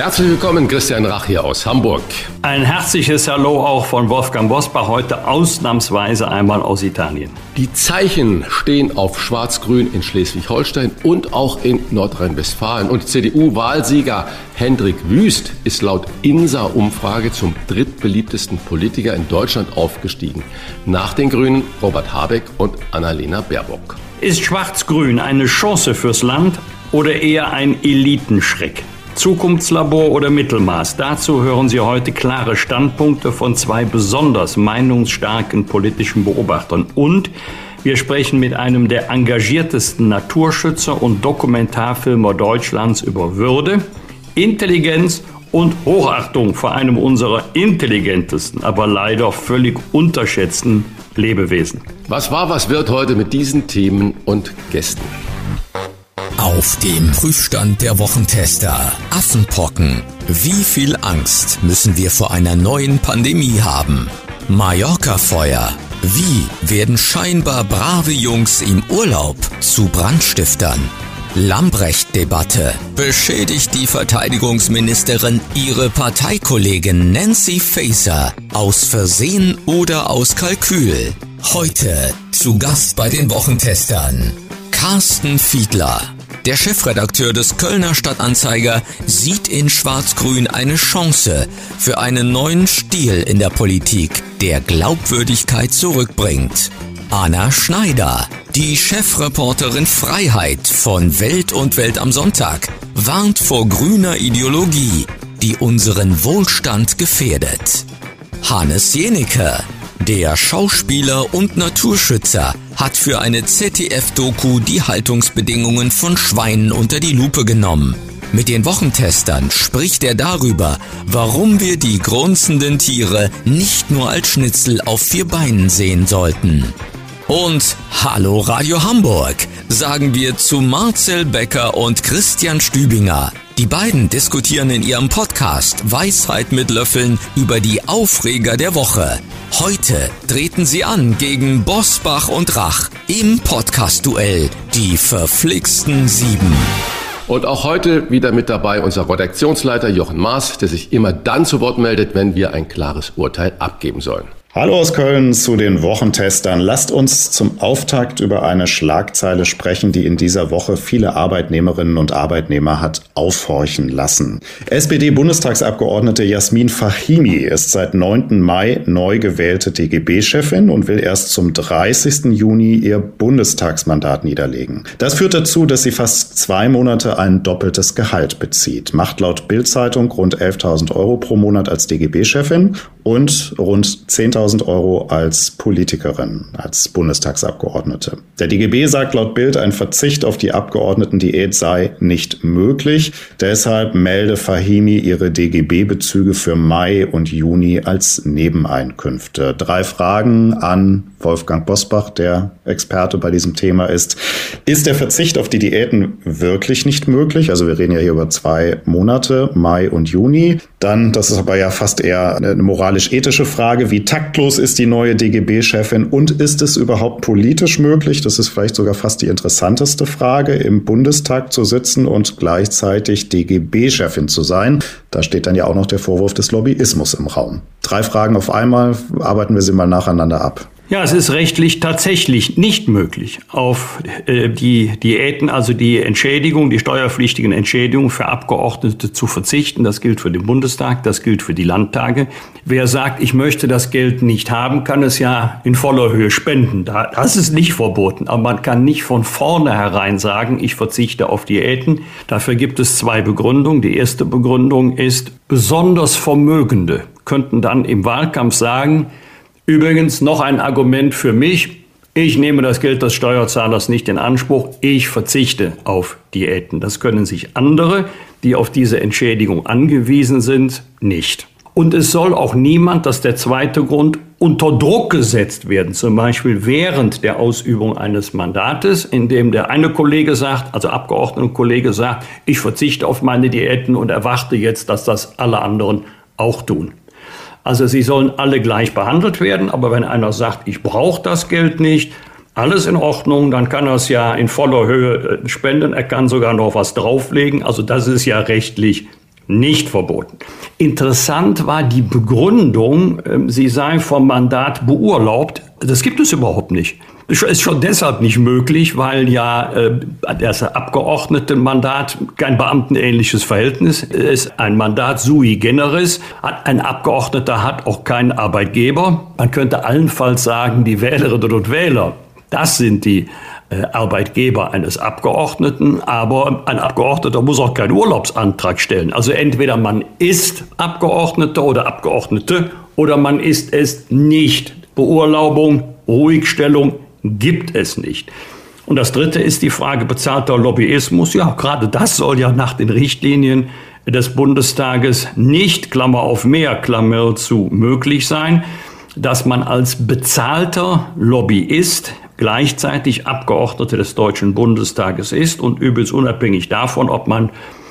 Herzlich willkommen, Christian Rach hier aus Hamburg. Ein herzliches Hallo auch von Wolfgang Bosbach, heute ausnahmsweise einmal aus Italien. Die Zeichen stehen auf Schwarz-Grün in Schleswig-Holstein und auch in Nordrhein-Westfalen. Und CDU-Wahlsieger Hendrik Wüst ist laut INSA-Umfrage zum drittbeliebtesten Politiker in Deutschland aufgestiegen. Nach den Grünen Robert Habeck und Annalena Baerbock. Ist Schwarz-Grün eine Chance fürs Land oder eher ein Elitenschreck? Zukunftslabor oder Mittelmaß? Dazu hören Sie heute klare Standpunkte von zwei besonders meinungsstarken politischen Beobachtern. Und wir sprechen mit einem der engagiertesten Naturschützer und Dokumentarfilmer Deutschlands über Würde, Intelligenz und Hochachtung vor einem unserer intelligentesten, aber leider völlig unterschätzten Lebewesen. Was war, was wird heute mit diesen Themen und Gästen? Auf dem Prüfstand der Wochentester. Affenpocken. Wie viel Angst müssen wir vor einer neuen Pandemie haben? Mallorca-Feuer. Wie werden scheinbar brave Jungs im Urlaub zu Brandstiftern? Lambrecht-Debatte. Beschädigt die Verteidigungsministerin ihre Parteikollegin Nancy Faeser aus Versehen oder aus Kalkül? Heute zu Gast bei den Wochentestern. Carsten Fiedler. Der Chefredakteur des Kölner Stadtanzeiger sieht in Schwarz-Grün eine Chance für einen neuen Stil in der Politik, der Glaubwürdigkeit zurückbringt. Anna Schneider, die Chefreporterin Freiheit von Welt und Welt am Sonntag, warnt vor grüner Ideologie, die unseren Wohlstand gefährdet. Hannes Jenecke, der Schauspieler und Naturschützer hat für eine ZDF-Doku die Haltungsbedingungen von Schweinen unter die Lupe genommen. Mit den Wochentestern spricht er darüber, warum wir die grunzenden Tiere nicht nur als Schnitzel auf vier Beinen sehen sollten. Und Hallo Radio Hamburg, sagen wir zu Marcel Becker und Christian Stübinger. Die beiden diskutieren in ihrem Podcast Weisheit mit Löffeln über die Aufreger der Woche. Heute treten sie an gegen Bosbach und Rach im Podcast-Duell Die verflixten Sieben. Und auch heute wieder mit dabei unser Redaktionsleiter Jochen Maas, der sich immer dann zu Wort meldet, wenn wir ein klares Urteil abgeben sollen. Hallo aus Köln zu den Wochentestern. Lasst uns zum Auftakt über eine Schlagzeile sprechen, die in dieser Woche viele Arbeitnehmerinnen und Arbeitnehmer hat aufhorchen lassen. SPD-Bundestagsabgeordnete Jasmin Fahimi ist seit 9. Mai neu gewählte DGB-Chefin und will erst zum 30. Juni ihr Bundestagsmandat niederlegen. Das führt dazu, dass sie fast zwei Monate ein doppeltes Gehalt bezieht, macht laut Bild-Zeitung rund 11.000 Euro pro Monat als DGB-Chefin und rund 10.000 Euro als Politikerin, als Bundestagsabgeordnete. Der DGB sagt laut Bild, ein Verzicht auf die Abgeordnetendiät sei nicht möglich. Deshalb melde Fahimi ihre DGB-Bezüge für Mai und Juni als Nebeneinkünfte. Drei Fragen an Wolfgang Bosbach, der Experte bei diesem Thema ist. Ist der Verzicht auf die Diäten wirklich nicht möglich? Also wir reden ja hier über zwei Monate, Mai und Juni. Dann, das ist aber ja fast eher eine moralisch-ethische Frage, wie taktlos ist die neue DGB-Chefin und ist es überhaupt politisch möglich? Das ist vielleicht sogar fast die interessanteste Frage, im Bundestag zu sitzen und gleichzeitig DGB-Chefin zu sein. Da steht dann ja auch noch der Vorwurf des Lobbyismus im Raum. Drei Fragen auf einmal, arbeiten wir sie mal nacheinander ab. Ja, es ist rechtlich tatsächlich nicht möglich, auf äh, die Diäten, also die Entschädigung, die steuerpflichtigen Entschädigungen für Abgeordnete zu verzichten. Das gilt für den Bundestag, das gilt für die Landtage. Wer sagt, ich möchte das Geld nicht haben, kann es ja in voller Höhe spenden. Das ist nicht verboten. Aber man kann nicht von vornherein sagen, ich verzichte auf Diäten. Dafür gibt es zwei Begründungen. Die erste Begründung ist, besonders Vermögende könnten dann im Wahlkampf sagen, Übrigens noch ein Argument für mich. Ich nehme das Geld des Steuerzahlers nicht in Anspruch. Ich verzichte auf Diäten. Das können sich andere, die auf diese Entschädigung angewiesen sind, nicht. Und es soll auch niemand, das ist der zweite Grund, unter Druck gesetzt werden, zum Beispiel während der Ausübung eines Mandates, indem der eine Kollege sagt, also Abgeordnetenkollege sagt, ich verzichte auf meine Diäten und erwarte jetzt, dass das alle anderen auch tun. Also sie sollen alle gleich behandelt werden, aber wenn einer sagt, ich brauche das Geld nicht, alles in Ordnung, dann kann er es ja in voller Höhe äh, spenden, er kann sogar noch was drauflegen, also das ist ja rechtlich nicht verboten. Interessant war die Begründung, ähm, sie sei vom Mandat beurlaubt. Das gibt es überhaupt nicht. Ist schon deshalb nicht möglich, weil ja äh, das Abgeordnetenmandat kein beamtenähnliches Verhältnis ist, ein Mandat sui generis. Ein Abgeordneter hat auch keinen Arbeitgeber. Man könnte allenfalls sagen, die Wählerinnen und Wähler, das sind die äh, Arbeitgeber eines Abgeordneten, aber ein Abgeordneter muss auch keinen Urlaubsantrag stellen. Also entweder man ist Abgeordneter oder Abgeordnete oder man ist es nicht. Beurlaubung, Ruhigstellung gibt es nicht. Und das Dritte ist die Frage bezahlter Lobbyismus. Ja, gerade das soll ja nach den Richtlinien des Bundestages nicht, Klammer auf mehr, Klammer zu, möglich sein, dass man als bezahlter Lobbyist gleichzeitig Abgeordneter des Deutschen Bundestages ist und übrigens unabhängig davon, ob man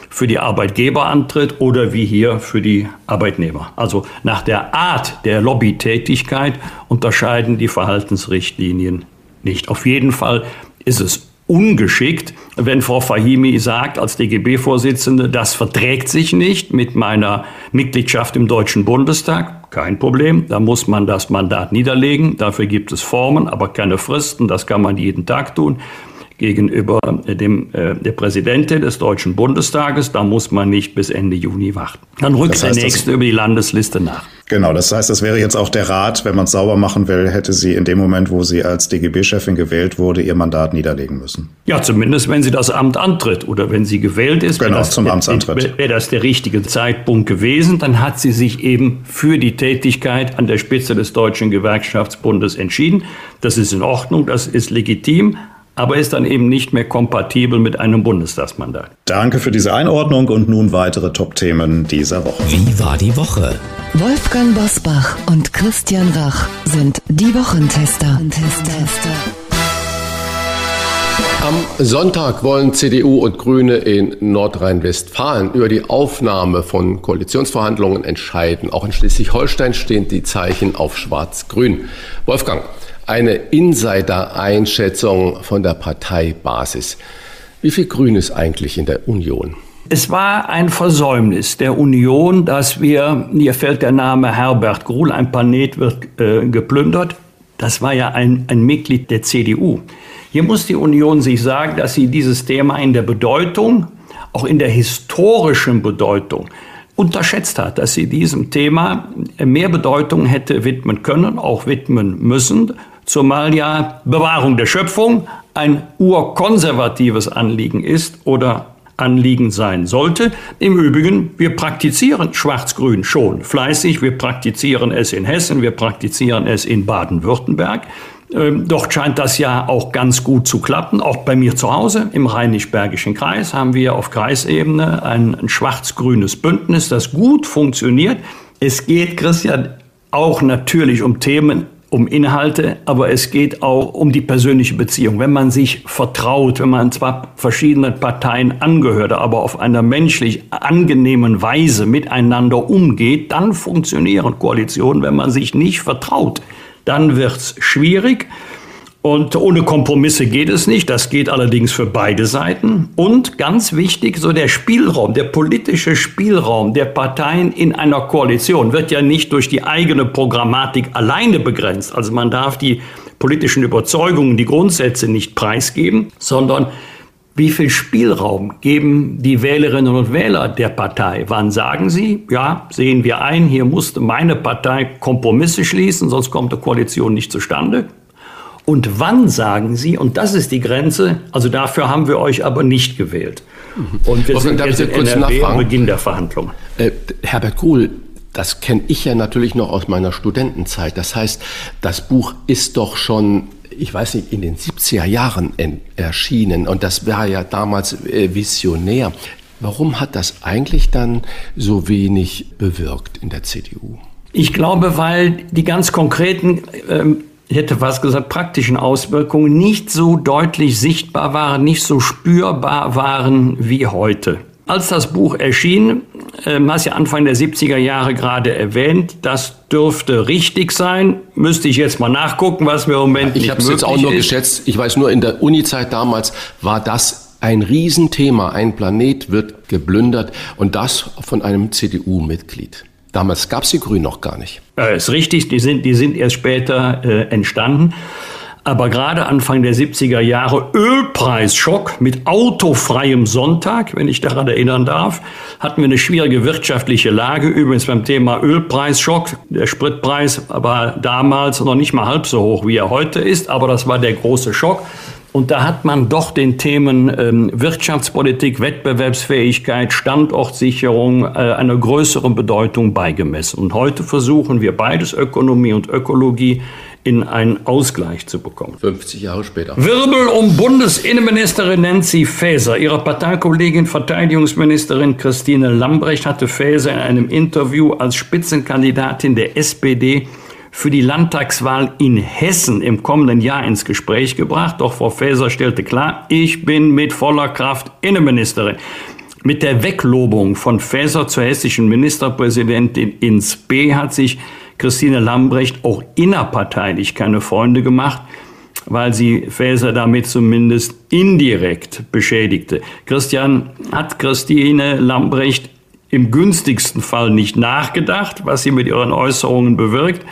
für die Arbeitgeber antritt oder wie hier für die Arbeitnehmer. Also nach der Art der Lobbytätigkeit unterscheiden die Verhaltensrichtlinien nicht. Auf jeden Fall ist es ungeschickt, wenn Frau Fahimi sagt als DGB-Vorsitzende, das verträgt sich nicht mit meiner Mitgliedschaft im Deutschen Bundestag. Kein Problem, da muss man das Mandat niederlegen. Dafür gibt es Formen, aber keine Fristen. Das kann man jeden Tag tun gegenüber dem, äh, der Präsidentin des Deutschen Bundestages. Da muss man nicht bis Ende Juni warten. Dann rückt das heißt, der Nächste über die Landesliste nach. Genau, das heißt, das wäre jetzt auch der Rat, wenn man es sauber machen will, hätte sie in dem Moment, wo sie als DGB-Chefin gewählt wurde, ihr Mandat niederlegen müssen. Ja, zumindest wenn sie das Amt antritt oder wenn sie gewählt ist. Genau, das, zum Amtsantritt. Wäre das der richtige Zeitpunkt gewesen, dann hat sie sich eben für die Tätigkeit an der Spitze des Deutschen Gewerkschaftsbundes entschieden. Das ist in Ordnung, das ist legitim aber ist dann eben nicht mehr kompatibel mit einem Bundestagsmandat. Danke für diese Einordnung und nun weitere Top-Themen dieser Woche. Wie war die Woche? Wolfgang Bosbach und Christian Rach sind die Wochentester. Am Sonntag wollen CDU und Grüne in Nordrhein-Westfalen über die Aufnahme von Koalitionsverhandlungen entscheiden. Auch in Schleswig-Holstein stehen die Zeichen auf Schwarz-Grün. Wolfgang, eine Insider-Einschätzung von der Parteibasis. Wie viel Grün ist eigentlich in der Union? Es war ein Versäumnis der Union, dass wir, hier fällt der Name Herbert Gruhl, ein Planet wird äh, geplündert. Das war ja ein, ein Mitglied der CDU. Hier muss die Union sich sagen, dass sie dieses Thema in der Bedeutung, auch in der historischen Bedeutung, unterschätzt hat, dass sie diesem Thema mehr Bedeutung hätte widmen können, auch widmen müssen zumal ja Bewahrung der Schöpfung ein urkonservatives Anliegen ist oder Anliegen sein sollte. Im Übrigen, wir praktizieren Schwarz-Grün schon fleißig. Wir praktizieren es in Hessen, wir praktizieren es in Baden-Württemberg. Ähm, dort scheint das ja auch ganz gut zu klappen. Auch bei mir zu Hause im Rheinisch-Bergischen Kreis haben wir auf Kreisebene ein, ein schwarz-grünes Bündnis, das gut funktioniert. Es geht, Christian, auch natürlich um Themen um Inhalte, aber es geht auch um die persönliche Beziehung. Wenn man sich vertraut, wenn man zwar verschiedenen Parteien angehört, aber auf einer menschlich angenehmen Weise miteinander umgeht, dann funktionieren Koalitionen. Wenn man sich nicht vertraut, dann wird's schwierig. Und ohne Kompromisse geht es nicht. Das geht allerdings für beide Seiten. Und ganz wichtig, so der Spielraum, der politische Spielraum der Parteien in einer Koalition wird ja nicht durch die eigene Programmatik alleine begrenzt. Also man darf die politischen Überzeugungen, die Grundsätze nicht preisgeben, sondern wie viel Spielraum geben die Wählerinnen und Wähler der Partei? Wann sagen sie, ja, sehen wir ein, hier musste meine Partei Kompromisse schließen, sonst kommt die Koalition nicht zustande? Und wann sagen Sie, und das ist die Grenze, also dafür haben wir euch aber nicht gewählt. Und wir sind jetzt in NRW am Beginn der Verhandlungen. Äh, Herbert Kuhl, das kenne ich ja natürlich noch aus meiner Studentenzeit. Das heißt, das Buch ist doch schon ich weiß nicht, in den 70er Jahren erschienen und das war ja damals äh, visionär. Warum hat das eigentlich dann so wenig bewirkt in der CDU? Ich glaube, weil die ganz konkreten, ähm, ich hätte fast gesagt, praktischen Auswirkungen nicht so deutlich sichtbar waren, nicht so spürbar waren wie heute. Als das Buch erschien, äh, hast ja Anfang der 70er Jahre gerade erwähnt, das dürfte richtig sein. Müsste ich jetzt mal nachgucken, was mir im Moment Ich habe es jetzt auch nur ist. geschätzt. Ich weiß nur, in der Uni-Zeit damals war das ein Riesenthema. Ein Planet wird geplündert und das von einem CDU-Mitglied. Damals gab es die Grünen noch gar nicht. Ja, ist richtig, die sind, die sind erst später äh, entstanden. Aber gerade Anfang der 70er Jahre Ölpreisschock mit autofreiem Sonntag, wenn ich daran erinnern darf, hatten wir eine schwierige wirtschaftliche Lage. Übrigens beim Thema Ölpreisschock. Der Spritpreis war damals noch nicht mal halb so hoch, wie er heute ist, aber das war der große Schock. Und da hat man doch den Themen ähm, Wirtschaftspolitik, Wettbewerbsfähigkeit, Standortsicherung äh, eine größere Bedeutung beigemessen. Und heute versuchen wir beides, Ökonomie und Ökologie, in einen Ausgleich zu bekommen. 50 Jahre später. Wirbel um Bundesinnenministerin Nancy Faeser. Ihre Parteikollegin Verteidigungsministerin Christine Lambrecht hatte Faeser in einem Interview als Spitzenkandidatin der SPD für die Landtagswahl in Hessen im kommenden Jahr ins Gespräch gebracht. Doch Frau Faeser stellte klar, ich bin mit voller Kraft Innenministerin. Mit der Weglobung von Faeser zur hessischen Ministerpräsidentin ins B hat sich Christine Lambrecht auch innerparteilich keine Freunde gemacht, weil sie Faeser damit zumindest indirekt beschädigte. Christian, hat Christine Lambrecht im günstigsten Fall nicht nachgedacht, was sie mit ihren Äußerungen bewirkt?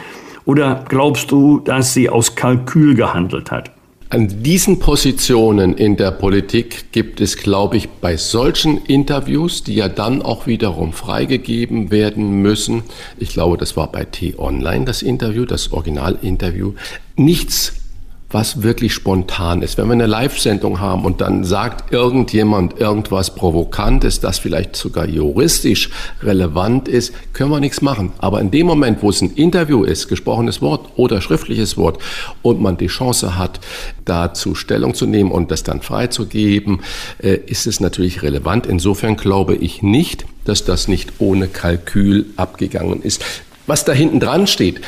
Oder glaubst du, dass sie aus Kalkül gehandelt hat? An diesen Positionen in der Politik gibt es, glaube ich, bei solchen Interviews, die ja dann auch wiederum freigegeben werden müssen, ich glaube, das war bei T-Online das Interview, das Originalinterview, nichts was wirklich spontan ist. Wenn wir eine Live-Sendung haben und dann sagt irgendjemand irgendwas Provokantes, das vielleicht sogar juristisch relevant ist, können wir nichts machen. Aber in dem Moment, wo es ein Interview ist, gesprochenes Wort oder schriftliches Wort und man die Chance hat, dazu Stellung zu nehmen und das dann freizugeben, äh, ist es natürlich relevant. Insofern glaube ich nicht, dass das nicht ohne Kalkül abgegangen ist. Was da hinten dran steht,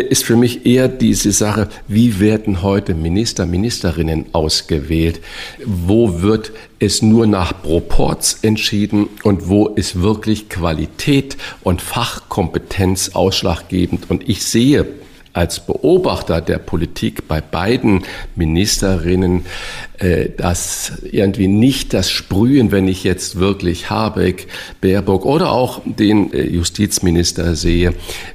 ist für mich eher diese Sache, wie werden heute Minister, Ministerinnen ausgewählt? Wo wird es nur nach Proports entschieden und wo ist wirklich Qualität und Fachkompetenz ausschlaggebend? Und ich sehe als Beobachter der Politik bei beiden Ministerinnen äh, das irgendwie nicht das Sprühen, wenn ich jetzt wirklich Habeck, Baerbock oder auch den äh, Justizminister sehe,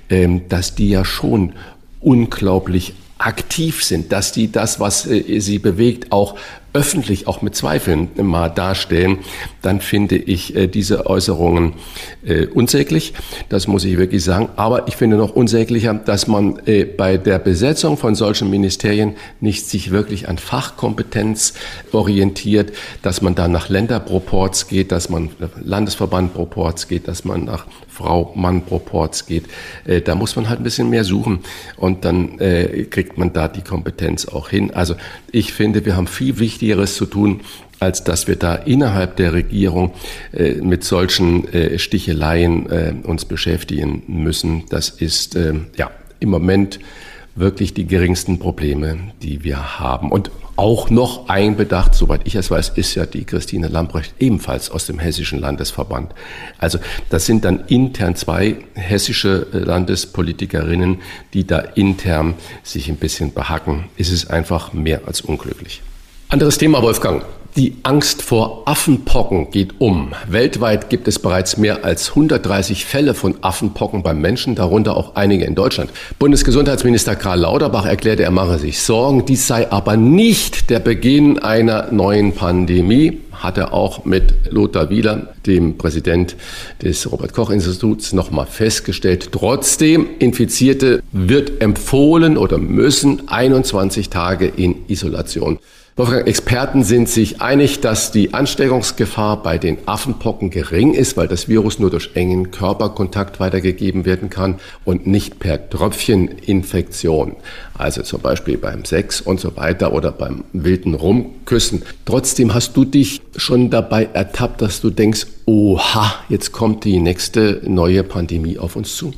ähm, dass die ja schon unglaublich aktiv sind, dass die das, was äh, sie bewegt, auch öffentlich auch mit Zweifeln mal darstellen, dann finde ich äh, diese Äußerungen äh, unsäglich. Das muss ich wirklich sagen. Aber ich finde noch unsäglicher, dass man äh, bei der Besetzung von solchen Ministerien nicht sich wirklich an Fachkompetenz orientiert, dass man da nach Länderproports geht, dass man Landesverbandproports geht, dass man nach Frau-Mann-Proports geht. Da muss man halt ein bisschen mehr suchen und dann kriegt man da die Kompetenz auch hin. Also ich finde, wir haben viel wichtiger Wichtigeres zu tun, als dass wir da innerhalb der Regierung äh, mit solchen äh, Sticheleien äh, uns beschäftigen müssen. Das ist äh, ja im Moment wirklich die geringsten Probleme, die wir haben. Und auch noch einbedacht, soweit ich es weiß, ist ja die Christine Lambrecht ebenfalls aus dem Hessischen Landesverband. Also das sind dann intern zwei hessische Landespolitikerinnen, die da intern sich ein bisschen behacken. Es ist einfach mehr als unglücklich. Anderes Thema, Wolfgang. Die Angst vor Affenpocken geht um. Weltweit gibt es bereits mehr als 130 Fälle von Affenpocken beim Menschen, darunter auch einige in Deutschland. Bundesgesundheitsminister Karl Lauterbach erklärte, er mache sich Sorgen. Dies sei aber nicht der Beginn einer neuen Pandemie hat er auch mit Lothar Wieler, dem Präsident des Robert Koch Instituts, nochmal festgestellt. Trotzdem, Infizierte wird empfohlen oder müssen 21 Tage in Isolation. Wolfgang, Experten sind sich einig, dass die Ansteckungsgefahr bei den Affenpocken gering ist, weil das Virus nur durch engen Körperkontakt weitergegeben werden kann und nicht per Tröpfcheninfektion. Also zum Beispiel beim Sex und so weiter oder beim wilden Rumküssen. Trotzdem hast du dich schon dabei ertappt, dass du denkst, oha, jetzt kommt die nächste neue Pandemie auf uns zu.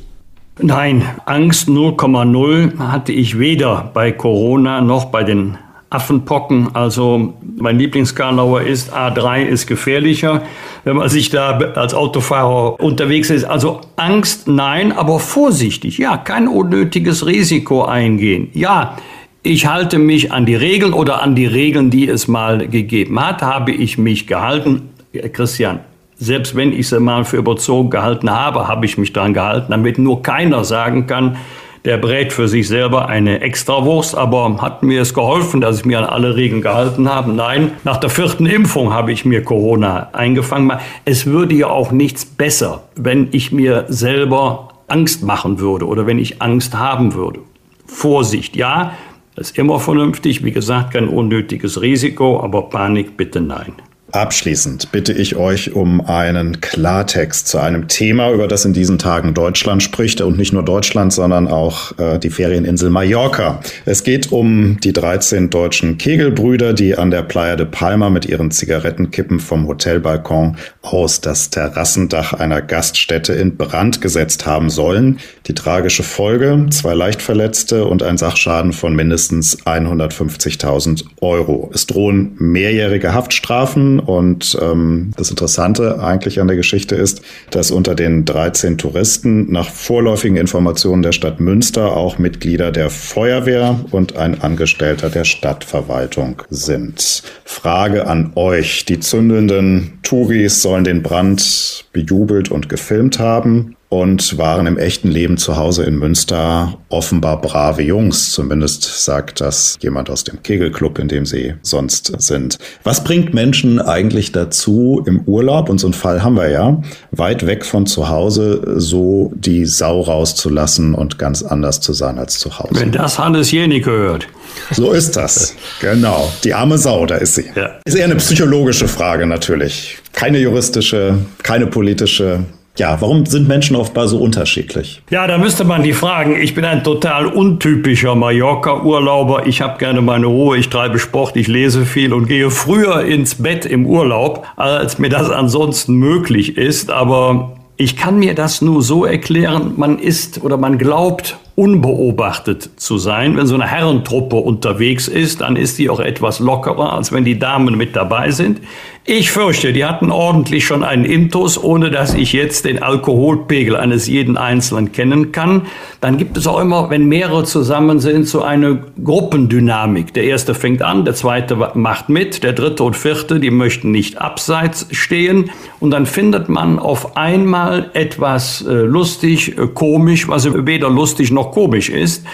Nein, Angst 0,0 hatte ich weder bei Corona noch bei den Affenpocken. Also mein Lieblingskarlauer ist, A3 ist gefährlicher, wenn man sich da als Autofahrer unterwegs ist. Also Angst, nein, aber vorsichtig. Ja, kein unnötiges Risiko eingehen. Ja, ich halte mich an die Regeln oder an die Regeln, die es mal gegeben hat, habe ich mich gehalten. Christian, selbst wenn ich sie mal für überzogen gehalten habe, habe ich mich daran gehalten, damit nur keiner sagen kann, der brät für sich selber eine Extrawurst, aber hat mir es geholfen, dass ich mir an alle Regeln gehalten habe? Nein, nach der vierten Impfung habe ich mir Corona eingefangen. Es würde ja auch nichts besser, wenn ich mir selber Angst machen würde oder wenn ich Angst haben würde. Vorsicht, ja, das ist immer vernünftig. Wie gesagt, kein unnötiges Risiko, aber Panik bitte nein. Abschließend bitte ich euch um einen Klartext zu einem Thema, über das in diesen Tagen Deutschland spricht und nicht nur Deutschland, sondern auch äh, die Ferieninsel Mallorca. Es geht um die 13 deutschen Kegelbrüder, die an der Playa de Palma mit ihren Zigarettenkippen vom Hotelbalkon aus das Terrassendach einer Gaststätte in Brand gesetzt haben sollen. Die tragische Folge, zwei Leichtverletzte und ein Sachschaden von mindestens 150.000 Euro. Es drohen mehrjährige Haftstrafen und ähm, das Interessante eigentlich an der Geschichte ist, dass unter den 13 Touristen nach vorläufigen Informationen der Stadt Münster auch Mitglieder der Feuerwehr und ein Angestellter der Stadtverwaltung sind. Frage an euch. Die zündenden Touris sollen den Brand bejubelt und gefilmt haben und waren im echten Leben zu Hause in Münster offenbar brave Jungs. Zumindest sagt das jemand aus dem Kegelclub, in dem sie sonst sind. Was bringt Menschen eigentlich dazu im Urlaub, und so einen Fall haben wir ja, weit weg von zu Hause so die Sau rauszulassen und ganz anders zu sein als zu Hause? Wenn das Hannes Jenicke hört. So ist das. genau. Die arme Sau, da ist sie. Ja. Ist eher eine psychologische Frage natürlich. Keine juristische, keine politische. Ja, warum sind Menschen offenbar so unterschiedlich? Ja, da müsste man die fragen. Ich bin ein total untypischer Mallorca-Urlauber. Ich habe gerne meine Ruhe, ich treibe Sport, ich lese viel und gehe früher ins Bett im Urlaub, als mir das ansonsten möglich ist. Aber ich kann mir das nur so erklären, man ist oder man glaubt unbeobachtet zu sein. Wenn so eine Herrentruppe unterwegs ist, dann ist die auch etwas lockerer, als wenn die Damen mit dabei sind. Ich fürchte, die hatten ordentlich schon einen Intus, ohne dass ich jetzt den Alkoholpegel eines jeden Einzelnen kennen kann. Dann gibt es auch immer, wenn mehrere zusammen sind, so eine Gruppendynamik. Der erste fängt an, der zweite macht mit, der dritte und vierte, die möchten nicht abseits stehen. Und dann findet man auf einmal etwas äh, lustig, äh, komisch, was weder lustig noch komisch ist.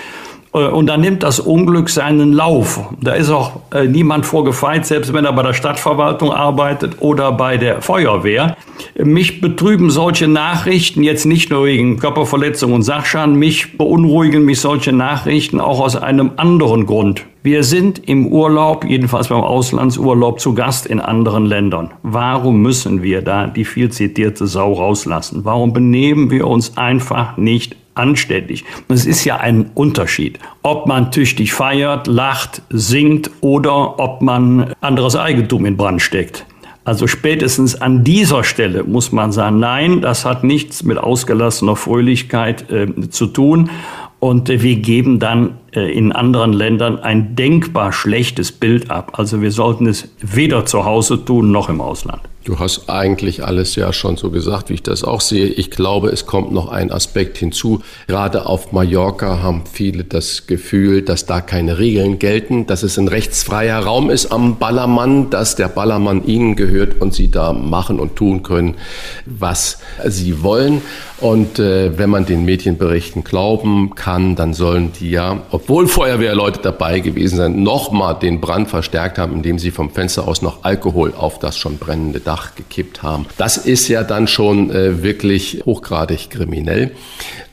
Äh, und dann nimmt das Unglück seinen Lauf. Da ist auch äh, niemand vorgefeit, selbst wenn er bei der Stadtverwaltung arbeitet oder bei der Feuerwehr. Mich betrüben solche Nachrichten jetzt nicht nur wegen Körperverletzung und Sachschaden, mich beunruhigen mich solche Nachrichten auch aus einem anderen Grund. Wir sind im Urlaub, jedenfalls beim Auslandsurlaub, zu Gast in anderen Ländern. Warum müssen wir da die viel zitierte Sau rauslassen? Warum benehmen wir uns einfach nicht anständig. Es ist ja ein Unterschied, ob man tüchtig feiert, lacht, singt oder ob man anderes Eigentum in Brand steckt. Also spätestens an dieser Stelle muss man sagen, nein, das hat nichts mit ausgelassener Fröhlichkeit äh, zu tun. Und äh, wir geben dann äh, in anderen Ländern ein denkbar schlechtes Bild ab. Also wir sollten es weder zu Hause tun noch im Ausland. Du hast eigentlich alles ja schon so gesagt, wie ich das auch sehe. Ich glaube, es kommt noch ein Aspekt hinzu. Gerade auf Mallorca haben viele das Gefühl, dass da keine Regeln gelten, dass es ein rechtsfreier Raum ist am Ballermann, dass der Ballermann ihnen gehört und sie da machen und tun können, was sie wollen. Und äh, wenn man den Medienberichten glauben kann, dann sollen die ja, obwohl Feuerwehrleute dabei gewesen sind, nochmal den Brand verstärkt haben, indem sie vom Fenster aus noch Alkohol auf das schon brennende Dach gekippt haben. Das ist ja dann schon äh, wirklich hochgradig kriminell.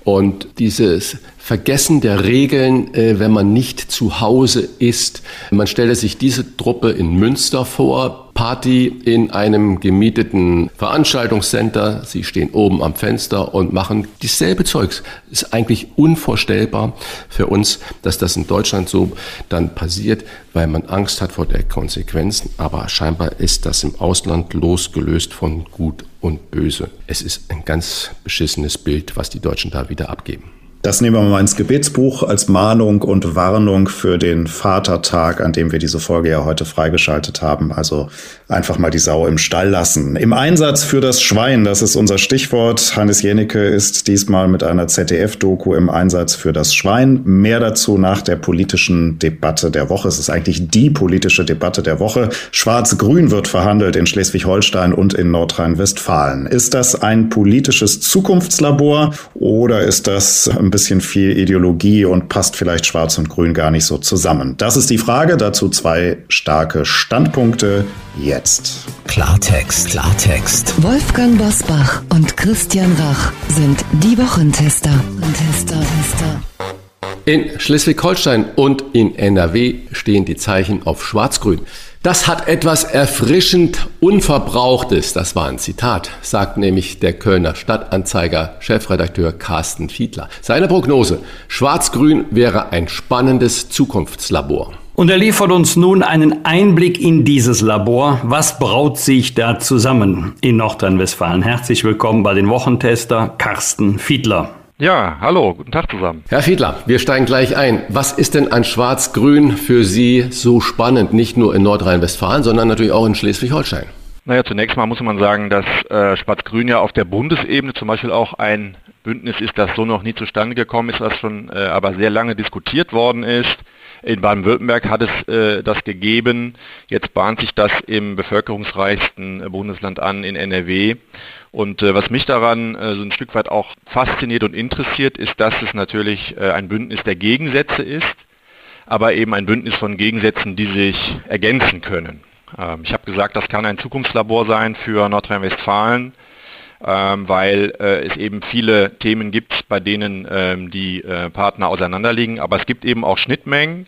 Und dieses Vergessen der Regeln, äh, wenn man nicht zu Hause ist. Man stelle sich diese Truppe in Münster vor, Party in einem gemieteten Veranstaltungscenter. Sie stehen oben am Fenster und machen dieselbe Zeugs. Ist eigentlich unvorstellbar für uns, dass das in Deutschland so dann passiert, weil man Angst hat vor der Konsequenzen. Aber scheinbar ist das im Ausland losgelöst von Gut und Böse. Es ist ein ganz beschissenes Bild, was die Deutschen da wieder abgeben. Das nehmen wir mal ins Gebetsbuch als Mahnung und Warnung für den Vatertag, an dem wir diese Folge ja heute freigeschaltet haben. Also einfach mal die Sau im Stall lassen. Im Einsatz für das Schwein, das ist unser Stichwort. Hannes Jenicke ist diesmal mit einer ZDF-Doku im Einsatz für das Schwein. Mehr dazu nach der politischen Debatte der Woche. Es ist eigentlich die politische Debatte der Woche. Schwarz-Grün wird verhandelt in Schleswig-Holstein und in Nordrhein-Westfalen. Ist das ein politisches Zukunftslabor oder ist das bisschen viel Ideologie und passt vielleicht Schwarz und Grün gar nicht so zusammen? Das ist die Frage. Dazu zwei starke Standpunkte jetzt. Klartext, Klartext. Wolfgang Bosbach und Christian Rach sind die Wochentester. Tester, Tester. In Schleswig-Holstein und in NRW stehen die Zeichen auf Schwarz-Grün. Das hat etwas erfrischend Unverbrauchtes. Das war ein Zitat, sagt nämlich der Kölner Stadtanzeiger Chefredakteur Carsten Fiedler. Seine Prognose, Schwarz-Grün wäre ein spannendes Zukunftslabor. Und er liefert uns nun einen Einblick in dieses Labor. Was braut sich da zusammen in Nordrhein-Westfalen? Herzlich willkommen bei den Wochentester Carsten Fiedler. Ja, hallo, guten Tag zusammen. Herr Fiedler, wir steigen gleich ein. Was ist denn an Schwarz-Grün für Sie so spannend, nicht nur in Nordrhein-Westfalen, sondern natürlich auch in Schleswig-Holstein? Naja, zunächst mal muss man sagen, dass äh, Schwarz-Grün ja auf der Bundesebene zum Beispiel auch ein Bündnis ist, das so noch nie zustande gekommen ist, was schon äh, aber sehr lange diskutiert worden ist. In Baden-Württemberg hat es äh, das gegeben. Jetzt bahnt sich das im bevölkerungsreichsten Bundesland an, in NRW. Und äh, was mich daran äh, so ein Stück weit auch fasziniert und interessiert, ist, dass es natürlich äh, ein Bündnis der Gegensätze ist, aber eben ein Bündnis von Gegensätzen, die sich ergänzen können. Ähm, ich habe gesagt, das kann ein Zukunftslabor sein für Nordrhein-Westfalen, ähm, weil äh, es eben viele Themen gibt, bei denen ähm, die äh, Partner auseinanderliegen, aber es gibt eben auch Schnittmengen.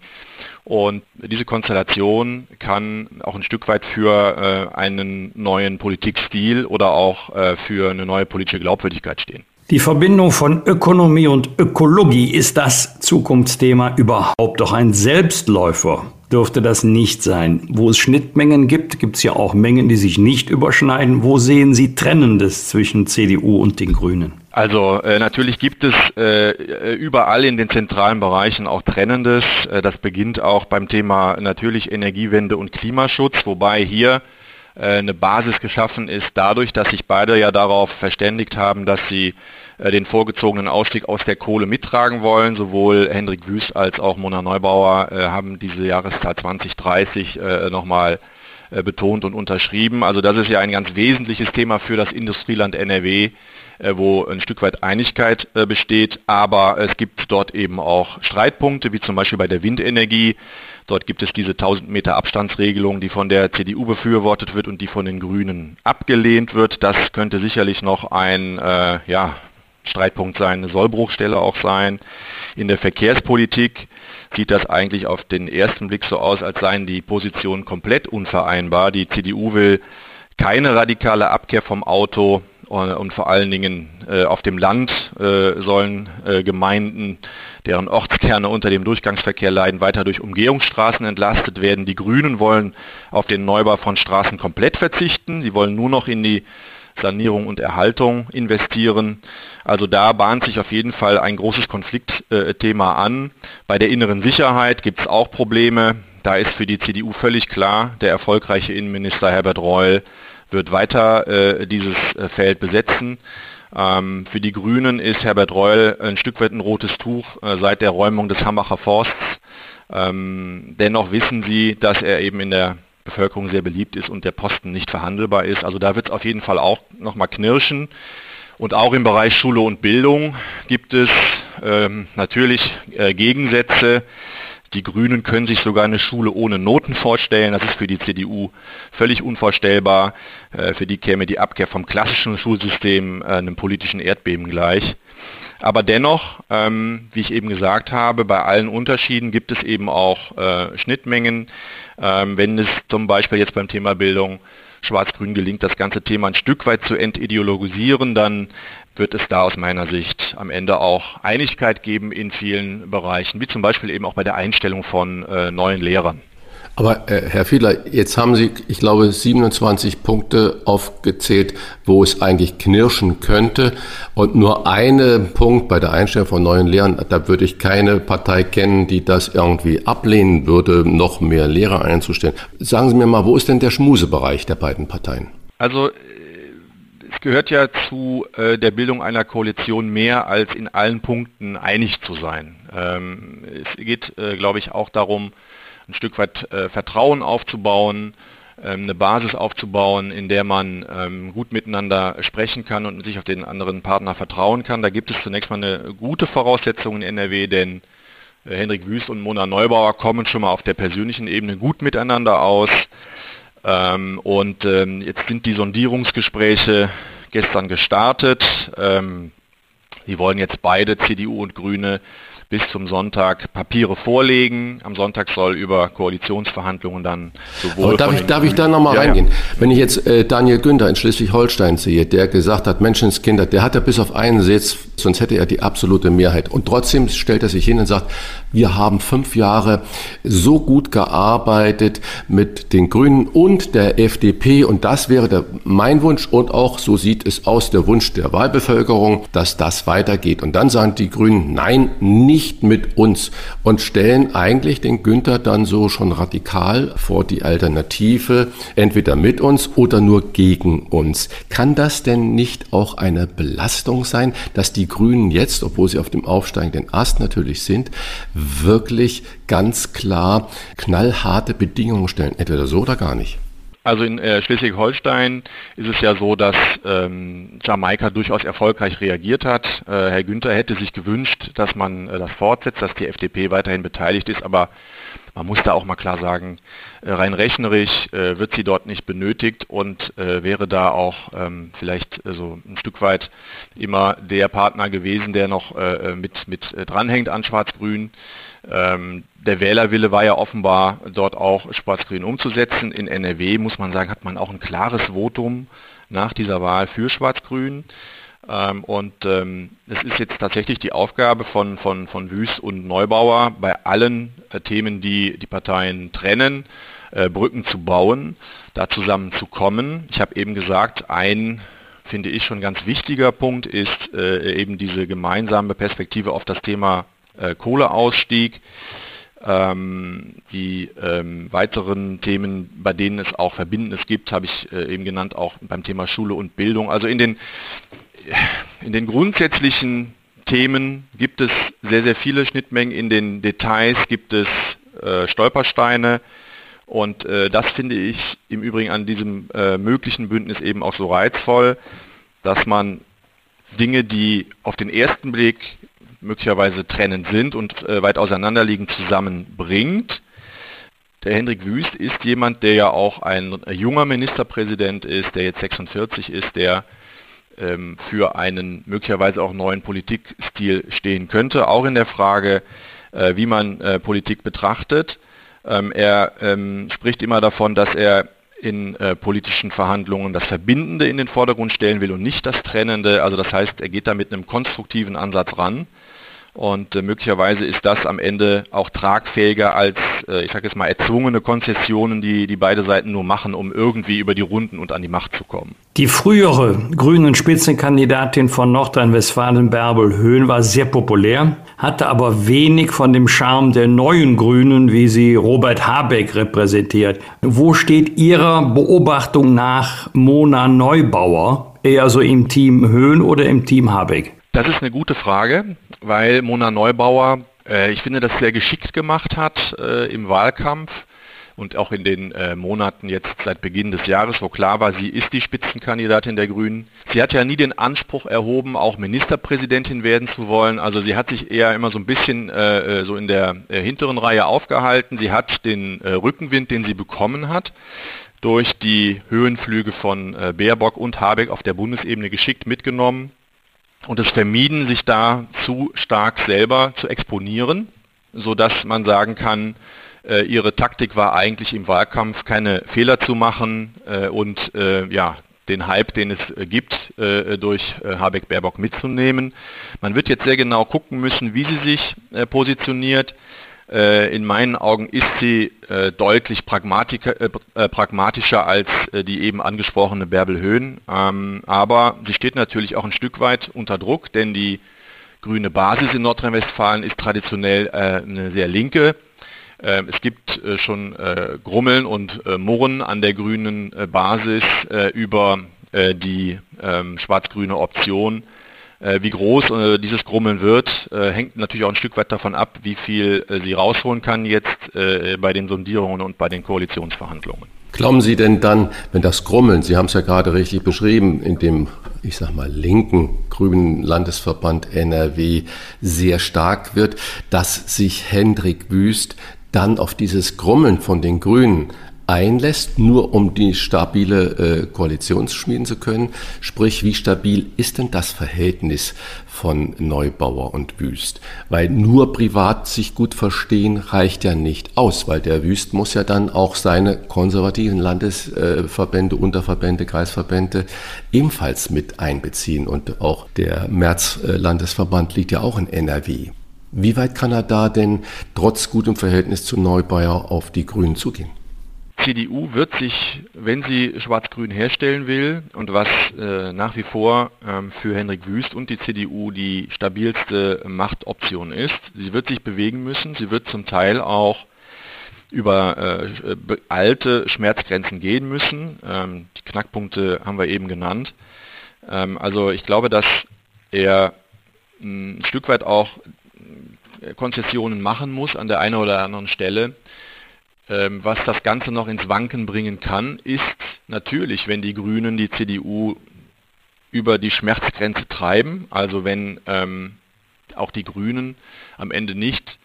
Und diese Konstellation kann auch ein Stück weit für äh, einen neuen Politikstil oder auch äh, für eine neue politische Glaubwürdigkeit stehen. Die Verbindung von Ökonomie und Ökologie ist das Zukunftsthema überhaupt doch ein Selbstläufer dürfte das nicht sein. Wo es Schnittmengen gibt, gibt es ja auch Mengen, die sich nicht überschneiden. Wo sehen Sie Trennendes zwischen CDU und den Grünen? Also äh, natürlich gibt es äh, überall in den zentralen Bereichen auch Trennendes. Äh, das beginnt auch beim Thema natürlich Energiewende und Klimaschutz, wobei hier eine Basis geschaffen ist dadurch, dass sich beide ja darauf verständigt haben, dass sie äh, den vorgezogenen Ausstieg aus der Kohle mittragen wollen. Sowohl Hendrik Wüst als auch Mona Neubauer äh, haben diese Jahreszahl 2030 äh, nochmal betont und unterschrieben. Also das ist ja ein ganz wesentliches Thema für das Industrieland NRW, wo ein Stück weit Einigkeit besteht, aber es gibt dort eben auch Streitpunkte, wie zum Beispiel bei der Windenergie. Dort gibt es diese 1000 Meter Abstandsregelung, die von der CDU befürwortet wird und die von den Grünen abgelehnt wird. Das könnte sicherlich noch ein äh, ja, Streitpunkt sein, eine Sollbruchstelle auch sein. In der Verkehrspolitik sieht das eigentlich auf den ersten Blick so aus, als seien die Positionen komplett unvereinbar. Die CDU will keine radikale Abkehr vom Auto und vor allen Dingen äh, auf dem Land äh, sollen äh, Gemeinden, deren Ortskerne unter dem Durchgangsverkehr leiden, weiter durch Umgehungsstraßen entlastet werden. Die Grünen wollen auf den Neubau von Straßen komplett verzichten. Sie wollen nur noch in die Sanierung und Erhaltung investieren. Also da bahnt sich auf jeden Fall ein großes Konfliktthema an. Bei der inneren Sicherheit gibt es auch Probleme. Da ist für die CDU völlig klar, der erfolgreiche Innenminister Herbert Reul wird weiter äh, dieses äh, Feld besetzen. Ähm, für die Grünen ist Herbert Reul ein Stück weit ein rotes Tuch äh, seit der Räumung des Hambacher Forsts. Ähm, dennoch wissen sie, dass er eben in der Bevölkerung sehr beliebt ist und der Posten nicht verhandelbar ist. Also da wird es auf jeden Fall auch nochmal knirschen. Und auch im Bereich Schule und Bildung gibt es ähm, natürlich äh, Gegensätze. Die Grünen können sich sogar eine Schule ohne Noten vorstellen. Das ist für die CDU völlig unvorstellbar. Äh, für die käme die Abkehr vom klassischen Schulsystem äh, einem politischen Erdbeben gleich. Aber dennoch, ähm, wie ich eben gesagt habe, bei allen Unterschieden gibt es eben auch äh, Schnittmengen. Ähm, wenn es zum Beispiel jetzt beim Thema Bildung Schwarz-Grün gelingt, das ganze Thema ein Stück weit zu entideologisieren, dann wird es da aus meiner Sicht am Ende auch Einigkeit geben in vielen Bereichen, wie zum Beispiel eben auch bei der Einstellung von äh, neuen Lehrern. Aber äh, Herr Fiedler, jetzt haben Sie, ich glaube, 27 Punkte aufgezählt, wo es eigentlich knirschen könnte. Und nur einen Punkt bei der Einstellung von neuen Lehrern, da würde ich keine Partei kennen, die das irgendwie ablehnen würde, noch mehr Lehrer einzustellen. Sagen Sie mir mal, wo ist denn der Schmusebereich der beiden Parteien? Also gehört ja zu äh, der Bildung einer Koalition mehr als in allen Punkten einig zu sein. Ähm, es geht, äh, glaube ich, auch darum, ein Stück weit äh, Vertrauen aufzubauen, ähm, eine Basis aufzubauen, in der man ähm, gut miteinander sprechen kann und sich auf den anderen Partner vertrauen kann. Da gibt es zunächst mal eine gute Voraussetzung in NRW, denn äh, Hendrik Wüst und Mona Neubauer kommen schon mal auf der persönlichen Ebene gut miteinander aus. Ähm, und ähm, jetzt sind die Sondierungsgespräche gestern gestartet. Ähm, die wollen jetzt beide, CDU und Grüne, bis zum Sonntag Papiere vorlegen. Am Sonntag soll über Koalitionsverhandlungen dann sowohl. Aber darf ich, darf ich da nochmal ja, reingehen? Ja. Wenn ich jetzt äh, Daniel Günther in Schleswig-Holstein sehe, der gesagt hat, Menschenskinder, der hat ja bis auf einen Sitz, sonst hätte er die absolute Mehrheit. Und trotzdem stellt er sich hin und sagt, wir haben fünf Jahre so gut gearbeitet mit den Grünen und der FDP und das wäre der, mein Wunsch und auch so sieht es aus, der Wunsch der Wahlbevölkerung, dass das weitergeht. Und dann sagen die Grünen, nein, nie nicht mit uns und stellen eigentlich den Günther dann so schon radikal vor die Alternative, entweder mit uns oder nur gegen uns. Kann das denn nicht auch eine Belastung sein, dass die Grünen jetzt, obwohl sie auf dem aufsteigenden Ast natürlich sind, wirklich ganz klar knallharte Bedingungen stellen? Entweder so oder gar nicht. Also in äh, Schleswig-Holstein ist es ja so, dass ähm, Jamaika durchaus erfolgreich reagiert hat. Äh, Herr Günther hätte sich gewünscht, dass man äh, das fortsetzt, dass die FDP weiterhin beteiligt ist, aber man muss da auch mal klar sagen, äh, rein rechnerisch äh, wird sie dort nicht benötigt und äh, wäre da auch ähm, vielleicht so ein Stück weit immer der Partner gewesen, der noch mit, mit dranhängt an Schwarz-Grün. Ähm, der Wählerwille war ja offenbar dort auch Schwarz-Grün umzusetzen. In NRW muss man sagen, hat man auch ein klares Votum nach dieser Wahl für Schwarz-Grün. Ähm, und ähm, es ist jetzt tatsächlich die Aufgabe von, von, von Wüst und Neubauer, bei allen äh, Themen, die die Parteien trennen, äh, Brücken zu bauen, da zusammenzukommen. Ich habe eben gesagt, ein finde ich schon ganz wichtiger Punkt ist äh, eben diese gemeinsame Perspektive auf das Thema äh, Kohleausstieg. Ähm, die ähm, weiteren Themen, bei denen es auch Verbindendes gibt, habe ich äh, eben genannt, auch beim Thema Schule und Bildung. Also in den, in den grundsätzlichen Themen gibt es sehr, sehr viele Schnittmengen. In den Details gibt es äh, Stolpersteine. Und äh, das finde ich im Übrigen an diesem äh, möglichen Bündnis eben auch so reizvoll, dass man Dinge, die auf den ersten Blick möglicherweise trennend sind und äh, weit auseinanderliegen, zusammenbringt. Der Hendrik Wüst ist jemand, der ja auch ein junger Ministerpräsident ist, der jetzt 46 ist, der ähm, für einen möglicherweise auch neuen Politikstil stehen könnte, auch in der Frage, äh, wie man äh, Politik betrachtet. Ähm, er ähm, spricht immer davon, dass er in äh, politischen Verhandlungen das Verbindende in den Vordergrund stellen will und nicht das Trennende. Also das heißt, er geht da mit einem konstruktiven Ansatz ran. Und äh, möglicherweise ist das am Ende auch tragfähiger als, äh, ich sage jetzt mal, erzwungene Konzessionen, die, die beide Seiten nur machen, um irgendwie über die Runden und an die Macht zu kommen. Die frühere grünen Spitzenkandidatin von Nordrhein-Westfalen, Bärbel Höhn, war sehr populär, hatte aber wenig von dem Charme der neuen Grünen, wie sie Robert Habeck repräsentiert. Wo steht Ihrer Beobachtung nach Mona Neubauer? Eher so im Team Höhn oder im Team Habeck? Das ist eine gute Frage, weil Mona Neubauer, äh, ich finde, das sehr geschickt gemacht hat äh, im Wahlkampf und auch in den äh, Monaten jetzt seit Beginn des Jahres, wo klar war, sie ist die Spitzenkandidatin der Grünen. Sie hat ja nie den Anspruch erhoben, auch Ministerpräsidentin werden zu wollen. Also sie hat sich eher immer so ein bisschen äh, äh so in der äh, hinteren Reihe aufgehalten. Sie hat den äh, Rückenwind, den sie bekommen hat, durch die Höhenflüge von äh, Baerbock und Habeck auf der Bundesebene geschickt mitgenommen und es vermieden, sich da zu stark selber zu exponieren, sodass man sagen kann, äh, ihre Taktik war eigentlich im Wahlkampf keine Fehler zu machen äh, und äh, ja, den Hype, den es gibt, durch Habeck-Baerbock mitzunehmen. Man wird jetzt sehr genau gucken müssen, wie sie sich positioniert. In meinen Augen ist sie deutlich pragmatischer als die eben angesprochene Bärbel Höhn. Ähm, aber sie steht natürlich auch ein Stück weit unter Druck, denn die grüne Basis in Nordrhein-Westfalen ist traditionell eine sehr linke. Ähm, es gibt äh, schon äh, Grummeln und äh, Murren an der grünen Basis über die ähm, schwarz-grüne Option. Wie groß dieses Grummeln wird, hängt natürlich auch ein Stück weit davon ab, wie viel sie rausholen kann jetzt bei den Sondierungen und bei den Koalitionsverhandlungen. Glauben Sie denn dann, wenn das Grummeln, Sie haben es ja gerade richtig beschrieben, in dem, ich sag mal, linken grünen Landesverband NRW sehr stark wird, dass sich Hendrik Wüst dann auf dieses Grummeln von den Grünen einlässt, nur um die stabile äh, Koalition schmieden zu können. Sprich, wie stabil ist denn das Verhältnis von Neubauer und Wüst? Weil nur privat sich gut verstehen reicht ja nicht aus, weil der Wüst muss ja dann auch seine konservativen Landesverbände, Unterverbände, Kreisverbände ebenfalls mit einbeziehen. Und auch der März-Landesverband liegt ja auch in NRW. Wie weit kann er da denn trotz gutem Verhältnis zu Neubauer auf die Grünen zugehen? CDU wird sich, wenn sie Schwarz-Grün herstellen will und was äh, nach wie vor ähm, für Henrik Wüst und die CDU die stabilste Machtoption ist, sie wird sich bewegen müssen. Sie wird zum Teil auch über äh, alte Schmerzgrenzen gehen müssen. Ähm, die Knackpunkte haben wir eben genannt. Ähm, also ich glaube, dass er ein Stück weit auch Konzessionen machen muss an der einen oder anderen Stelle. Ähm, was das Ganze noch ins Wanken bringen kann, ist natürlich, wenn die Grünen die CDU über die Schmerzgrenze treiben, also wenn ähm, auch die Grünen am Ende nicht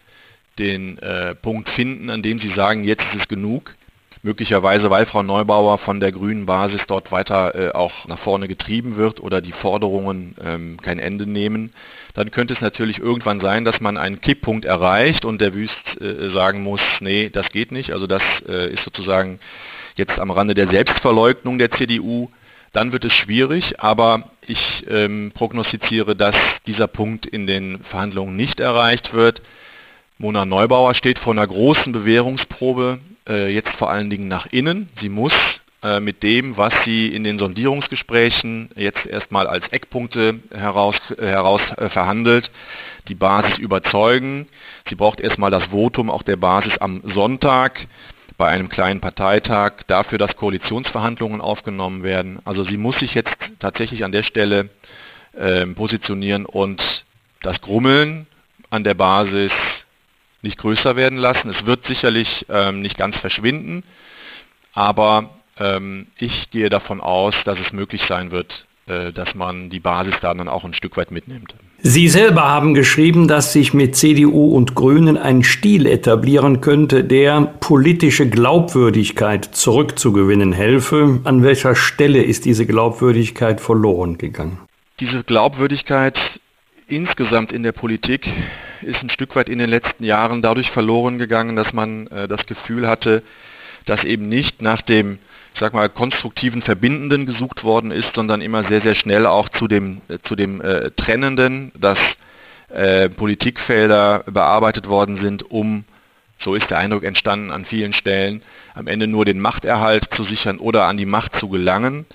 den äh, Punkt finden, an dem sie sagen, jetzt ist es genug, möglicherweise weil Frau Neubauer von der grünen Basis dort weiter äh, auch nach vorne getrieben wird oder die Forderungen ähm, kein Ende nehmen, dann könnte es natürlich irgendwann sein, dass man einen Kipppunkt erreicht und der Wüst äh, sagen muss, nee, das geht nicht. Also das äh, ist sozusagen jetzt am Rande der Selbstverleugnung der CDU. Dann wird es schwierig, aber ich ähm, prognostiziere, dass dieser Punkt in den Verhandlungen nicht erreicht wird. Mona Neubauer steht vor einer großen Bewährungsprobe, äh, jetzt vor allen Dingen nach innen. Sie muss mit dem, was sie in den Sondierungsgesprächen jetzt erstmal als Eckpunkte heraus, äh, heraus äh, verhandelt, die Basis überzeugen. Sie braucht erstmal das Votum auch der Basis am Sonntag bei einem kleinen Parteitag dafür, dass Koalitionsverhandlungen aufgenommen werden. Also sie muss sich jetzt tatsächlich an der Stelle äh, positionieren und das Grummeln an der Basis nicht größer werden lassen. Es wird sicherlich ähm, nicht ganz verschwinden, aber ich gehe davon aus, dass es möglich sein wird, äh, dass man die Basis dann auch ein Stück weit mitnimmt. Sie selber haben geschrieben, dass sich mit CDU und Grünen ein Stil etablieren könnte, der politische Glaubwürdigkeit zurückzugewinnen helfe. An welcher Stelle ist diese Glaubwürdigkeit verloren gegangen? Diese Glaubwürdigkeit insgesamt in der Politik ist ein Stück weit in den letzten Jahren dadurch verloren gegangen, dass man äh, das Gefühl hatte, dass eben nicht nach dem ich sag mal, konstruktiven Verbindenden gesucht worden ist, sondern immer sehr, sehr schnell auch zu dem, äh, zu dem äh, Trennenden, dass äh, Politikfelder bearbeitet worden sind, um, so ist der Eindruck entstanden an vielen Stellen, am Ende nur den Machterhalt zu sichern oder an die Macht zu gelangen.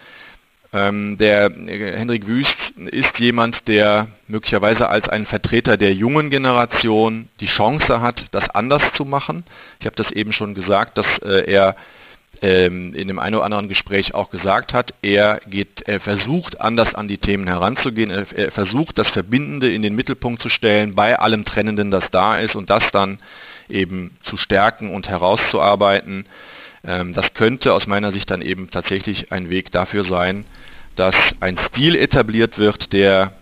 Ähm, der äh, Hendrik Wüst ist jemand, der möglicherweise als ein Vertreter der jungen Generation die Chance hat, das anders zu machen. Ich habe das eben schon gesagt, dass äh, er ähm, in dem einen oder anderen Gespräch auch gesagt hat, er geht, er versucht anders an die Themen heranzugehen, er, er versucht das Verbindende in den Mittelpunkt zu stellen, bei allem Trennenden, das da ist und das dann eben zu stärken und herauszuarbeiten. Ähm, das könnte aus meiner Sicht dann eben tatsächlich ein Weg dafür sein, dass ein Stil etabliert wird, der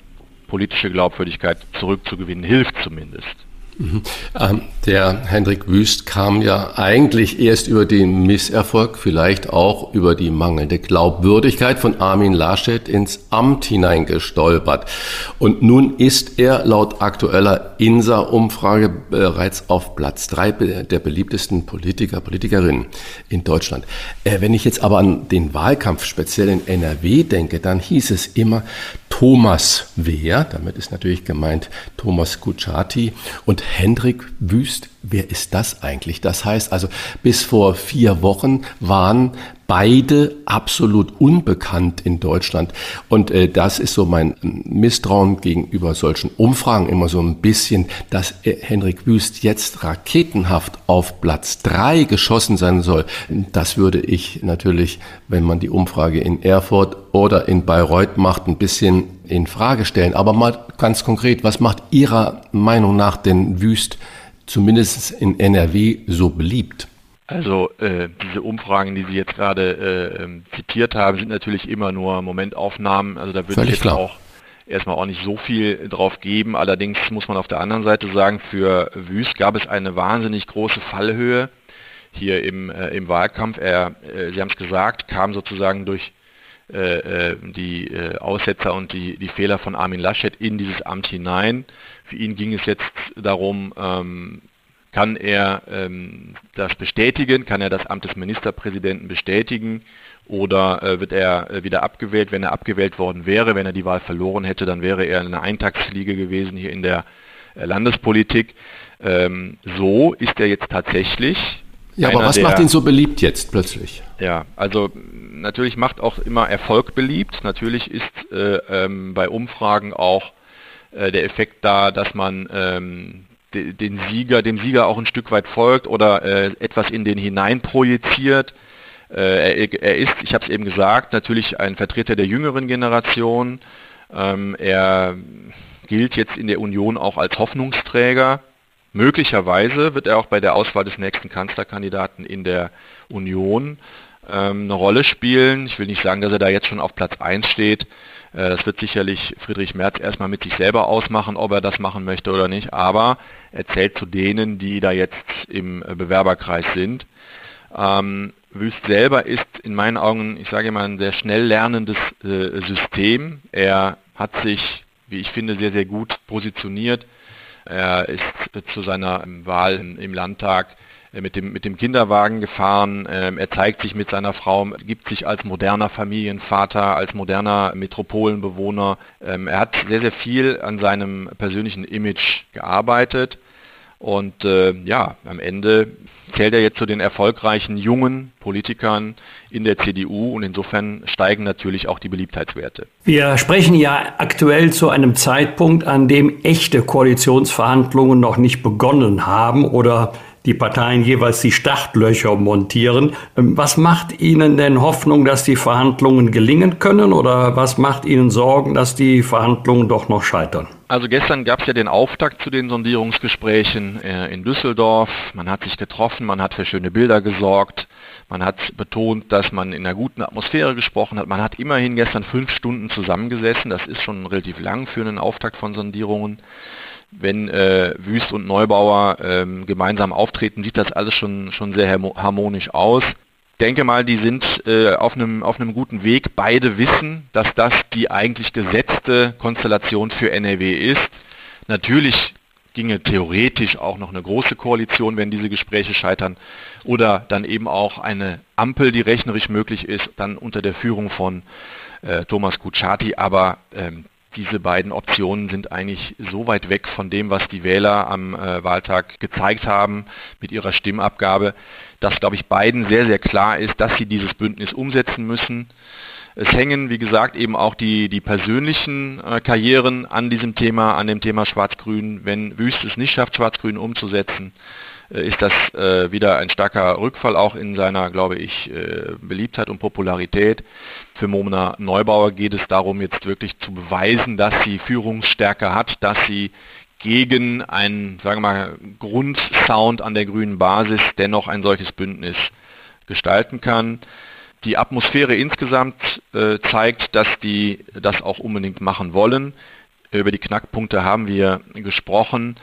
politische Glaubwürdigkeit zurückzugewinnen hilft zumindest. Mhm. Ähm, der Hendrik Wüst kam ja eigentlich erst über den Misserfolg, vielleicht auch über die mangelnde Glaubwürdigkeit von Armin Laschet ins Amt hineingestolpert. Und nun ist er laut aktueller INSA-Umfrage bereits auf Platz drei der beliebtesten Politiker, Politikerinnen in Deutschland. Äh, wenn ich jetzt aber an den Wahlkampf speziell in NRW denke, dann hieß es immer, Thomas Wehr, damit ist natürlich gemeint Thomas Kutschaty und Hendrik Wüst. Wer ist das eigentlich? Das heißt also, bis vor vier Wochen waren beide absolut unbekannt in Deutschland. Und äh, das ist so mein Misstrauen gegenüber solchen Umfragen immer so ein bisschen, dass äh, Henrik Wüst jetzt raketenhaft auf Platz drei geschossen sein soll. Das würde ich natürlich, wenn man die Umfrage in Erfurt oder in Bayreuth macht, ein bisschen in Frage stellen. Aber mal ganz konkret, was macht Ihrer Meinung nach denn Wüst zumindest in NRW so beliebt? Also äh, diese Umfragen, die Sie jetzt gerade äh, ähm, zitiert haben, sind natürlich immer nur Momentaufnahmen. Also da würde ich jetzt klar. auch erstmal auch nicht so viel drauf geben. Allerdings muss man auf der anderen Seite sagen, für Wüst gab es eine wahnsinnig große Fallhöhe hier im, äh, im Wahlkampf. Er, äh, Sie haben es gesagt, kam sozusagen durch äh, äh, die Aussetzer und die, die Fehler von Armin Laschet in dieses Amt hinein. Für ihn ging es jetzt darum, ähm, kann er ähm, das bestätigen? Kann er das Amt des Ministerpräsidenten bestätigen? Oder äh, wird er äh, wieder abgewählt? Wenn er abgewählt worden wäre, wenn er die Wahl verloren hätte, dann wäre er eine Eintagsfliege gewesen hier in der äh, Landespolitik. Ähm, so ist er jetzt tatsächlich. Ja, aber was der, macht ihn so beliebt jetzt plötzlich? Ja, also natürlich macht auch immer Erfolg beliebt. Natürlich ist äh, ähm, bei Umfragen auch äh, der Effekt da, dass man ähm, den Sieger, dem Sieger auch ein Stück weit folgt oder äh, etwas in den hinein projiziert. Äh, er, er, ist, ich habe es eben gesagt, natürlich ein Vertreter der jüngeren Generation. Ähm, er gilt jetzt in der Union auch als Hoffnungsträger. Möglicherweise wird er auch bei der Auswahl des nächsten Kanzlerkandidaten in der Union ähm, eine Rolle spielen. Ich will nicht sagen, dass er da jetzt schon auf Platz 1 steht. Äh, das wird sicherlich Friedrich Merz erstmal mit sich selber ausmachen, ob er das machen möchte oder nicht. Aber er zählt zu denen, die da jetzt im äh, Bewerberkreis sind. Ähm, Wüst selber ist in meinen Augen, ich sage mal, ein sehr schnell lernendes äh, System. Er hat sich, wie ich finde, sehr, sehr gut positioniert. Er ist zu seiner Wahl im Landtag mit dem, mit dem Kinderwagen gefahren. Ähm, er zeigt sich mit seiner Frau, gibt sich als moderner Familienvater, als moderner Metropolenbewohner. Ähm, er hat sehr, sehr viel an seinem persönlichen Image gearbeitet. Und äh, ja, am Ende zählt er jetzt zu den erfolgreichen jungen Politikern in der CDU und insofern steigen natürlich auch die Beliebtheitswerte. Wir sprechen ja aktuell zu einem Zeitpunkt, an dem echte Koalitionsverhandlungen noch nicht begonnen haben oder die Parteien jeweils die Startlöcher montieren. Ähm, was macht Ihnen denn Hoffnung, dass die Verhandlungen gelingen können oder was macht Ihnen Sorgen, dass die Verhandlungen doch noch scheitern? Also gestern gab es ja den Auftakt zu den Sondierungsgesprächen äh, in Düsseldorf. Man hat sich getroffen, man hat für schöne Bilder gesorgt. Man hat betont, dass man in einer guten Atmosphäre gesprochen hat. Man hat immerhin gestern fünf Stunden zusammengesessen. Das ist schon relativ lang für einen Auftakt von Sondierungen wenn äh, Wüst und Neubauer ähm, gemeinsam auftreten, sieht das alles schon, schon sehr harmonisch aus. Denke mal, die sind äh, auf, einem, auf einem guten Weg. Beide wissen, dass das die eigentlich gesetzte Konstellation für NRW ist. Natürlich ginge theoretisch auch noch eine große Koalition, wenn diese Gespräche scheitern, oder dann eben auch eine Ampel, die rechnerisch möglich ist, dann unter der Führung von äh, Thomas Kutschaty. Aber ähm, diese beiden Optionen sind eigentlich so weit weg von dem, was die Wähler am äh, Wahltag gezeigt haben mit ihrer Stimmabgabe, dass, glaube ich, beiden sehr, sehr klar ist, dass sie dieses Bündnis umsetzen müssen. Es hängen, wie gesagt, eben auch die, die persönlichen äh, Karrieren an diesem Thema, an dem Thema Schwarz-Grün. Wenn Wüst es nicht schafft, Schwarz-Grün umzusetzen, ist das äh, wieder ein starker Rückfall auch in seiner, glaube ich, äh, Beliebtheit und Popularität. Für Mona Neubauer geht es darum, jetzt wirklich zu beweisen, dass sie Führungsstärke hat, dass sie gegen einen, sagen wir mal, Grundsound an der grünen Basis dennoch ein solches Bündnis gestalten kann. Die Atmosphäre insgesamt äh, zeigt, dass die das auch unbedingt machen wollen. Über die Knackpunkte haben wir gesprochen.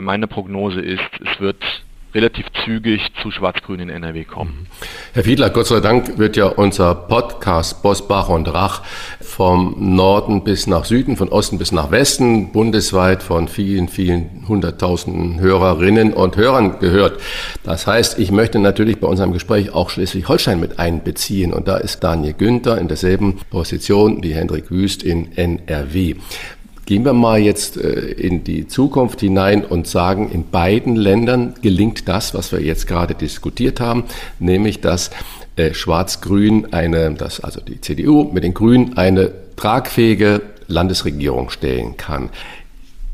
Meine Prognose ist, es wird relativ zügig zu Schwarz-Grün in NRW kommen. Herr Fiedler, Gott sei Dank wird ja unser Podcast Bosbach und Rach vom Norden bis nach Süden, von Osten bis nach Westen, bundesweit von vielen, vielen hunderttausenden Hörerinnen und Hörern gehört. Das heißt, ich möchte natürlich bei unserem Gespräch auch Schleswig-Holstein mit einbeziehen. Und da ist Daniel Günther in derselben Position wie Hendrik Wüst in NRW. Gehen wir mal jetzt äh, in die Zukunft hinein und sagen, in beiden Ländern gelingt das, was wir jetzt gerade diskutiert haben, nämlich dass äh, Schwarz-Grün eine, dass also die CDU mit den Grünen eine tragfähige Landesregierung stellen kann.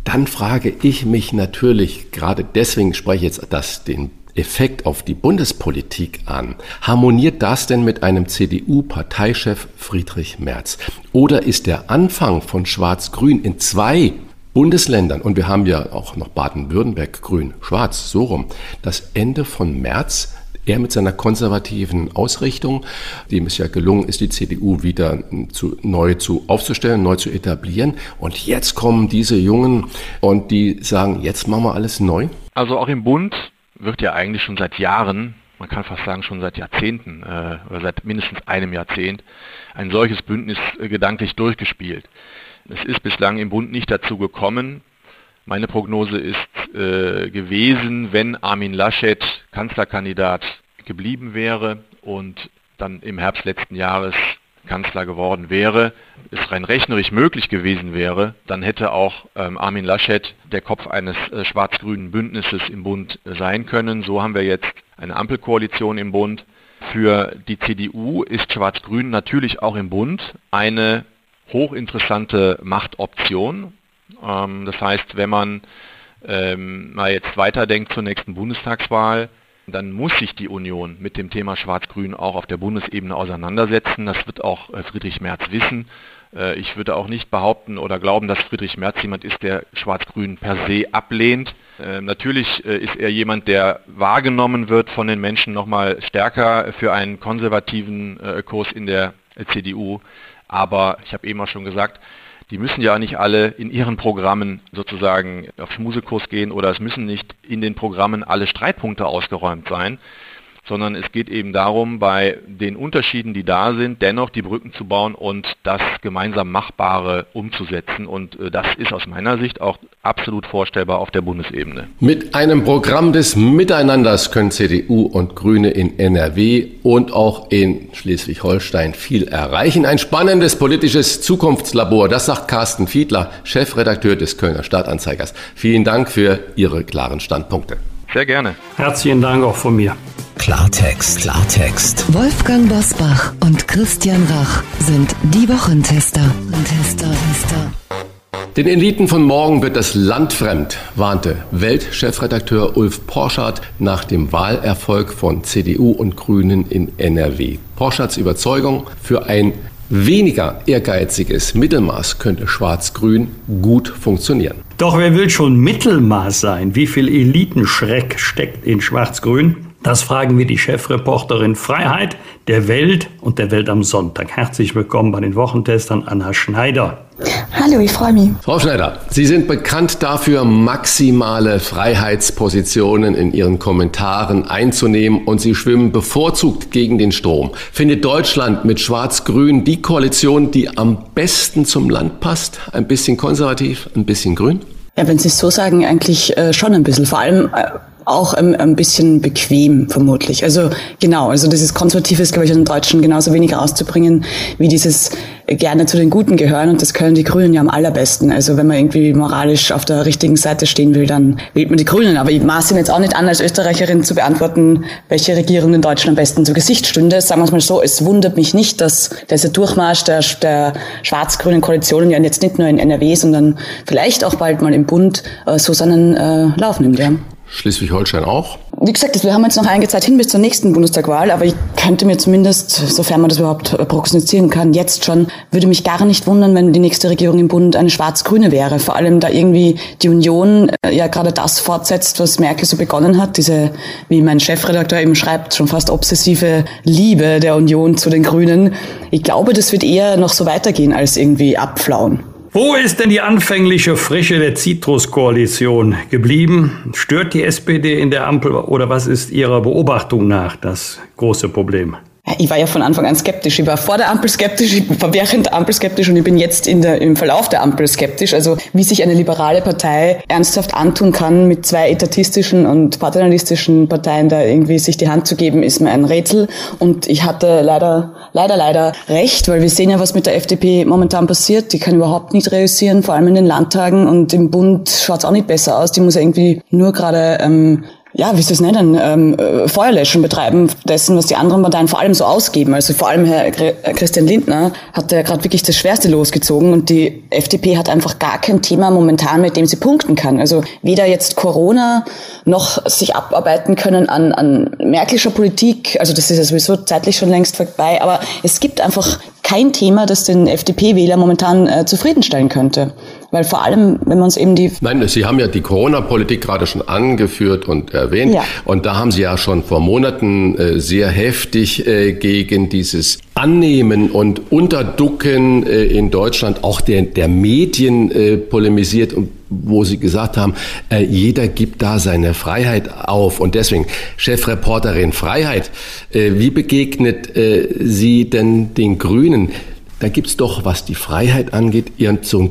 Dann frage ich mich natürlich, gerade deswegen spreche ich jetzt das den Effekt auf die Bundespolitik an. Harmoniert das denn mit einem CDU-Parteichef Friedrich Merz? Oder ist der Anfang von Schwarz-Grün in zwei Bundesländern, und wir haben ja auch noch Baden-Württemberg grün, schwarz, so rum, das Ende von Merz er mit seiner konservativen Ausrichtung, dem es ja gelungen ist, die CDU wieder zu, neu zu aufzustellen, neu zu etablieren. Und jetzt kommen diese Jungen und die sagen, jetzt machen wir alles neu. Also auch im Bund wird ja eigentlich schon seit Jahren, man kann fast sagen schon seit Jahrzehnten äh, oder seit mindestens einem Jahrzehnt, ein solches Bündnis äh, gedanklich durchgespielt. Es ist bislang im Bund nicht dazu gekommen. Meine Prognose ist äh, gewesen, wenn Armin Laschet Kanzlerkandidat geblieben wäre und dann im Herbst letzten Jahres Kanzler geworden wäre, es rein rechnerisch möglich gewesen wäre, dann hätte auch ähm, Armin Laschet der Kopf eines äh, schwarz-grünen Bündnisses im Bund äh, sein können. So haben wir jetzt eine Ampelkoalition im Bund. Für die CDU ist Schwarz-Grün natürlich auch im Bund eine hochinteressante Machtoption. Ähm, das heißt, wenn man ähm, mal jetzt weiterdenkt zur nächsten Bundestagswahl, dann muss sich die Union mit dem Thema Schwarz-Grün auch auf der Bundesebene auseinandersetzen. Das wird auch äh, Friedrich Merz wissen. Äh, ich würde auch nicht behaupten oder glauben, dass Friedrich Merz jemand ist, der Schwarz-Grün per se ablehnt. Äh, natürlich ist er jemand, der wahrgenommen wird von den Menschen nochmal stärker für einen konservativen Kurs in der CDU. Aber ich habe eben auch schon gesagt, die müssen ja nicht alle in ihren Programmen sozusagen auf Schmusekurs gehen oder es müssen nicht in den Programmen alle Streitpunkte ausgeräumt sein sondern es geht eben darum, bei den Unterschieden, die da sind, dennoch die Brücken zu bauen und das gemeinsam Machbare umzusetzen. Und äh, das ist aus meiner Sicht auch absolut vorstellbar auf der Bundesebene. Mit einem Programm des Miteinanders können CDU und Grüne in NRW und auch in Schleswig-Holstein viel erreichen. Ein spannendes politisches Zukunftslabor, das sagt Carsten Fiedler, Chefredakteur des Kölner Stadtanzeigers. Vielen Dank für Ihre klaren Standpunkte. Sehr gerne. Herzlichen Dank auch von mir. Klartext, Klartext. Wolfgang Bosbach und Christian Rach sind die Wochentester. Tester, Tester. Den Eliten von morgen wird das Land fremd, warnte Weltchefredakteur Ulf Porschardt nach dem Wahlerfolg von CDU und Grünen in NRW. Porschards Überzeugung für ein weniger ehrgeiziges Mittelmaß könnte Schwarz-Grün gut funktionieren. Doch wer will schon Mittelmaß sein? Wie viel Elitenschreck steckt in Schwarz-Grün? Das fragen wir die Chefreporterin Freiheit der Welt und der Welt am Sonntag. Herzlich willkommen bei den Wochentestern Anna Schneider. Hallo, ich freue mich. Frau Schneider, Sie sind bekannt dafür, maximale Freiheitspositionen in Ihren Kommentaren einzunehmen und Sie schwimmen bevorzugt gegen den Strom. Findet Deutschland mit Schwarz-Grün die Koalition, die am besten zum Land passt? Ein bisschen konservativ, ein bisschen grün? Ja, wenn Sie es so sagen, eigentlich äh, schon ein bisschen. Vor allem äh, auch ein, ein bisschen bequem, vermutlich. Also genau, also dieses Konservative ist, glaube ich, den Deutschen genauso wenig rauszubringen, wie dieses gerne zu den Guten gehören. Und das können die Grünen ja am allerbesten. Also wenn man irgendwie moralisch auf der richtigen Seite stehen will, dann wählt man die Grünen. Aber ich maße jetzt auch nicht an, als Österreicherin zu beantworten, welche Regierung in Deutschland am besten zu Gesicht stünde. Sagen wir es mal so, es wundert mich nicht, dass dieser Durchmarsch der, der schwarz-grünen Koalitionen ja jetzt nicht nur in NRW, sondern vielleicht auch bald mal im Bund äh, so seinen äh, Lauf nimmt. Ja. Schleswig-Holstein auch? Wie gesagt, wir haben jetzt noch einige Zeit hin bis zur nächsten Bundestagwahl, aber ich könnte mir zumindest, sofern man das überhaupt prognostizieren kann, jetzt schon, würde mich gar nicht wundern, wenn die nächste Regierung im Bund eine schwarz-grüne wäre. Vor allem, da irgendwie die Union äh, ja gerade das fortsetzt, was Merkel so begonnen hat, diese, wie mein Chefredakteur eben schreibt, schon fast obsessive Liebe der Union zu den Grünen. Ich glaube, das wird eher noch so weitergehen als irgendwie abflauen. Wo ist denn die anfängliche Frische der Citrus-Koalition geblieben? Stört die SPD in der Ampel oder was ist Ihrer Beobachtung nach das große Problem? Ich war ja von Anfang an skeptisch. Ich war vor der Ampel skeptisch, ich war während der Ampel skeptisch und ich bin jetzt der, im Verlauf der Ampel skeptisch. Also wie sich eine liberale Partei ernsthaft antun kann, mit zwei etatistischen und paternalistischen Parteien da irgendwie sich die Hand zu geben, ist mir ein Rätsel. Und ich hatte leider, leider, leider recht, weil wir sehen ja, was mit der FDP momentan passiert. Die kann überhaupt nicht reüssieren, vor allem in den Landtagen und im Bund schaut es auch nicht besser aus. Die muss irgendwie nur gerade ähm, ja, wie soll es nennen, ähm, äh, Feuerlöschen betreiben dessen, was die anderen Parteien vor allem so ausgeben. Also vor allem Herr äh, Christian Lindner hat ja gerade wirklich das Schwerste losgezogen und die FDP hat einfach gar kein Thema momentan, mit dem sie punkten kann. Also weder jetzt Corona noch sich abarbeiten können an, an Merkelscher Politik. Also das ist ja sowieso zeitlich schon längst vorbei. Aber es gibt einfach kein Thema, das den FDP-Wähler momentan äh, zufriedenstellen könnte. Weil vor allem, wenn man uns eben die... Nein, Sie haben ja die Corona-Politik gerade schon angeführt und erwähnt. Ja. Und da haben Sie ja schon vor Monaten äh, sehr heftig äh, gegen dieses Annehmen und Unterducken äh, in Deutschland auch der, der Medien äh, polemisiert und wo Sie gesagt haben, äh, jeder gibt da seine Freiheit auf. Und deswegen, Chefreporterin Freiheit, äh, wie begegnet äh, sie denn den Grünen? Da gibt's doch, was die Freiheit angeht, ihren so einen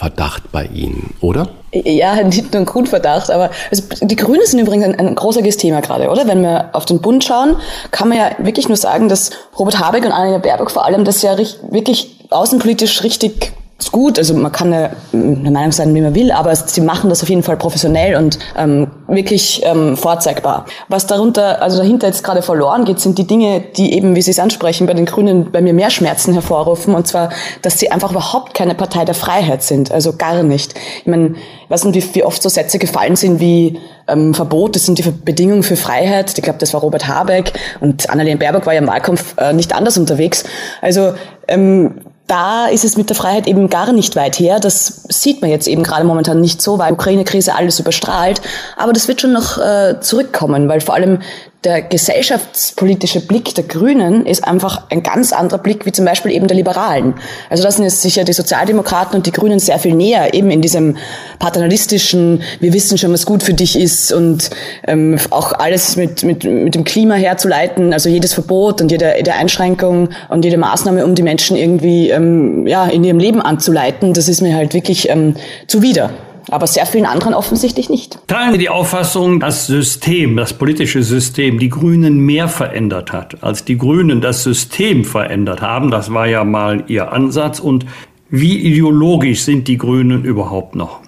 Grundverdacht bei Ihnen, oder? Ja, nicht nur ein Grundverdacht, aber also die Grünen sind übrigens ein, ein großartiges Thema gerade, oder? Wenn wir auf den Bund schauen, kann man ja wirklich nur sagen, dass Robert Habeck und Annalena Baerbock vor allem das ja wirklich außenpolitisch richtig ist gut. Also man kann eine, eine Meinung sein, wie man will, aber sie machen das auf jeden Fall professionell und ähm, wirklich ähm, vorzeigbar. Was darunter, also dahinter jetzt gerade verloren geht, sind die Dinge, die eben, wie Sie es ansprechen, bei den Grünen bei mir mehr Schmerzen hervorrufen. Und zwar, dass sie einfach überhaupt keine Partei der Freiheit sind. Also gar nicht. Ich meine, ich weiß nicht, wie, wie oft so Sätze gefallen sind wie ähm, Verbot, das sind die Bedingungen für Freiheit. Ich glaube, das war Robert Habeck und Annalena Baerbock war ja im Wahlkampf äh, nicht anders unterwegs. Also ähm, da ist es mit der Freiheit eben gar nicht weit her. Das sieht man jetzt eben gerade momentan nicht so, weil Ukraine-Krise alles überstrahlt. Aber das wird schon noch äh, zurückkommen, weil vor allem der gesellschaftspolitische Blick der Grünen ist einfach ein ganz anderer Blick wie zum Beispiel eben der Liberalen. Also da sind jetzt sicher die Sozialdemokraten und die Grünen sehr viel näher, eben in diesem paternalistischen, wir wissen schon, was gut für dich ist und ähm, auch alles mit, mit, mit dem Klima herzuleiten, also jedes Verbot und jede, jede Einschränkung und jede Maßnahme, um die Menschen irgendwie ähm, ja, in ihrem Leben anzuleiten, das ist mir halt wirklich ähm, zuwider aber sehr vielen anderen offensichtlich nicht. Teilen Sie die Auffassung, das System, das politische System, die Grünen mehr verändert hat, als die Grünen das System verändert haben? Das war ja mal Ihr Ansatz. Und wie ideologisch sind die Grünen überhaupt noch?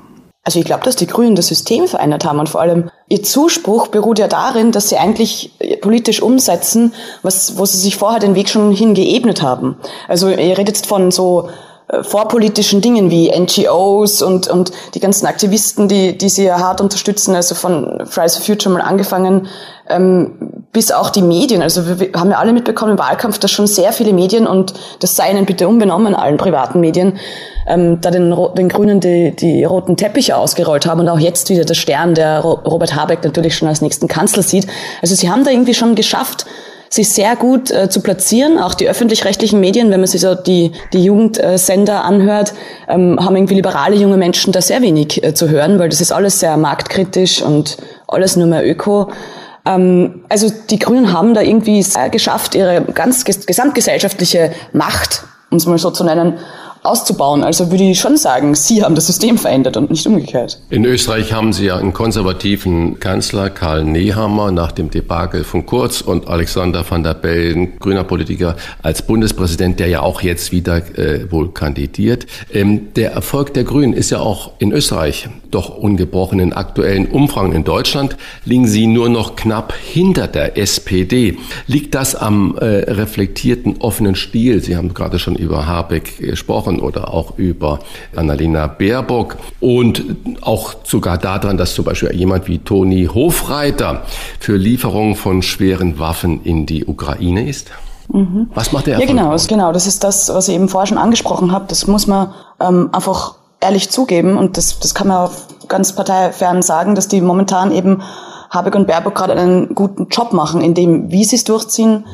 Also ich glaube, dass die Grünen das System verändert haben und vor allem ihr Zuspruch beruht ja darin, dass sie eigentlich politisch umsetzen, was, wo sie sich vorher den Weg schon hingeebnet haben. Also ihr redet jetzt von so äh, vorpolitischen Dingen wie NGOs und, und die ganzen Aktivisten, die, die sie ja hart unterstützen, also von Fridays for Future mal angefangen, ähm, bis auch die Medien. Also wir, wir haben ja alle mitbekommen im Wahlkampf, dass schon sehr viele Medien, und das sei ihnen bitte unbenommen, allen privaten Medien, ähm, da den, den Grünen die, die roten Teppiche ausgerollt haben und auch jetzt wieder der Stern, der Robert Habeck natürlich schon als nächsten Kanzler sieht. Also sie haben da irgendwie schon geschafft, sich sehr gut äh, zu platzieren. Auch die öffentlich-rechtlichen Medien, wenn man sich so die, die Jugendsender anhört, ähm, haben irgendwie liberale junge Menschen da sehr wenig äh, zu hören, weil das ist alles sehr marktkritisch und alles nur mehr öko. Ähm, also die Grünen haben da irgendwie geschafft, ihre ganz gesamtgesellschaftliche Macht, um es mal so zu nennen, auszubauen. Also würde ich schon sagen, Sie haben das System verändert und nicht umgekehrt. In Österreich haben Sie ja einen konservativen Kanzler, Karl Nehammer, nach dem Debakel von Kurz und Alexander van der Bellen, grüner Politiker, als Bundespräsident, der ja auch jetzt wieder äh, wohl kandidiert. Ähm, der Erfolg der Grünen ist ja auch in Österreich doch ungebrochen. In aktuellen Umfragen in Deutschland liegen sie nur noch knapp hinter der SPD. Liegt das am äh, reflektierten offenen Stil? Sie haben gerade schon über Habeck gesprochen gesprochen oder auch über Annalena Baerbock und auch sogar daran, dass zum Beispiel jemand wie Toni Hofreiter für Lieferungen von schweren Waffen in die Ukraine ist? Mhm. Was macht der Erfolg? Ja, genau, aus? genau. Das ist das, was ich eben vorher schon angesprochen habe. Das muss man ähm, einfach ehrlich zugeben und das, das kann man ganz parteifern sagen, dass die momentan eben Habeck und Baerbock gerade einen guten Job machen, in dem, wie sie es durchziehen,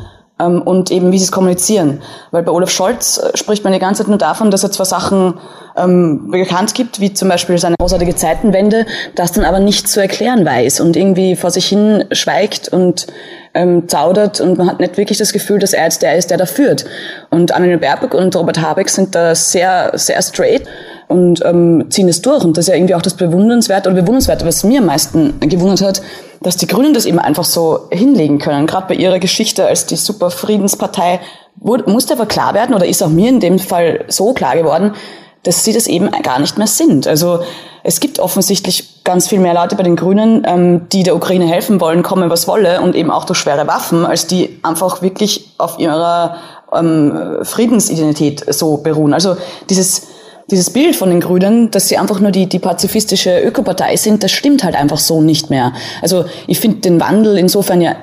und eben wie sie es kommunizieren. Weil bei Olaf Scholz äh, spricht man die ganze Zeit nur davon, dass er zwar Sachen ähm, bekannt gibt, wie zum Beispiel seine großartige Zeitenwende, das dann aber nicht zu erklären weiß und irgendwie vor sich hin schweigt und ähm, zaudert und man hat nicht wirklich das Gefühl, dass er jetzt der ist, der da führt. Und Annalena Baerbock und Robert Habeck sind da sehr, sehr straight und ähm, ziehen es durch. Und das ist ja irgendwie auch das Bewundernswerte oder Bewundernswerte, was mir am meisten gewundert hat, dass die Grünen das eben einfach so hinlegen können. Gerade bei ihrer Geschichte als die super Friedenspartei musste aber klar werden, oder ist auch mir in dem Fall so klar geworden, dass sie das eben gar nicht mehr sind. Also es gibt offensichtlich ganz viel mehr Leute bei den Grünen, ähm, die der Ukraine helfen wollen, komme was wolle, und eben auch durch schwere Waffen, als die einfach wirklich auf ihrer ähm, Friedensidentität so beruhen. Also dieses dieses Bild von den Grünen, dass sie einfach nur die, die pazifistische Ökopartei sind, das stimmt halt einfach so nicht mehr. Also ich finde den Wandel insofern ja,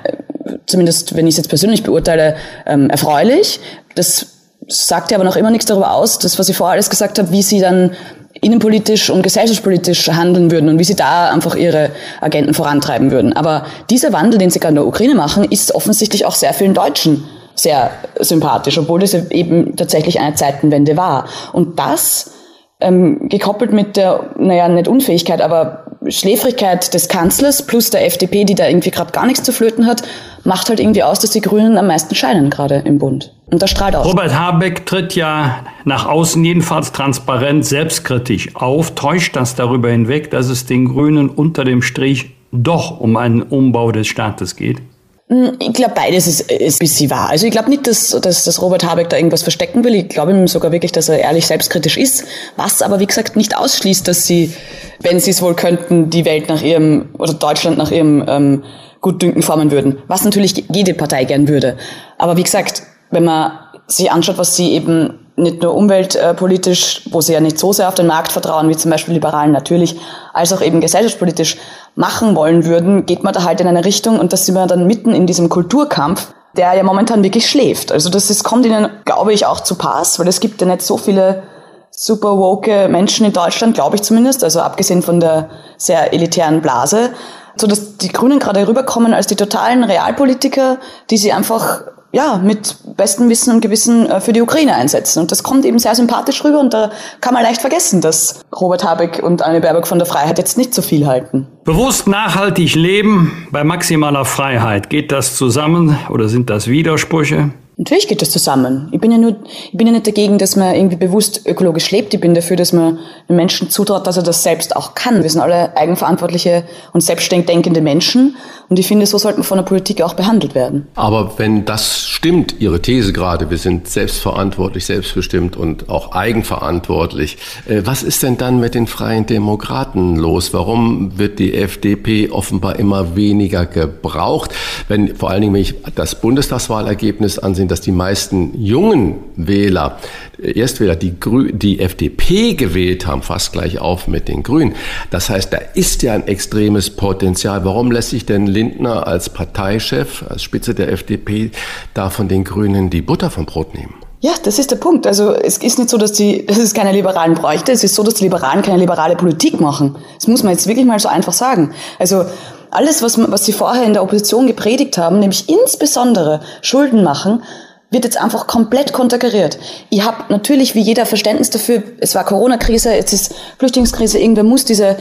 zumindest wenn ich es jetzt persönlich beurteile, ähm, erfreulich. Das sagt ja aber noch immer nichts darüber aus, das, was ich vorher alles gesagt habe, wie sie dann innenpolitisch und gesellschaftspolitisch handeln würden und wie sie da einfach ihre Agenten vorantreiben würden. Aber dieser Wandel, den sie gerade in der Ukraine machen, ist offensichtlich auch sehr vielen Deutschen sehr sympathisch, obwohl das eben tatsächlich eine Zeitenwende war. Und das ähm, gekoppelt mit der, naja, nicht Unfähigkeit, aber Schläfrigkeit des Kanzlers plus der FDP, die da irgendwie gerade gar nichts zu flöten hat, macht halt irgendwie aus, dass die Grünen am meisten scheinen gerade im Bund. Und das strahlt aus. Robert Habeck tritt ja nach außen jedenfalls transparent selbstkritisch auf. Täuscht das darüber hinweg, dass es den Grünen unter dem Strich doch um einen Umbau des Staates geht? Hm, ich glaube, beides ist, ist ein bisschen wahr. Also ich glaube nicht, dass, dass, dass Robert Habeck da irgendwas verstecken will. Ich glaube ihm sogar wirklich, dass er ehrlich selbstkritisch ist. Was aber, wie gesagt, nicht ausschließt, dass sie, wenn sie es wohl könnten, die Welt nach ihrem, oder Deutschland nach ihrem ähm, Gutdünken formen würden. Was natürlich jede Partei gern würde. Aber wie gesagt, wenn man sich anschaut, was sie eben nicht nur umweltpolitisch, wo sie ja nicht so sehr auf den Markt vertrauen, wie zum Beispiel Liberalen natürlich, als auch eben gesellschaftspolitisch machen wollen würden, geht man da halt in eine Richtung und das sind wir dann mitten in diesem Kulturkampf, der ja momentan wirklich schläft. Also das ist, kommt ihnen, glaube ich, auch zu Pass, weil es gibt ja nicht so viele super woke Menschen in Deutschland, glaube ich zumindest, also abgesehen von der sehr elitären Blase, so dass die Grünen gerade rüberkommen als die totalen Realpolitiker, die sie einfach ja, mit bestem Wissen und Gewissen äh, für die Ukraine einsetzen. Und das kommt eben sehr sympathisch rüber und da kann man leicht vergessen, dass Robert Habeck und Anne Baerbock von der Freiheit jetzt nicht so viel halten. Bewusst nachhaltig leben bei maximaler Freiheit. Geht das zusammen oder sind das Widersprüche? Natürlich geht das zusammen. Ich bin ja nur, ich bin ja nicht dagegen, dass man irgendwie bewusst ökologisch lebt. Ich bin dafür, dass man einem Menschen zutraut, dass er das selbst auch kann. Wir sind alle eigenverantwortliche und selbstständig denkende Menschen. Und ich finde, so sollten wir von der Politik auch behandelt werden. Aber wenn das stimmt, Ihre These gerade, wir sind selbstverantwortlich, selbstbestimmt und auch eigenverantwortlich, äh, was ist denn dann mit den freien Demokraten los? Warum wird die FDP offenbar immer weniger gebraucht? Wenn, vor allen Dingen, wenn ich das Bundestagswahlergebnis ansehen, dass die meisten jungen Wähler, Erstwähler, die, Grü die FDP gewählt haben, fast gleich auf mit den Grünen. Das heißt, da ist ja ein extremes Potenzial. Warum lässt sich denn Lindner als Parteichef, als Spitze der FDP, da von den Grünen die Butter vom Brot nehmen? Ja, das ist der Punkt. Also es ist nicht so, dass, die, dass es keine Liberalen bräuchte. Es ist so, dass die Liberalen keine liberale Politik machen. Das muss man jetzt wirklich mal so einfach sagen. Also alles, was, was sie vorher in der Opposition gepredigt haben, nämlich insbesondere Schulden machen, wird jetzt einfach komplett konterkariert. Ich habe natürlich wie jeder Verständnis dafür, es war Corona-Krise, jetzt ist Flüchtlingskrise, irgendwer muss diese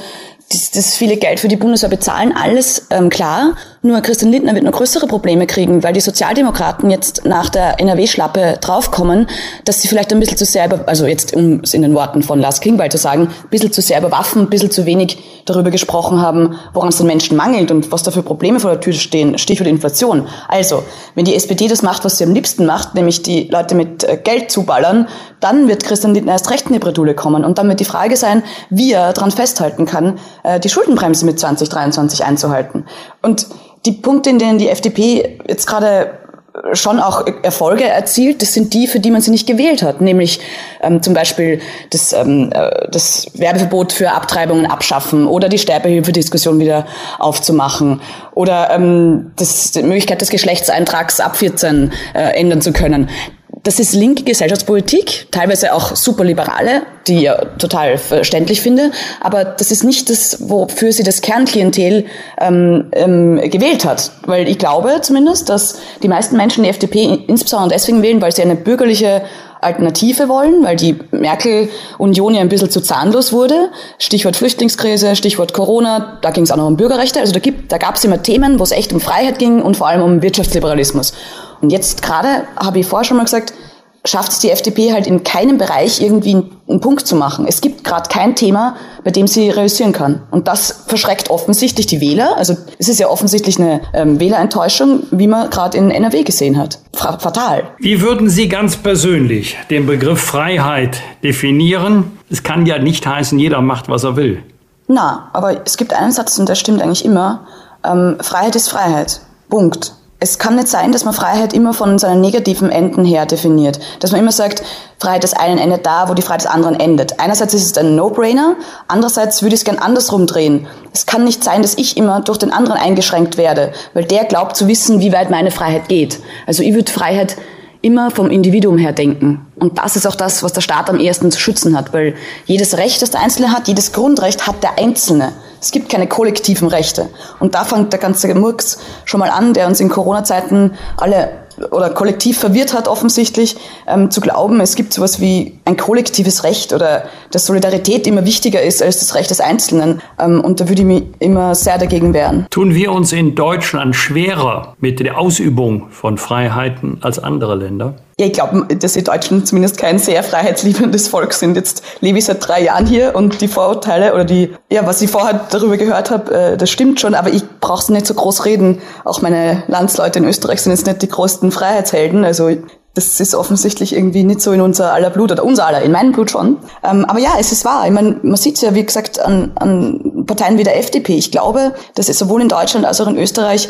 das, das viele Geld für die Bundeswehr bezahlen, alles ähm, klar. Nur Christian Lindner wird noch größere Probleme kriegen, weil die Sozialdemokraten jetzt nach der NRW-Schlappe draufkommen, dass sie vielleicht ein bisschen zu sehr, also jetzt um es in den Worten von Lars Klingbeil zu sagen, ein bisschen zu sehr über Waffen, ein bisschen zu wenig darüber gesprochen haben, woran es den Menschen mangelt und was da für Probleme vor der Tür stehen, Stichwort Inflation. Also, wenn die SPD das macht, was sie am liebsten macht, nämlich die Leute mit äh, Geld zuballern, dann wird Christian Lindner erst recht in die Bredouille kommen. Und dann wird die Frage sein, wie er daran festhalten kann, äh, die Schuldenbremse mit 2023 einzuhalten. Und die Punkte, in denen die FDP jetzt gerade schon auch Erfolge erzielt, das sind die, für die man sie nicht gewählt hat, nämlich ähm, zum Beispiel das, ähm, äh, das Werbeverbot für Abtreibungen abschaffen oder die Sterbehilfe-Diskussion wieder aufzumachen oder ähm, das, die Möglichkeit des Geschlechtseintrags ab 14 äh, ändern zu können das ist linke Gesellschaftspolitik, teilweise auch superliberale, die ich ja total verständlich finde, aber das ist nicht das, wofür sie das Kernklientel ähm, ähm, gewählt hat. Weil ich glaube zumindest, dass die meisten Menschen die FDP insbesondere deswegen wählen, weil sie eine bürgerliche Alternative wollen, weil die Merkel-Union ja ein bisschen zu zahnlos wurde. Stichwort Flüchtlingskrise, Stichwort Corona, da ging es auch noch um Bürgerrechte. Also da, gibt, da gab es immer Themen, wo es echt um Freiheit ging und vor allem um Wirtschaftsliberalismus. Und jetzt gerade habe ich vorher schon mal gesagt, schafft es die FDP halt in keinem Bereich irgendwie einen Punkt zu machen. Es gibt gerade kein Thema, bei dem sie realisieren kann. Und das verschreckt offensichtlich die Wähler. Also es ist ja offensichtlich eine ähm, Wählerenttäuschung, wie man gerade in NRW gesehen hat. Fatal. Wie würden Sie ganz persönlich den Begriff Freiheit definieren? Es kann ja nicht heißen, jeder macht, was er will. Na, aber es gibt einen Satz, und der stimmt eigentlich immer. Ähm, Freiheit ist Freiheit. Punkt es kann nicht sein, dass man Freiheit immer von seinen negativen Enden her definiert. Dass man immer sagt, Freiheit des einen endet da, wo die Freiheit des anderen endet. Einerseits ist es ein No-Brainer, andererseits würde ich es gern andersrum drehen. Es kann nicht sein, dass ich immer durch den anderen eingeschränkt werde, weil der glaubt zu wissen, wie weit meine Freiheit geht. Also ich würde Freiheit immer vom Individuum her denken. Und das ist auch das, was der Staat am ehesten zu schützen hat, weil jedes Recht, das der Einzelne hat, jedes Grundrecht hat der Einzelne. Es gibt keine kollektiven Rechte. Und da fängt der ganze Murks schon mal an, der uns in Corona-Zeiten alle oder kollektiv verwirrt hat offensichtlich, ähm, zu glauben, es gibt sowas wie ein kollektives Recht oder dass Solidarität immer wichtiger ist als das Recht des Einzelnen. Ähm, und da würde ich mich immer sehr dagegen wehren. Tun wir uns in Deutschland schwerer mit der Ausübung von Freiheiten als andere Länder? Ja, ich glaube, dass die Deutschen zumindest kein sehr freiheitsliebendes Volk sind. Jetzt lebe ich seit drei Jahren hier und die Vorurteile oder die, ja, was ich vorher darüber gehört habe, äh, das stimmt schon, aber ich brauche es nicht so groß reden. Auch meine Landsleute in Österreich sind jetzt nicht die größten Freiheitshelden. Also das ist offensichtlich irgendwie nicht so in unser aller Blut oder unser aller, in meinem Blut schon. Ähm, aber ja, es ist wahr. Ich meine, man sieht es ja, wie gesagt, an, an Parteien wie der FDP. Ich glaube, dass es sowohl in Deutschland als auch in Österreich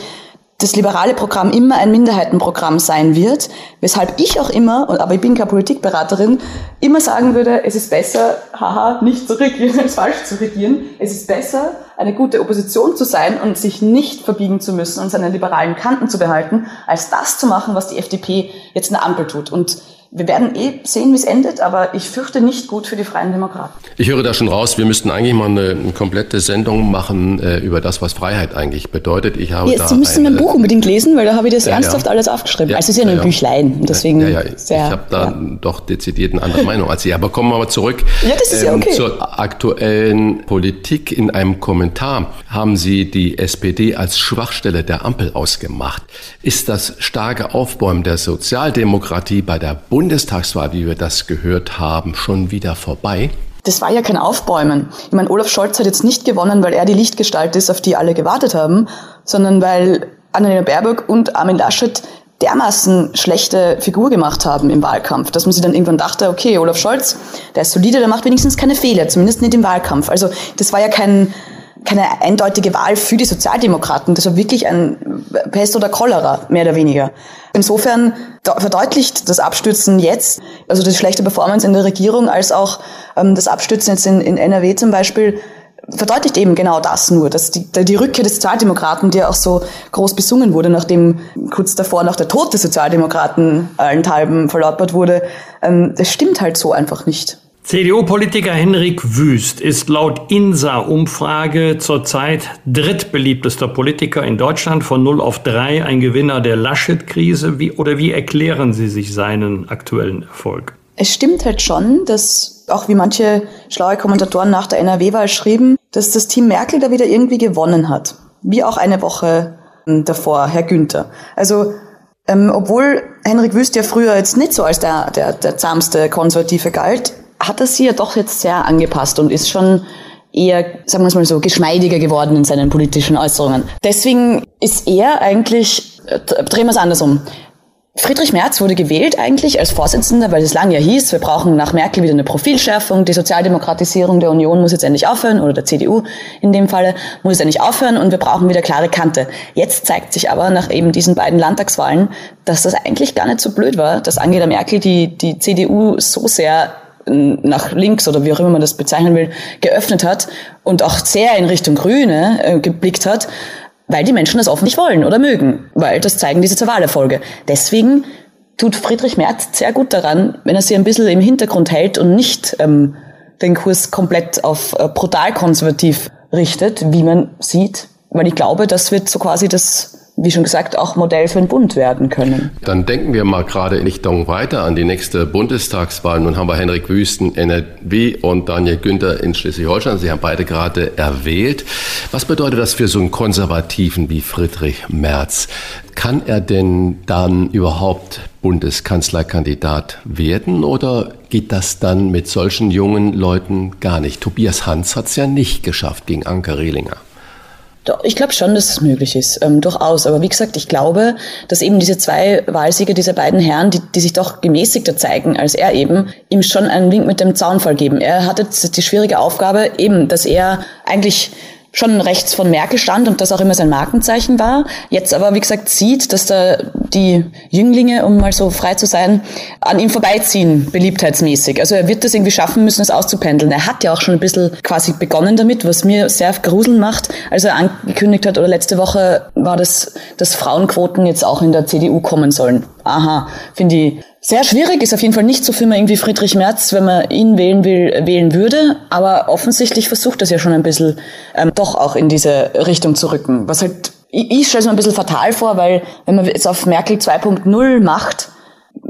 das liberale Programm immer ein Minderheitenprogramm sein wird, weshalb ich auch immer, aber ich bin keine Politikberaterin, immer sagen würde, es ist besser, haha, nicht zu regieren als falsch zu regieren. Es ist besser, eine gute Opposition zu sein und sich nicht verbiegen zu müssen und seine liberalen Kanten zu behalten, als das zu machen, was die FDP jetzt in der Ampel tut. Und wir werden eh sehen, wie es endet, aber ich fürchte nicht gut für die Freien Demokraten. Ich höre da schon raus, wir müssten eigentlich mal eine, eine komplette Sendung machen äh, über das, was Freiheit eigentlich bedeutet. Ich habe ja, da Sie müssen mein Buch unbedingt lesen, weil da habe ich das ja, ernsthaft ja. alles aufgeschrieben. Ja, also es ist ja nur ein Büchlein, deswegen. Ja, ja, ich habe da doch dezidiert eine andere Meinung als Sie. Aber kommen wir mal zurück ja, das ist ähm, ja okay. zur aktuellen Politik. In einem Kommentar haben Sie die SPD als Schwachstelle der Ampel ausgemacht. Ist das starke Aufbäumen der Sozialdemokratie bei der Bund Bundestagswahl, wie wir das gehört haben, schon wieder vorbei? Das war ja kein Aufbäumen. Ich meine, Olaf Scholz hat jetzt nicht gewonnen, weil er die Lichtgestalt ist, auf die alle gewartet haben, sondern weil Annalena Baerbock und Armin Laschet dermaßen schlechte Figur gemacht haben im Wahlkampf, dass man sich dann irgendwann dachte, okay, Olaf Scholz, der ist solide, der macht wenigstens keine Fehler, zumindest nicht im Wahlkampf. Also das war ja kein, keine eindeutige Wahl für die Sozialdemokraten. Das war wirklich ein Pest oder Cholera, mehr oder weniger. Insofern verdeutlicht das Abstürzen jetzt, also die schlechte Performance in der Regierung, als auch ähm, das Abstürzen jetzt in, in NRW zum Beispiel, verdeutlicht eben genau das nur, dass die, die Rückkehr des Sozialdemokraten, die ja auch so groß besungen wurde, nachdem kurz davor noch der Tod des Sozialdemokraten allenthalben verlautbart wurde, ähm, das stimmt halt so einfach nicht. CDU-Politiker Henrik Wüst ist laut INSA-Umfrage zurzeit drittbeliebtester Politiker in Deutschland von 0 auf 3, ein Gewinner der Laschet-Krise. Wie, oder wie erklären Sie sich seinen aktuellen Erfolg? Es stimmt halt schon, dass auch wie manche schlaue Kommentatoren nach der NRW-Wahl schrieben, dass das Team Merkel da wieder irgendwie gewonnen hat. Wie auch eine Woche ähm, davor, Herr Günther. Also ähm, obwohl Henrik Wüst ja früher jetzt nicht so als der, der, der zahmste Konservative galt, hat er sich ja doch jetzt sehr angepasst und ist schon eher, sagen wir es mal so, geschmeidiger geworden in seinen politischen Äußerungen. Deswegen ist er eigentlich, äh, drehen wir es andersrum. Friedrich Merz wurde gewählt eigentlich als Vorsitzender, weil es lange ja hieß, wir brauchen nach Merkel wieder eine Profilschärfung, die Sozialdemokratisierung der Union muss jetzt endlich aufhören, oder der CDU in dem Falle, muss jetzt endlich aufhören und wir brauchen wieder klare Kante. Jetzt zeigt sich aber nach eben diesen beiden Landtagswahlen, dass das eigentlich gar nicht so blöd war, dass Angela Merkel die, die CDU so sehr nach links oder wie auch immer man das bezeichnen will, geöffnet hat und auch sehr in Richtung Grüne äh, geblickt hat, weil die Menschen das offen nicht wollen oder mögen, weil das zeigen diese zwei Wahlerfolge. Deswegen tut Friedrich Merz sehr gut daran, wenn er sie ein bisschen im Hintergrund hält und nicht ähm, den Kurs komplett auf äh, brutal konservativ richtet, wie man sieht. Weil ich glaube, das wird so quasi das wie schon gesagt, auch Modell für den Bund werden können. Dann denken wir mal gerade in Richtung weiter an die nächste Bundestagswahl. Nun haben wir Henrik Wüsten, NRW und Daniel Günther in Schleswig-Holstein. Sie haben beide gerade erwählt. Was bedeutet das für so einen Konservativen wie Friedrich Merz? Kann er denn dann überhaupt Bundeskanzlerkandidat werden oder geht das dann mit solchen jungen Leuten gar nicht? Tobias Hans hat es ja nicht geschafft gegen Anke Rehlinger. Ich glaube schon, dass es möglich ist, ähm, durchaus. Aber wie gesagt, ich glaube, dass eben diese zwei Wahlsiege dieser beiden Herren, die, die sich doch gemäßigter zeigen als er eben, ihm schon einen Wink mit dem Zaunfall geben. Er hatte die schwierige Aufgabe eben, dass er eigentlich schon rechts von Merkel stand und das auch immer sein Markenzeichen war. Jetzt aber, wie gesagt, sieht, dass da die Jünglinge, um mal so frei zu sein, an ihm vorbeiziehen, beliebtheitsmäßig. Also er wird das irgendwie schaffen müssen, das auszupendeln. Er hat ja auch schon ein bisschen quasi begonnen damit, was mir sehr gruseln macht. Als er angekündigt hat, oder letzte Woche war das, dass Frauenquoten jetzt auch in der CDU kommen sollen. Aha, finde ich sehr schwierig, ist auf jeden Fall nicht so für man irgendwie Friedrich Merz, wenn man ihn wählen will, wählen würde. Aber offensichtlich versucht das ja schon ein bisschen ähm, doch auch in diese Richtung zu rücken. Was halt, ich, ich stelle es mir ein bisschen fatal vor, weil wenn man jetzt auf Merkel 2.0 macht,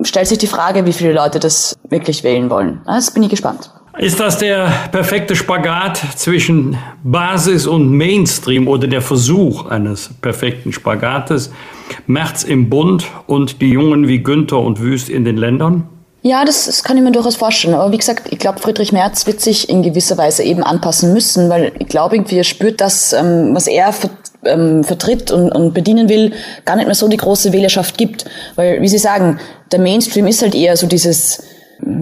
stellt sich die Frage, wie viele Leute das wirklich wählen wollen. Das bin ich gespannt. Ist das der perfekte Spagat zwischen Basis und Mainstream oder der Versuch eines perfekten Spagates? März im Bund und die Jungen wie Günther und Wüst in den Ländern? Ja, das, das kann ich mir durchaus vorstellen. Aber wie gesagt, ich glaube, Friedrich Merz wird sich in gewisser Weise eben anpassen müssen, weil ich glaube, irgendwie er spürt, dass ähm, was er ver ähm, vertritt und, und bedienen will, gar nicht mehr so die große Wählerschaft gibt. Weil, wie Sie sagen, der Mainstream ist halt eher so dieses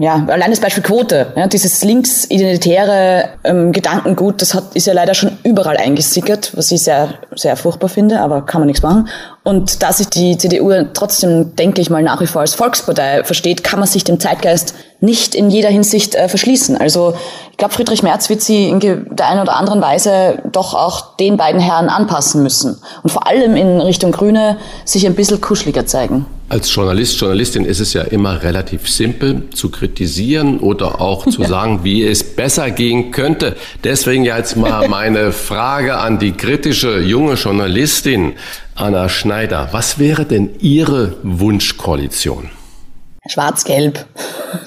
ja, allein das Beispiel Quote, ja, dieses linksidentitäre ähm, Gedankengut, das hat, ist ja leider schon überall eingesickert, was ich sehr, sehr furchtbar finde, aber kann man nichts machen. Und da sich die CDU trotzdem, denke ich mal, nach wie vor als Volkspartei versteht, kann man sich dem Zeitgeist nicht in jeder Hinsicht äh, verschließen. Also ich glaube, Friedrich Merz wird sie in der einen oder anderen Weise doch auch den beiden Herren anpassen müssen. Und vor allem in Richtung Grüne sich ein bisschen kuscheliger zeigen. Als Journalist, Journalistin ist es ja immer relativ simpel zu kritisieren oder auch zu ja. sagen, wie es besser gehen könnte. Deswegen jetzt mal meine Frage an die kritische junge Journalistin Anna Schneider. Was wäre denn Ihre Wunschkoalition? Schwarz-Gelb.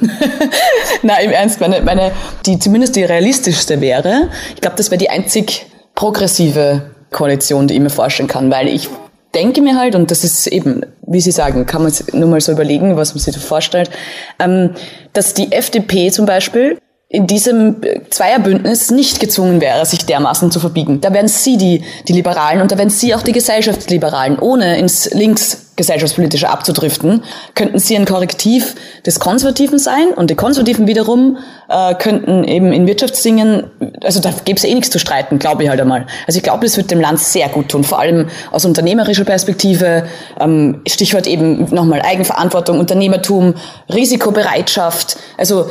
Na, im Ernst, meine, meine, die zumindest die realistischste wäre. Ich glaube, das wäre die einzig progressive Koalition, die ich mir vorstellen kann, weil ich denke mir halt, und das ist eben, wie Sie sagen, kann man sich nur mal so überlegen, was man sich so vorstellt, ähm, dass die FDP zum Beispiel in diesem Zweierbündnis nicht gezwungen wäre, sich dermaßen zu verbiegen. Da wären Sie die, die Liberalen und da wären Sie auch die Gesellschaftsliberalen, ohne ins Linksgesellschaftspolitische abzudriften, könnten Sie ein Korrektiv des Konservativen sein und die Konservativen wiederum äh, könnten eben in Wirtschaftsdingen, also da gäbe es eh nichts zu streiten, glaube ich halt einmal. Also ich glaube, das wird dem Land sehr gut tun, vor allem aus unternehmerischer Perspektive, ähm, Stichwort eben nochmal Eigenverantwortung, Unternehmertum, Risikobereitschaft, also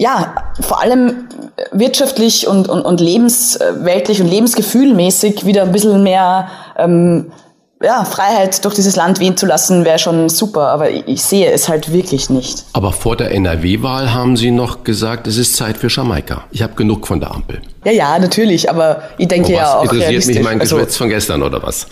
ja, vor allem wirtschaftlich und, und, und lebensweltlich und lebensgefühlmäßig wieder ein bisschen mehr ähm, ja, Freiheit durch dieses Land wehen zu lassen, wäre schon super, aber ich sehe es halt wirklich nicht. Aber vor der NRW-Wahl haben Sie noch gesagt, es ist Zeit für Jamaika. Ich habe genug von der Ampel. Ja, ja, natürlich, aber ich denke ja auch. Interessiert mich mein also, Geschwätz von gestern oder was?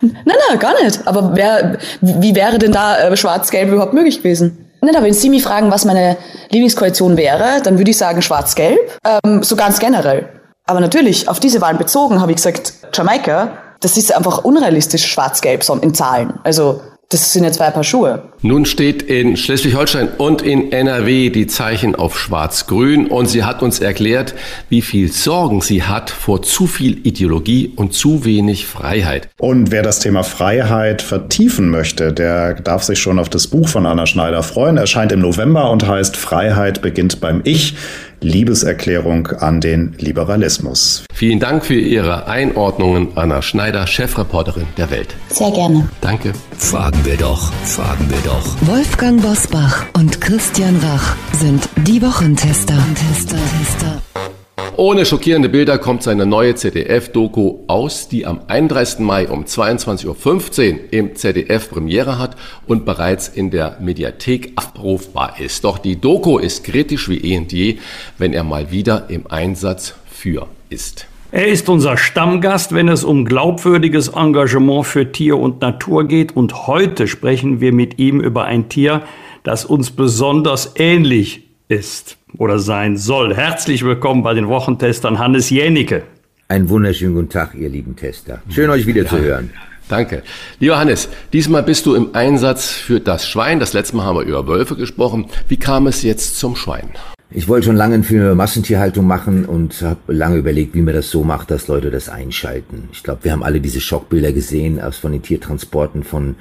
Nein, nein, gar nicht. Aber wer, wie wäre denn da äh, Schwarz-Gelb überhaupt möglich gewesen? Nicht, aber wenn Sie mich fragen, was meine Lieblingskoalition wäre, dann würde ich sagen Schwarz-Gelb, ähm, so ganz generell. Aber natürlich, auf diese Wahlen bezogen habe ich gesagt, Jamaika, das ist einfach unrealistisch Schwarz-Gelb in Zahlen. Also das sind ja zwei Paar Schuhe. Nun steht in Schleswig-Holstein und in NRW die Zeichen auf Schwarz-Grün und sie hat uns erklärt, wie viel Sorgen sie hat vor zu viel Ideologie und zu wenig Freiheit. Und wer das Thema Freiheit vertiefen möchte, der darf sich schon auf das Buch von Anna Schneider freuen. Erscheint im November und heißt Freiheit beginnt beim Ich. Liebeserklärung an den Liberalismus. Vielen Dank für Ihre Einordnungen, Anna Schneider, Chefreporterin der Welt. Sehr gerne. Danke. Fragen wir doch, fragen wir doch. Wolfgang Bosbach und Christian Rach sind die Wochentester. Tester, Tester. Ohne schockierende Bilder kommt seine neue ZDF-Doku aus, die am 31. Mai um 22.15 Uhr im ZDF Premiere hat und bereits in der Mediathek abrufbar ist. Doch die Doku ist kritisch wie eh und je, wenn er mal wieder im Einsatz für ist. Er ist unser Stammgast, wenn es um glaubwürdiges Engagement für Tier und Natur geht. Und heute sprechen wir mit ihm über ein Tier, das uns besonders ähnlich ist oder sein soll. Herzlich willkommen bei den Wochentestern Hannes Jänicke. Einen wunderschönen guten Tag, ihr lieben Tester. Schön, euch wieder ja. zu hören. Danke. Lieber Hannes, diesmal bist du im Einsatz für das Schwein. Das letzte Mal haben wir über Wölfe gesprochen. Wie kam es jetzt zum Schwein? Ich wollte schon lange einen Film über Massentierhaltung machen und habe lange überlegt, wie man das so macht, dass Leute das einschalten. Ich glaube, wir haben alle diese Schockbilder gesehen aus von den Tiertransporten von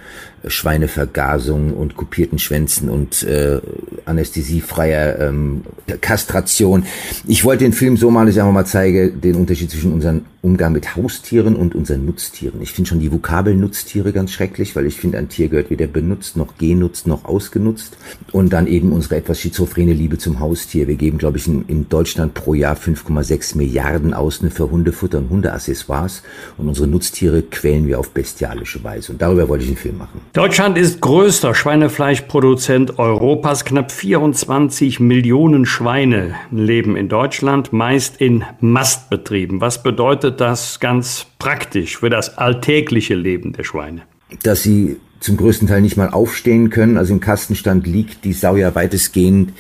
Schweinevergasung und kopierten Schwänzen und äh, anästhesiefreier ähm, Kastration. Ich wollte den Film so mal, dass ich einfach mal zeige, den Unterschied zwischen unserem Umgang mit Haustieren und unseren Nutztieren. Ich finde schon die Vokabel Nutztiere ganz schrecklich, weil ich finde, ein Tier gehört weder benutzt noch genutzt noch ausgenutzt. Und dann eben unsere etwas schizophrene Liebe zum Haustier. Wir geben, glaube ich, in, in Deutschland pro Jahr 5,6 Milliarden aus für Hundefutter und Hundeaccessoires. Und unsere Nutztiere quälen wir auf bestialische Weise. Und darüber wollte ich einen Film machen. Deutschland ist größter Schweinefleischproduzent Europas. Knapp 24 Millionen Schweine leben in Deutschland, meist in Mastbetrieben. Was bedeutet das ganz praktisch für das alltägliche Leben der Schweine? Dass sie zum größten Teil nicht mal aufstehen können. Also im Kastenstand liegt die Sau ja weitestgehend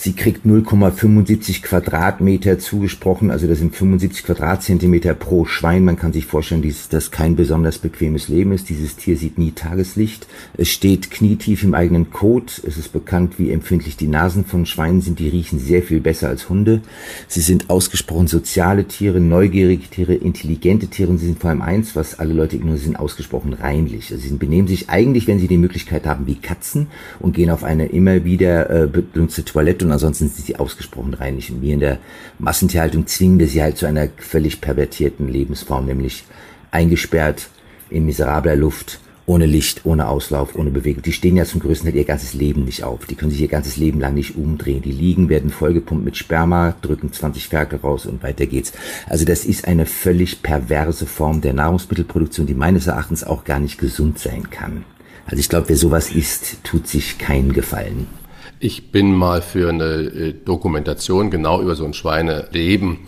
Sie kriegt 0,75 Quadratmeter zugesprochen, also das sind 75 Quadratzentimeter pro Schwein. Man kann sich vorstellen, dass das kein besonders bequemes Leben ist. Dieses Tier sieht nie Tageslicht. Es steht knietief im eigenen Kot. Es ist bekannt, wie empfindlich die Nasen von Schweinen sind. Die riechen sehr viel besser als Hunde. Sie sind ausgesprochen soziale Tiere, neugierige Tiere, intelligente Tiere. Und sie sind vor allem eins, was alle Leute ignorieren, sind ausgesprochen reinlich. Also sie benehmen sich eigentlich, wenn sie die Möglichkeit haben, wie Katzen und gehen auf eine immer wieder äh, benutzte Toilette und ansonsten sind sie ausgesprochen. Und wir in der Massentierhaltung zwingen wir sie halt zu einer völlig pervertierten Lebensform, nämlich eingesperrt in miserabler Luft, ohne Licht, ohne Auslauf, ohne Bewegung. Die stehen ja zum größten Teil ihr ganzes Leben nicht auf. Die können sich ihr ganzes Leben lang nicht umdrehen. Die liegen, werden vollgepumpt mit Sperma, drücken 20 Ferkel raus und weiter geht's. Also das ist eine völlig perverse Form der Nahrungsmittelproduktion, die meines Erachtens auch gar nicht gesund sein kann. Also ich glaube, wer sowas isst, tut sich keinen Gefallen. Ich bin mal für eine äh, Dokumentation genau über so ein Schweineleben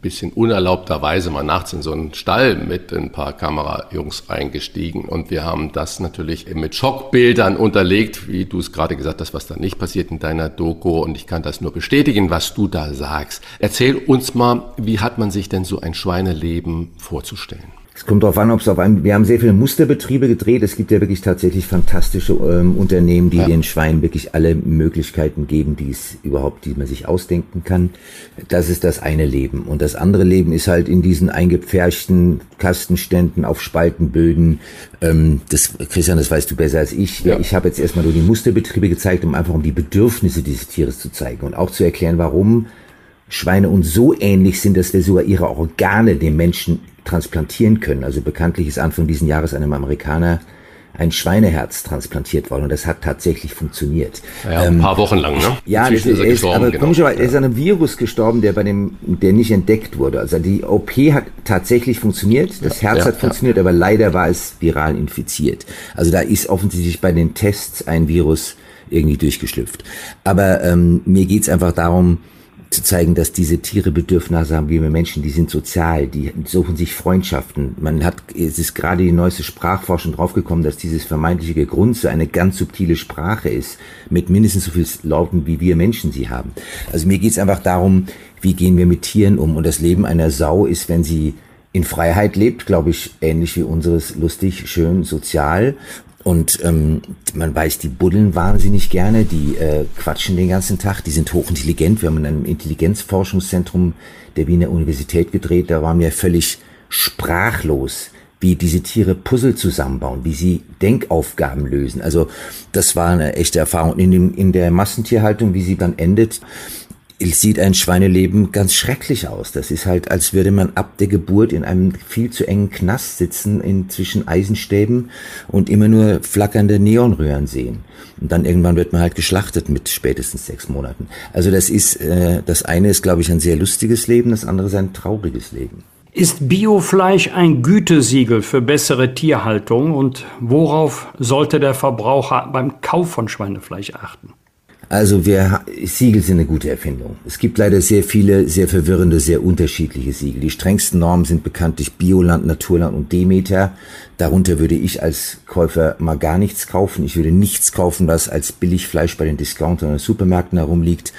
bisschen unerlaubterweise mal nachts in so einen Stall mit ein paar Kamerajungs eingestiegen und wir haben das natürlich mit Schockbildern unterlegt, wie du es gerade gesagt hast, was da nicht passiert in deiner Doku und ich kann das nur bestätigen, was du da sagst. Erzähl uns mal, wie hat man sich denn so ein Schweineleben vorzustellen? Es kommt darauf an, ob es auf einem, wir haben sehr viele Musterbetriebe gedreht. Es gibt ja wirklich tatsächlich fantastische ähm, Unternehmen, die ja. den Schweinen wirklich alle Möglichkeiten geben, die es überhaupt, die man sich ausdenken kann. Das ist das eine Leben. Und das andere Leben ist halt in diesen eingepferchten Kastenständen auf Spaltenböden. Ähm, das, Christian, das weißt du besser als ich. Ja. Ich habe jetzt erstmal nur die Musterbetriebe gezeigt, um einfach um die Bedürfnisse dieses Tieres zu zeigen und auch zu erklären, warum Schweine uns so ähnlich sind, dass wir sogar ihre Organe dem Menschen transplantieren können. Also bekanntlich ist Anfang diesen Jahres einem Amerikaner ein Schweineherz transplantiert worden und das hat tatsächlich funktioniert. Ja, ein ähm, paar Wochen lang, ne? Ja, das ist, er ist, aber genau. komischerweise, er ist an einem Virus gestorben, der bei dem, der nicht entdeckt wurde. Also die OP hat tatsächlich funktioniert, das Herz ja, hat funktioniert, aber leider war es viral infiziert. Also da ist offensichtlich bei den Tests ein Virus irgendwie durchgeschlüpft. Aber ähm, mir geht's einfach darum, zu zeigen, dass diese Tiere Bedürfnisse haben wie wir Menschen, die sind sozial, die suchen sich Freundschaften. Man hat, es ist gerade die neueste Sprachforschung draufgekommen, dass dieses vermeintliche Grunze eine ganz subtile Sprache ist, mit mindestens so viel Lauten, wie wir Menschen sie haben. Also mir geht es einfach darum, wie gehen wir mit Tieren um. Und das Leben einer Sau ist, wenn sie in Freiheit lebt, glaube ich, ähnlich wie unseres lustig, schön, sozial und ähm, man weiß, die buddeln wahnsinnig gerne, die äh, quatschen den ganzen Tag, die sind hochintelligent. Wir haben in einem Intelligenzforschungszentrum der Wiener Universität gedreht, da waren wir völlig sprachlos, wie diese Tiere Puzzle zusammenbauen, wie sie Denkaufgaben lösen. Also das war eine echte Erfahrung. In, dem, in der Massentierhaltung, wie sie dann endet, sieht ein Schweineleben ganz schrecklich aus. Das ist halt, als würde man ab der Geburt in einem viel zu engen Knast sitzen, in zwischen Eisenstäben und immer nur flackernde Neonröhren sehen. Und dann irgendwann wird man halt geschlachtet mit spätestens sechs Monaten. Also das ist, äh, das eine ist, glaube ich, ein sehr lustiges Leben, das andere ist ein trauriges Leben. Ist Biofleisch ein Gütesiegel für bessere Tierhaltung und worauf sollte der Verbraucher beim Kauf von Schweinefleisch achten? Also wir, Siegel sind eine gute Erfindung. Es gibt leider sehr viele, sehr verwirrende, sehr unterschiedliche Siegel. Die strengsten Normen sind bekanntlich Bioland, Naturland und Demeter. Darunter würde ich als Käufer mal gar nichts kaufen. Ich würde nichts kaufen, was als Billigfleisch bei den Discountern und Supermärkten herumliegt.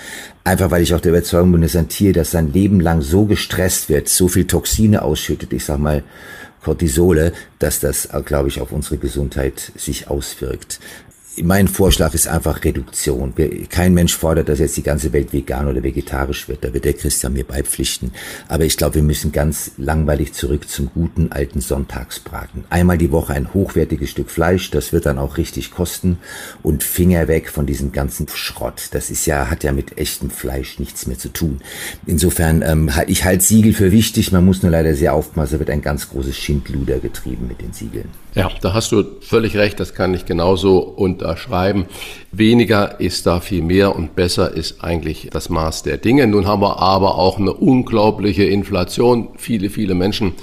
Einfach weil ich auch der Überzeugung bin, dass ein Tier, das sein Leben lang so gestresst wird, so viel Toxine ausschüttet, ich sag mal, Cortisole, dass das, glaube ich, auf unsere Gesundheit sich auswirkt mein Vorschlag ist einfach Reduktion. Kein Mensch fordert, dass jetzt die ganze Welt vegan oder vegetarisch wird. Da wird der Christian mir beipflichten. Aber ich glaube, wir müssen ganz langweilig zurück zum guten alten Sonntagsbraten. Einmal die Woche ein hochwertiges Stück Fleisch. Das wird dann auch richtig kosten. Und Finger weg von diesem ganzen Schrott. Das ist ja, hat ja mit echtem Fleisch nichts mehr zu tun. Insofern, ähm, ich halte Siegel für wichtig. Man muss nur leider sehr aufpassen. Da wird ein ganz großes Schindluder getrieben mit den Siegeln. Ja, da hast du völlig recht. Das kann ich genauso unter schreiben. Weniger ist da viel mehr und besser ist eigentlich das Maß der Dinge. Nun haben wir aber auch eine unglaubliche Inflation. Viele, viele Menschen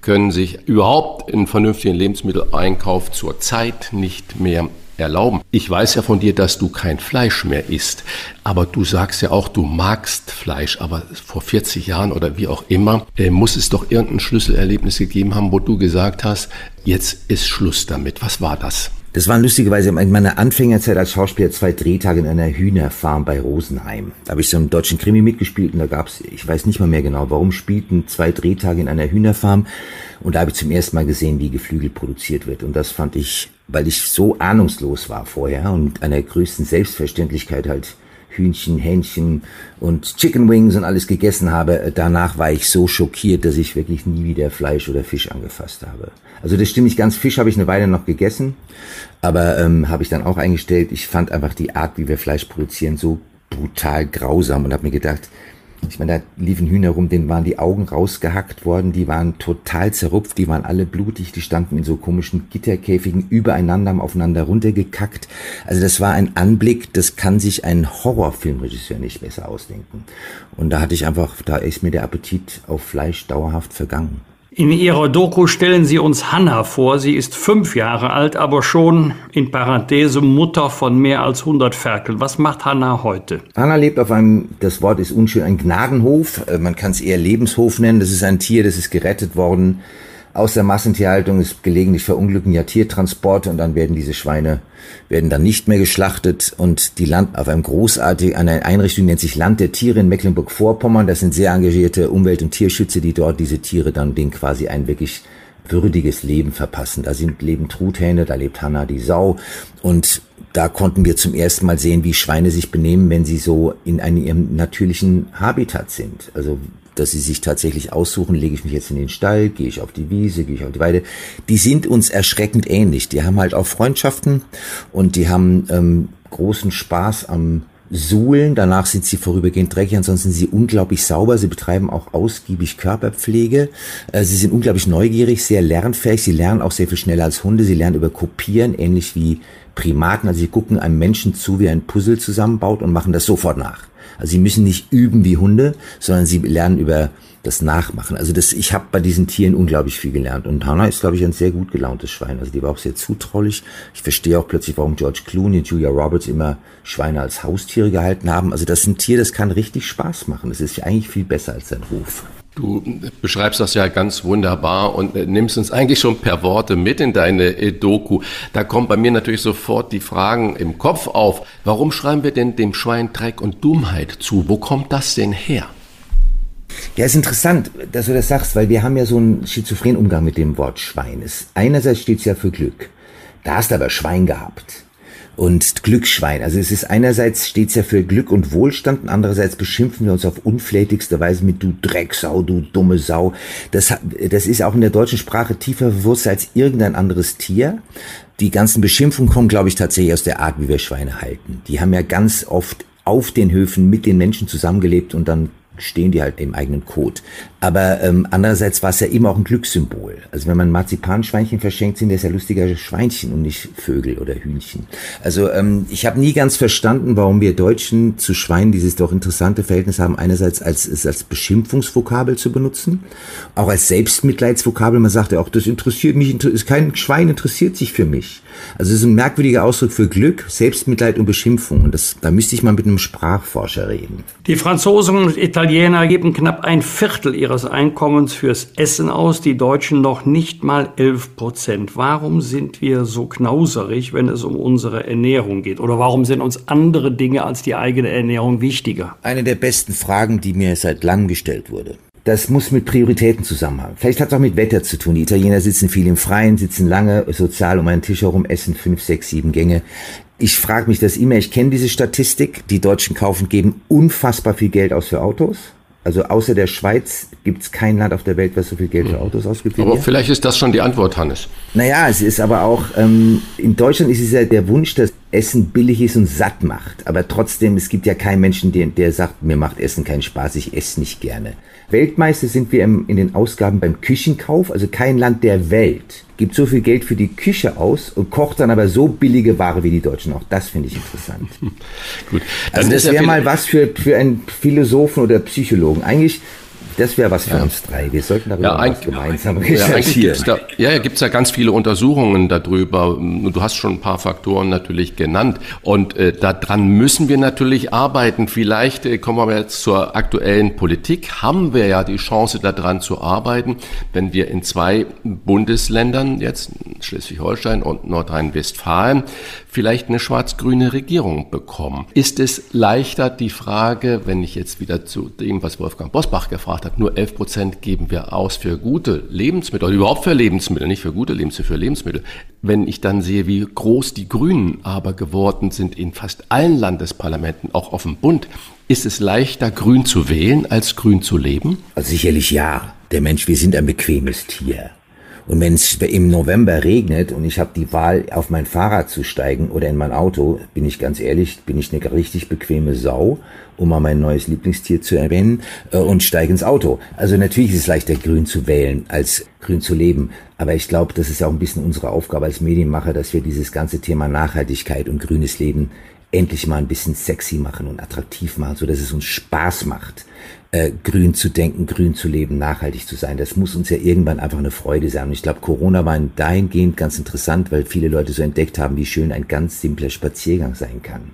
können sich überhaupt einen vernünftigen Lebensmitteleinkauf zurzeit nicht mehr erlauben. Ich weiß ja von dir, dass du kein Fleisch mehr isst, aber du sagst ja auch, du magst Fleisch, aber vor 40 Jahren oder wie auch immer, äh, muss es doch irgendein Schlüsselerlebnis gegeben haben, wo du gesagt hast, jetzt ist Schluss damit. Was war das? Das waren lustigerweise in meiner Anfängerzeit als Schauspieler zwei Drehtage in einer Hühnerfarm bei Rosenheim. Da habe ich so einen deutschen Krimi mitgespielt und da gab's, ich weiß nicht mal mehr genau, warum spielten zwei Drehtage in einer Hühnerfarm. Und da habe ich zum ersten Mal gesehen, wie Geflügel produziert wird. Und das fand ich, weil ich so ahnungslos war vorher und einer größten Selbstverständlichkeit halt Hühnchen, Hähnchen und Chicken Wings und alles gegessen habe. Danach war ich so schockiert, dass ich wirklich nie wieder Fleisch oder Fisch angefasst habe. Also das stimmt nicht ganz. Fisch habe ich eine Weile noch gegessen, aber ähm, habe ich dann auch eingestellt. Ich fand einfach die Art, wie wir Fleisch produzieren, so brutal grausam und habe mir gedacht, ich meine, da liefen Hühner rum, denen waren die Augen rausgehackt worden, die waren total zerrupft, die waren alle blutig, die standen in so komischen Gitterkäfigen übereinander, haben aufeinander runtergekackt. Also das war ein Anblick, das kann sich ein Horrorfilmregisseur nicht besser ausdenken. Und da hatte ich einfach, da ist mir der Appetit auf Fleisch dauerhaft vergangen. In ihrer Doku stellen Sie uns Hanna vor. Sie ist fünf Jahre alt, aber schon in Parenthese Mutter von mehr als 100 Ferkeln. Was macht Hanna heute? Hanna lebt auf einem, das Wort ist unschön, ein Gnadenhof. Äh, man kann es eher Lebenshof nennen. Das ist ein Tier, das ist gerettet worden aus der Massentierhaltung ist gelegentlich verunglücken ja Tiertransporte und dann werden diese Schweine werden dann nicht mehr geschlachtet und die Land auf einem großartigen eine Einrichtung nennt sich Land der Tiere in Mecklenburg-Vorpommern. Das sind sehr engagierte Umwelt- und Tierschützer, die dort diese Tiere dann denen quasi ein wirklich würdiges Leben verpassen. Da sind leben Truthähne, da lebt Hanna die Sau und da konnten wir zum ersten Mal sehen, wie Schweine sich benehmen, wenn sie so in einem ihrem natürlichen Habitat sind. Also dass sie sich tatsächlich aussuchen, lege ich mich jetzt in den Stall, gehe ich auf die Wiese, gehe ich auf die Weide. Die sind uns erschreckend ähnlich. Die haben halt auch Freundschaften und die haben ähm, großen Spaß am Suhlen. Danach sind sie vorübergehend dreckig, ansonsten sind sie unglaublich sauber. Sie betreiben auch ausgiebig Körperpflege. Äh, sie sind unglaublich neugierig, sehr lernfähig. Sie lernen auch sehr viel schneller als Hunde. Sie lernen über Kopieren, ähnlich wie Primaten. Also sie gucken einem Menschen zu, wie ein Puzzle zusammenbaut und machen das sofort nach. Also sie müssen nicht üben wie Hunde, sondern sie lernen über das Nachmachen. Also das, ich habe bei diesen Tieren unglaublich viel gelernt. Und Hannah ist, glaube ich, ein sehr gut gelauntes Schwein. Also die war auch sehr zutraulich. Ich verstehe auch plötzlich, warum George Clooney und Julia Roberts immer Schweine als Haustiere gehalten haben. Also das ist ein Tier, das kann richtig Spaß machen. Das ist eigentlich viel besser als sein Ruf. Du beschreibst das ja ganz wunderbar und äh, nimmst uns eigentlich schon per Worte mit in deine äh, Doku. Da kommen bei mir natürlich sofort die Fragen im Kopf auf. Warum schreiben wir denn dem Schwein Dreck und Dummheit zu? Wo kommt das denn her? Ja, ist interessant, dass du das sagst, weil wir haben ja so einen schizophrenen Umgang mit dem Wort Schwein. Einerseits steht es ja für Glück. Da hast du aber Schwein gehabt und Glücksschwein. Also es ist einerseits steht's ja für Glück und Wohlstand und andererseits beschimpfen wir uns auf unflätigste Weise mit du Drecksau, du dumme Sau. Das, das ist auch in der deutschen Sprache tiefer verwurzelt als irgendein anderes Tier. Die ganzen Beschimpfungen kommen, glaube ich, tatsächlich aus der Art, wie wir Schweine halten. Die haben ja ganz oft auf den Höfen mit den Menschen zusammengelebt und dann stehen die halt im eigenen Code. Aber ähm, andererseits war es ja immer auch ein Glückssymbol. Also wenn man Marzipanschweinchen verschenkt, sind das ja lustiger Schweinchen und nicht Vögel oder Hühnchen. Also ähm, ich habe nie ganz verstanden, warum wir Deutschen zu Schweinen dieses doch interessante Verhältnis haben, einerseits als, es als Beschimpfungsvokabel zu benutzen, auch als Selbstmitleidsvokabel. Man sagt ja auch, das interessiert mich, ist kein Schwein interessiert sich für mich. Also es ist ein merkwürdiger Ausdruck für Glück, Selbstmitleid und Beschimpfung. Und das, da müsste ich mal mit einem Sprachforscher reden. Die Franzosen und Italiener geben knapp ein Viertel ihrer ihres Einkommens fürs Essen aus, die Deutschen noch nicht mal 11 Prozent. Warum sind wir so knauserig, wenn es um unsere Ernährung geht? Oder warum sind uns andere Dinge als die eigene Ernährung wichtiger? Eine der besten Fragen, die mir seit langem gestellt wurde. Das muss mit Prioritäten zusammenhängen. Vielleicht hat es auch mit Wetter zu tun. Die Italiener sitzen viel im Freien, sitzen lange sozial um einen Tisch herum, essen fünf, sechs, sieben Gänge. Ich frage mich das immer. Ich kenne diese Statistik. Die Deutschen kaufen, geben unfassbar viel Geld aus für Autos. Also außer der Schweiz gibt es kein Land auf der Welt, was so viel Geld für Autos ausgibt. Aber vielleicht ist das schon die Antwort, Hannes. Naja, es ist aber auch, ähm, in Deutschland ist es ja der Wunsch, dass Essen billig ist und satt macht. Aber trotzdem, es gibt ja keinen Menschen, der, der sagt, mir macht Essen keinen Spaß, ich esse nicht gerne. Weltmeister sind wir im, in den Ausgaben beim Küchenkauf, also kein Land der Welt gibt so viel Geld für die Küche aus und kocht dann aber so billige Ware wie die Deutschen. Auch das finde ich interessant. Gut. Also das wäre mal was für, für einen Philosophen oder Psychologen. Eigentlich das wäre was für ja. uns drei. Wir sollten darüber ja, was gemeinsam recherchieren. Ja, da, ja, gibt es ja ganz viele Untersuchungen darüber. Du hast schon ein paar Faktoren natürlich genannt. Und äh, daran müssen wir natürlich arbeiten. Vielleicht äh, kommen wir jetzt zur aktuellen Politik. Haben wir ja die Chance, daran zu arbeiten, wenn wir in zwei Bundesländern, jetzt Schleswig-Holstein und Nordrhein-Westfalen, vielleicht eine schwarz-grüne Regierung bekommen. Ist es leichter, die Frage, wenn ich jetzt wieder zu dem, was Wolfgang Bosbach gefragt hat, nur 11 Prozent geben wir aus für gute Lebensmittel oder überhaupt für Lebensmittel, nicht für gute Lebensmittel, für Lebensmittel. Wenn ich dann sehe, wie groß die Grünen aber geworden sind in fast allen Landesparlamenten, auch auf dem Bund, ist es leichter, grün zu wählen, als grün zu leben? Also sicherlich ja. Der Mensch, wir sind ein bequemes Tier. Und wenn es im November regnet und ich habe die Wahl, auf mein Fahrrad zu steigen oder in mein Auto, bin ich ganz ehrlich, bin ich eine richtig bequeme Sau, um mal mein neues Lieblingstier zu erwähnen, äh, und steige ins Auto. Also natürlich ist es leichter, grün zu wählen, als grün zu leben. Aber ich glaube, das ist auch ein bisschen unsere Aufgabe als Medienmacher, dass wir dieses ganze Thema Nachhaltigkeit und grünes Leben endlich mal ein bisschen sexy machen und attraktiv machen, so dass es uns Spaß macht äh, grün zu denken, grün zu leben, nachhaltig zu sein. Das muss uns ja irgendwann einfach eine Freude sein. Und ich glaube, Corona war dahingehend ganz interessant, weil viele Leute so entdeckt haben, wie schön ein ganz simpler Spaziergang sein kann.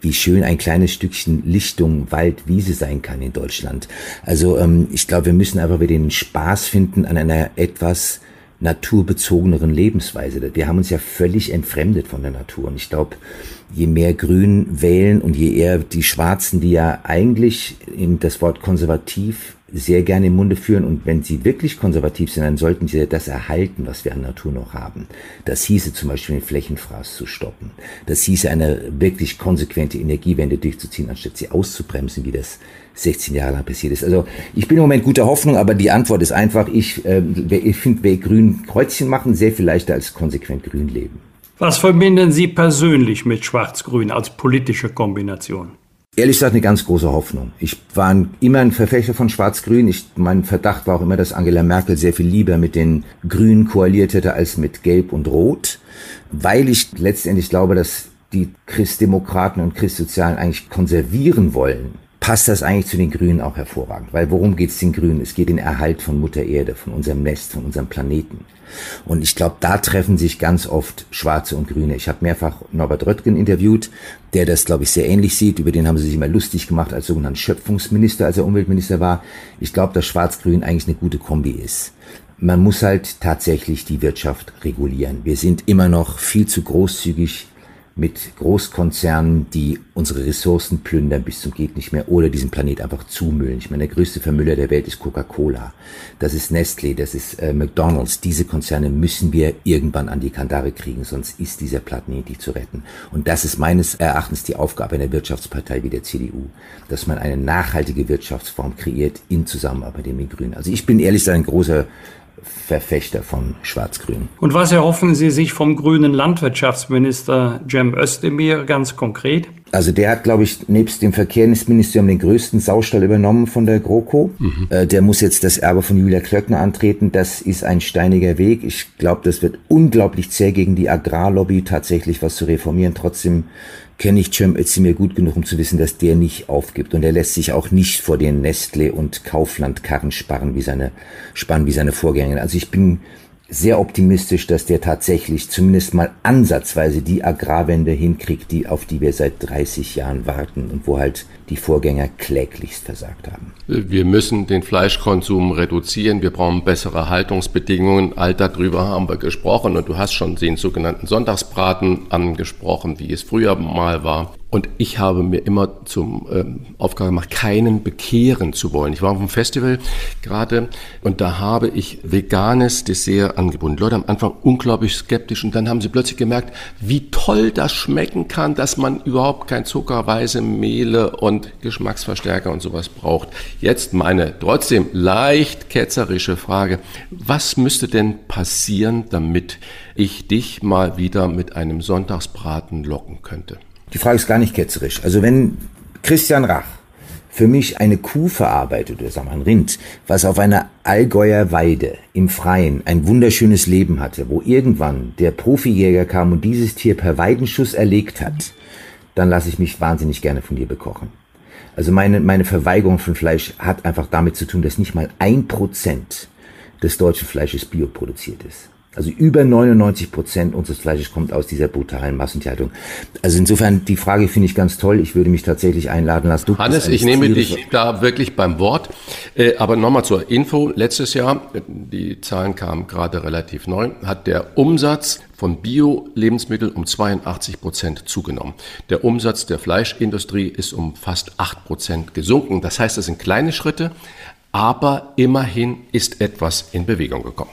Wie schön ein kleines Stückchen Lichtung, Wald, Wiese sein kann in Deutschland. Also ähm, ich glaube, wir müssen einfach wieder den Spaß finden an einer etwas naturbezogeneren Lebensweise. Wir haben uns ja völlig entfremdet von der Natur. Und ich glaube, je mehr Grün wählen und je eher die Schwarzen, die ja eigentlich das Wort konservativ sehr gerne im Munde führen und wenn sie wirklich konservativ sind, dann sollten sie das erhalten, was wir an Natur noch haben. Das hieße zum Beispiel den Flächenfraß zu stoppen. Das hieße eine wirklich konsequente Energiewende durchzuziehen, anstatt sie auszubremsen, wie das 16 Jahre lang passiert ist. Also ich bin im Moment guter Hoffnung, aber die Antwort ist einfach, ich, äh, ich finde, wer grün Kreuzchen machen, sehr viel leichter als konsequent grün leben. Was verbinden Sie persönlich mit Schwarz-Grün als politische Kombination? Ehrlich gesagt eine ganz große Hoffnung. Ich war immer ein Verfechter von Schwarz-Grün. mein Verdacht war auch immer, dass Angela Merkel sehr viel lieber mit den Grünen koaliert hätte als mit Gelb und Rot, weil ich letztendlich glaube, dass die Christdemokraten und Christsozialen eigentlich konservieren wollen, passt das eigentlich zu den Grünen auch hervorragend. Weil worum geht es den Grünen? Es geht den Erhalt von Mutter Erde, von unserem Nest, von unserem Planeten. Und ich glaube, da treffen sich ganz oft Schwarze und Grüne. Ich habe mehrfach Norbert Röttgen interviewt, der das, glaube ich, sehr ähnlich sieht. Über den haben sie sich immer lustig gemacht als sogenannten Schöpfungsminister, als er Umweltminister war. Ich glaube, dass Schwarz-Grün eigentlich eine gute Kombi ist. Man muss halt tatsächlich die Wirtschaft regulieren. Wir sind immer noch viel zu großzügig mit Großkonzernen, die unsere Ressourcen plündern bis zum geht nicht mehr oder diesen Planet einfach zumüllen. Ich meine, der größte Vermüller der Welt ist Coca-Cola. Das ist Nestlé, das ist äh, McDonald's. Diese Konzerne müssen wir irgendwann an die Kandare kriegen, sonst ist dieser Planet nicht zu retten. Und das ist meines Erachtens die Aufgabe einer Wirtschaftspartei wie der CDU, dass man eine nachhaltige Wirtschaftsform kreiert in Zusammenarbeit mit den Grünen. Also ich bin ehrlich gesagt ein großer Verfechter von Schwarz-Grün. Und was erhoffen Sie sich vom grünen Landwirtschaftsminister Cem Özdemir ganz konkret? Also der hat, glaube ich, nebst dem Verkehrsministerium den größten Saustall übernommen von der GroKo. Mhm. Äh, der muss jetzt das Erbe von Julia Klöckner antreten. Das ist ein steiniger Weg. Ich glaube, das wird unglaublich zäh gegen die Agrarlobby tatsächlich was zu reformieren. Trotzdem kenne ich Cem Özdemir gut genug, um zu wissen, dass der nicht aufgibt. Und er lässt sich auch nicht vor den Nestle und Kaufland Karren sparren wie seine, spannen wie seine Vorgänger. Also ich bin sehr optimistisch, dass der tatsächlich zumindest mal ansatzweise die Agrarwende hinkriegt, die, auf die wir seit 30 Jahren warten und wo halt die Vorgänger kläglichst versagt haben. Wir müssen den Fleischkonsum reduzieren. Wir brauchen bessere Haltungsbedingungen. All darüber haben wir gesprochen. Und du hast schon den sogenannten Sonntagsbraten angesprochen, wie es früher mal war. Und ich habe mir immer zum ähm, Aufgabe gemacht, keinen bekehren zu wollen. Ich war auf einem Festival gerade und da habe ich veganes Dessert angeboten. Leute am Anfang unglaublich skeptisch und dann haben sie plötzlich gemerkt, wie toll das schmecken kann, dass man überhaupt kein Zucker, weiße Mehle und Geschmacksverstärker und sowas braucht. Jetzt meine trotzdem leicht ketzerische Frage. Was müsste denn passieren, damit ich dich mal wieder mit einem Sonntagsbraten locken könnte? Die Frage ist gar nicht ketzerisch. Also wenn Christian Rach für mich eine Kuh verarbeitet, oder sagen wir ein Rind, was auf einer Allgäuer Weide im Freien ein wunderschönes Leben hatte, wo irgendwann der Profijäger kam und dieses Tier per Weidenschuss erlegt hat, dann lasse ich mich wahnsinnig gerne von dir bekochen. Also meine, meine Verweigerung von Fleisch hat einfach damit zu tun, dass nicht mal ein Prozent des deutschen Fleisches bioproduziert ist. Also über 99 Prozent unseres Fleisches kommt aus dieser brutalen Massentierhaltung. Also insofern, die Frage finde ich ganz toll. Ich würde mich tatsächlich einladen lassen. Du Hannes, ich nehme dich da wirklich beim Wort. Äh, aber nochmal zur Info. Letztes Jahr, die Zahlen kamen gerade relativ neu, hat der Umsatz von Bio-Lebensmitteln um 82 Prozent zugenommen. Der Umsatz der Fleischindustrie ist um fast 8 Prozent gesunken. Das heißt, das sind kleine Schritte, aber immerhin ist etwas in Bewegung gekommen.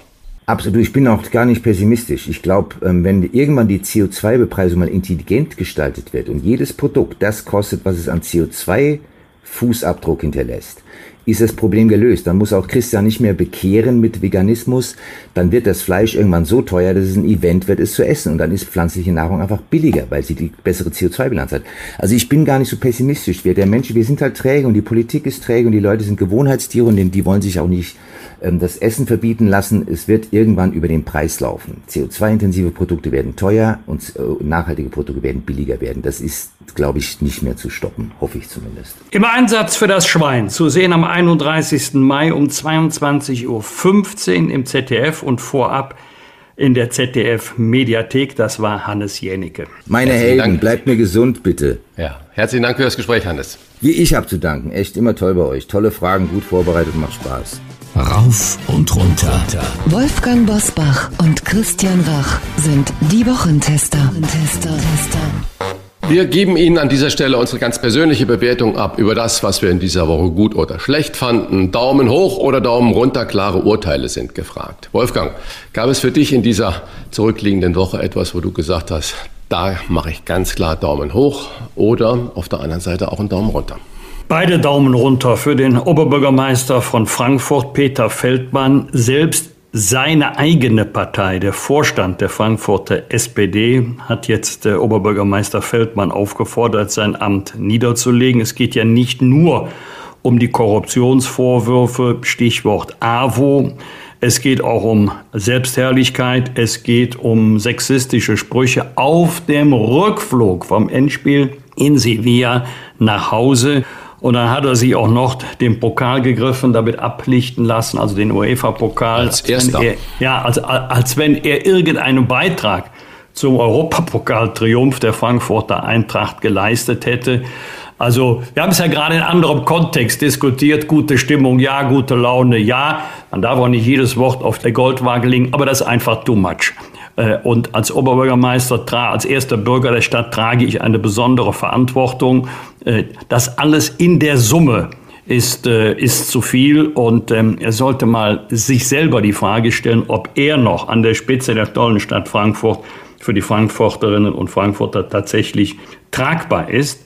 Absolut, ich bin auch gar nicht pessimistisch. Ich glaube, ähm, wenn irgendwann die CO2-Bepreisung mal intelligent gestaltet wird und jedes Produkt das kostet, was es an CO2-Fußabdruck hinterlässt, ist das Problem gelöst. Dann muss auch Christian nicht mehr bekehren mit Veganismus. Dann wird das Fleisch irgendwann so teuer, dass es ein Event wird, es zu essen. Und dann ist pflanzliche Nahrung einfach billiger, weil sie die bessere CO2-Bilanz hat. Also ich bin gar nicht so pessimistisch. Wir, der Mensch, wir sind halt träge und die Politik ist träge und die Leute sind Gewohnheitstiere und die wollen sich auch nicht das Essen verbieten lassen. Es wird irgendwann über den Preis laufen. CO2-intensive Produkte werden teuer und äh, nachhaltige Produkte werden billiger werden. Das ist, glaube ich, nicht mehr zu stoppen, hoffe ich zumindest. Im Einsatz für das Schwein, zu sehen am 31. Mai um 22.15 Uhr im ZDF und vorab in der ZDF-Mediathek. Das war Hannes Jänicke. Meine Herzlichen Helden, Dank. bleibt mir gesund, bitte. Ja, herzlichen Dank für das Gespräch, Hannes. Wie ich habe zu danken. Echt immer toll bei euch. Tolle Fragen, gut vorbereitet, macht Spaß. Rauf und runter. Wolfgang Bosbach und Christian Rach sind die Wochentester. Wir geben Ihnen an dieser Stelle unsere ganz persönliche Bewertung ab über das, was wir in dieser Woche gut oder schlecht fanden. Daumen hoch oder Daumen runter, klare Urteile sind gefragt. Wolfgang, gab es für dich in dieser zurückliegenden Woche etwas, wo du gesagt hast, da mache ich ganz klar Daumen hoch oder auf der anderen Seite auch einen Daumen runter? Beide Daumen runter für den Oberbürgermeister von Frankfurt, Peter Feldmann. Selbst seine eigene Partei, der Vorstand der Frankfurter SPD, hat jetzt der Oberbürgermeister Feldmann aufgefordert, sein Amt niederzulegen. Es geht ja nicht nur um die Korruptionsvorwürfe, Stichwort AWO. Es geht auch um Selbstherrlichkeit. Es geht um sexistische Sprüche auf dem Rückflug vom Endspiel in Sevilla nach Hause. Und dann hat er sich auch noch den Pokal gegriffen, damit ablichten lassen, also den UEFA-Pokal. Als erster. Er, ja, als, als wenn er irgendeinen Beitrag zum Europapokaltriumph der Frankfurter Eintracht geleistet hätte. Also wir haben es ja gerade in anderem Kontext diskutiert. Gute Stimmung, ja, gute Laune, ja. Man darf auch nicht jedes Wort auf der Goldwaage legen, aber das ist einfach too much. Äh, und als Oberbürgermeister, als erster Bürger der Stadt trage ich eine besondere Verantwortung. Äh, das alles in der Summe ist, äh, ist zu viel und ähm, er sollte mal sich selber die Frage stellen, ob er noch an der Spitze der tollen Stadt Frankfurt für die Frankfurterinnen und Frankfurter tatsächlich tragbar ist.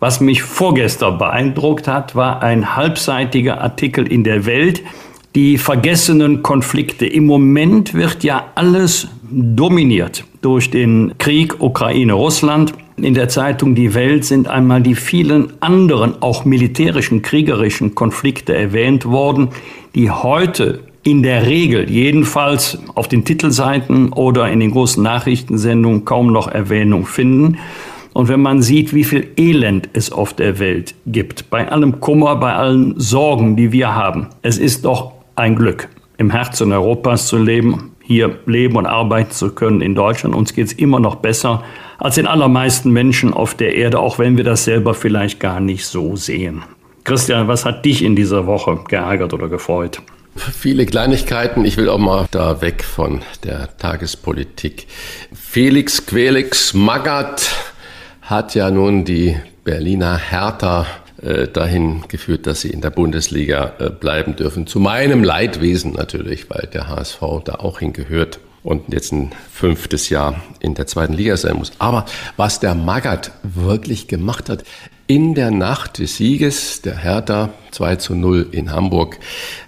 Was mich vorgestern beeindruckt hat, war ein halbseitiger Artikel in der Welt, die vergessenen Konflikte. Im Moment wird ja alles dominiert durch den Krieg Ukraine-Russland. In der Zeitung Die Welt sind einmal die vielen anderen, auch militärischen, kriegerischen Konflikte erwähnt worden, die heute in der Regel, jedenfalls auf den Titelseiten oder in den großen Nachrichtensendungen kaum noch Erwähnung finden. Und wenn man sieht, wie viel Elend es auf der Welt gibt, bei allem Kummer, bei allen Sorgen, die wir haben, es ist doch ein Glück, im Herzen Europas zu leben, hier leben und arbeiten zu können in Deutschland. Uns geht es immer noch besser als den allermeisten Menschen auf der Erde, auch wenn wir das selber vielleicht gar nicht so sehen. Christian, was hat dich in dieser Woche geärgert oder gefreut? Viele Kleinigkeiten. Ich will auch mal da weg von der Tagespolitik. Felix Quelix Magath hat ja nun die Berliner Hertha dahin geführt, dass sie in der Bundesliga äh, bleiben dürfen. Zu meinem Leidwesen natürlich, weil der HSV da auch hingehört und jetzt ein fünftes Jahr in der zweiten Liga sein muss. Aber was der Magath wirklich gemacht hat, in der Nacht des Sieges der Hertha 2 zu 0 in Hamburg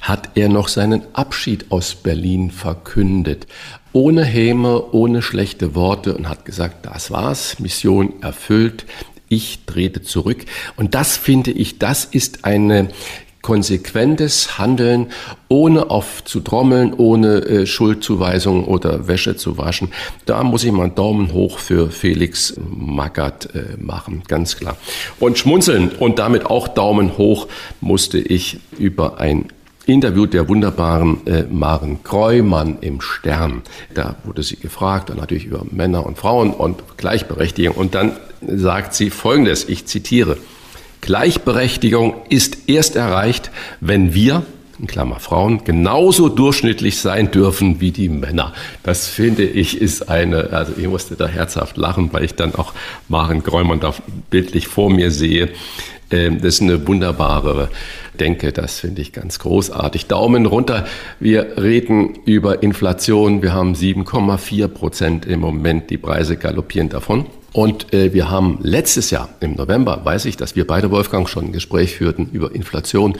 hat er noch seinen Abschied aus Berlin verkündet. Ohne Häme, ohne schlechte Worte und hat gesagt, das war's, Mission erfüllt, ich trete zurück. Und das finde ich, das ist eine konsequentes Handeln, ohne auf zu trommeln, ohne äh, Schuldzuweisungen oder Wäsche zu waschen. Da muss ich mal einen Daumen hoch für Felix Magath äh, machen, ganz klar. Und schmunzeln und damit auch Daumen hoch musste ich über ein Interview der wunderbaren äh, Maren Kreumann im Stern. Da wurde sie gefragt, und natürlich über Männer und Frauen und Gleichberechtigung. Und dann sagt sie Folgendes, ich zitiere, Gleichberechtigung ist erst erreicht, wenn wir, in Klammer Frauen, genauso durchschnittlich sein dürfen wie die Männer. Das finde ich ist eine, also ich musste da herzhaft lachen, weil ich dann auch Maren Gräumann da bildlich vor mir sehe. Ähm, das ist eine wunderbare Denke, das finde ich ganz großartig. Daumen runter. Wir reden über Inflation. Wir haben 7,4 Prozent im Moment. Die Preise galoppieren davon. Und äh, wir haben letztes Jahr im November, weiß ich, dass wir beide, Wolfgang, schon ein Gespräch führten über Inflation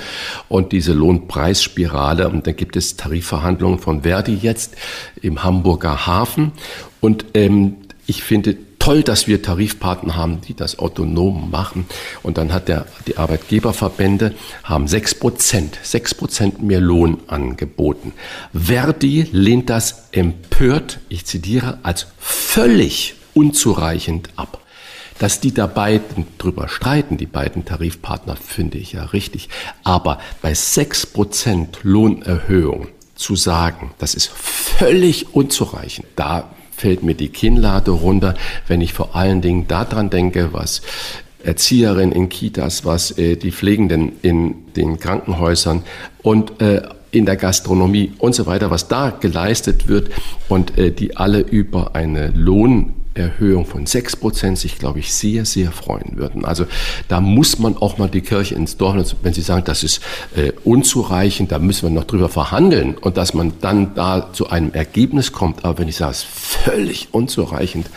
und diese Lohnpreisspirale. Und dann gibt es Tarifverhandlungen von Verdi jetzt im Hamburger Hafen. Und ähm, ich finde toll, dass wir Tarifpartner haben, die das autonom machen. Und dann hat der, die Arbeitgeberverbände haben sechs Prozent, sechs Prozent mehr Lohn angeboten. Verdi lehnt das empört, ich zitiere, als völlig unzureichend ab. Dass die da beiden drüber streiten, die beiden Tarifpartner, finde ich ja richtig. Aber bei 6% Lohnerhöhung zu sagen, das ist völlig unzureichend, da fällt mir die Kinnlade runter, wenn ich vor allen Dingen daran denke, was Erzieherinnen in Kitas, was äh, die Pflegenden in den Krankenhäusern und äh, in der Gastronomie und so weiter, was da geleistet wird und äh, die alle über eine Lohn Erhöhung von 6 Prozent sich, glaube ich, sehr, sehr freuen würden. Also da muss man auch mal die Kirche ins Dorf, wenn Sie sagen, das ist äh, unzureichend, da müssen wir noch drüber verhandeln und dass man dann da zu einem Ergebnis kommt. Aber wenn ich sage, es ist völlig unzureichend,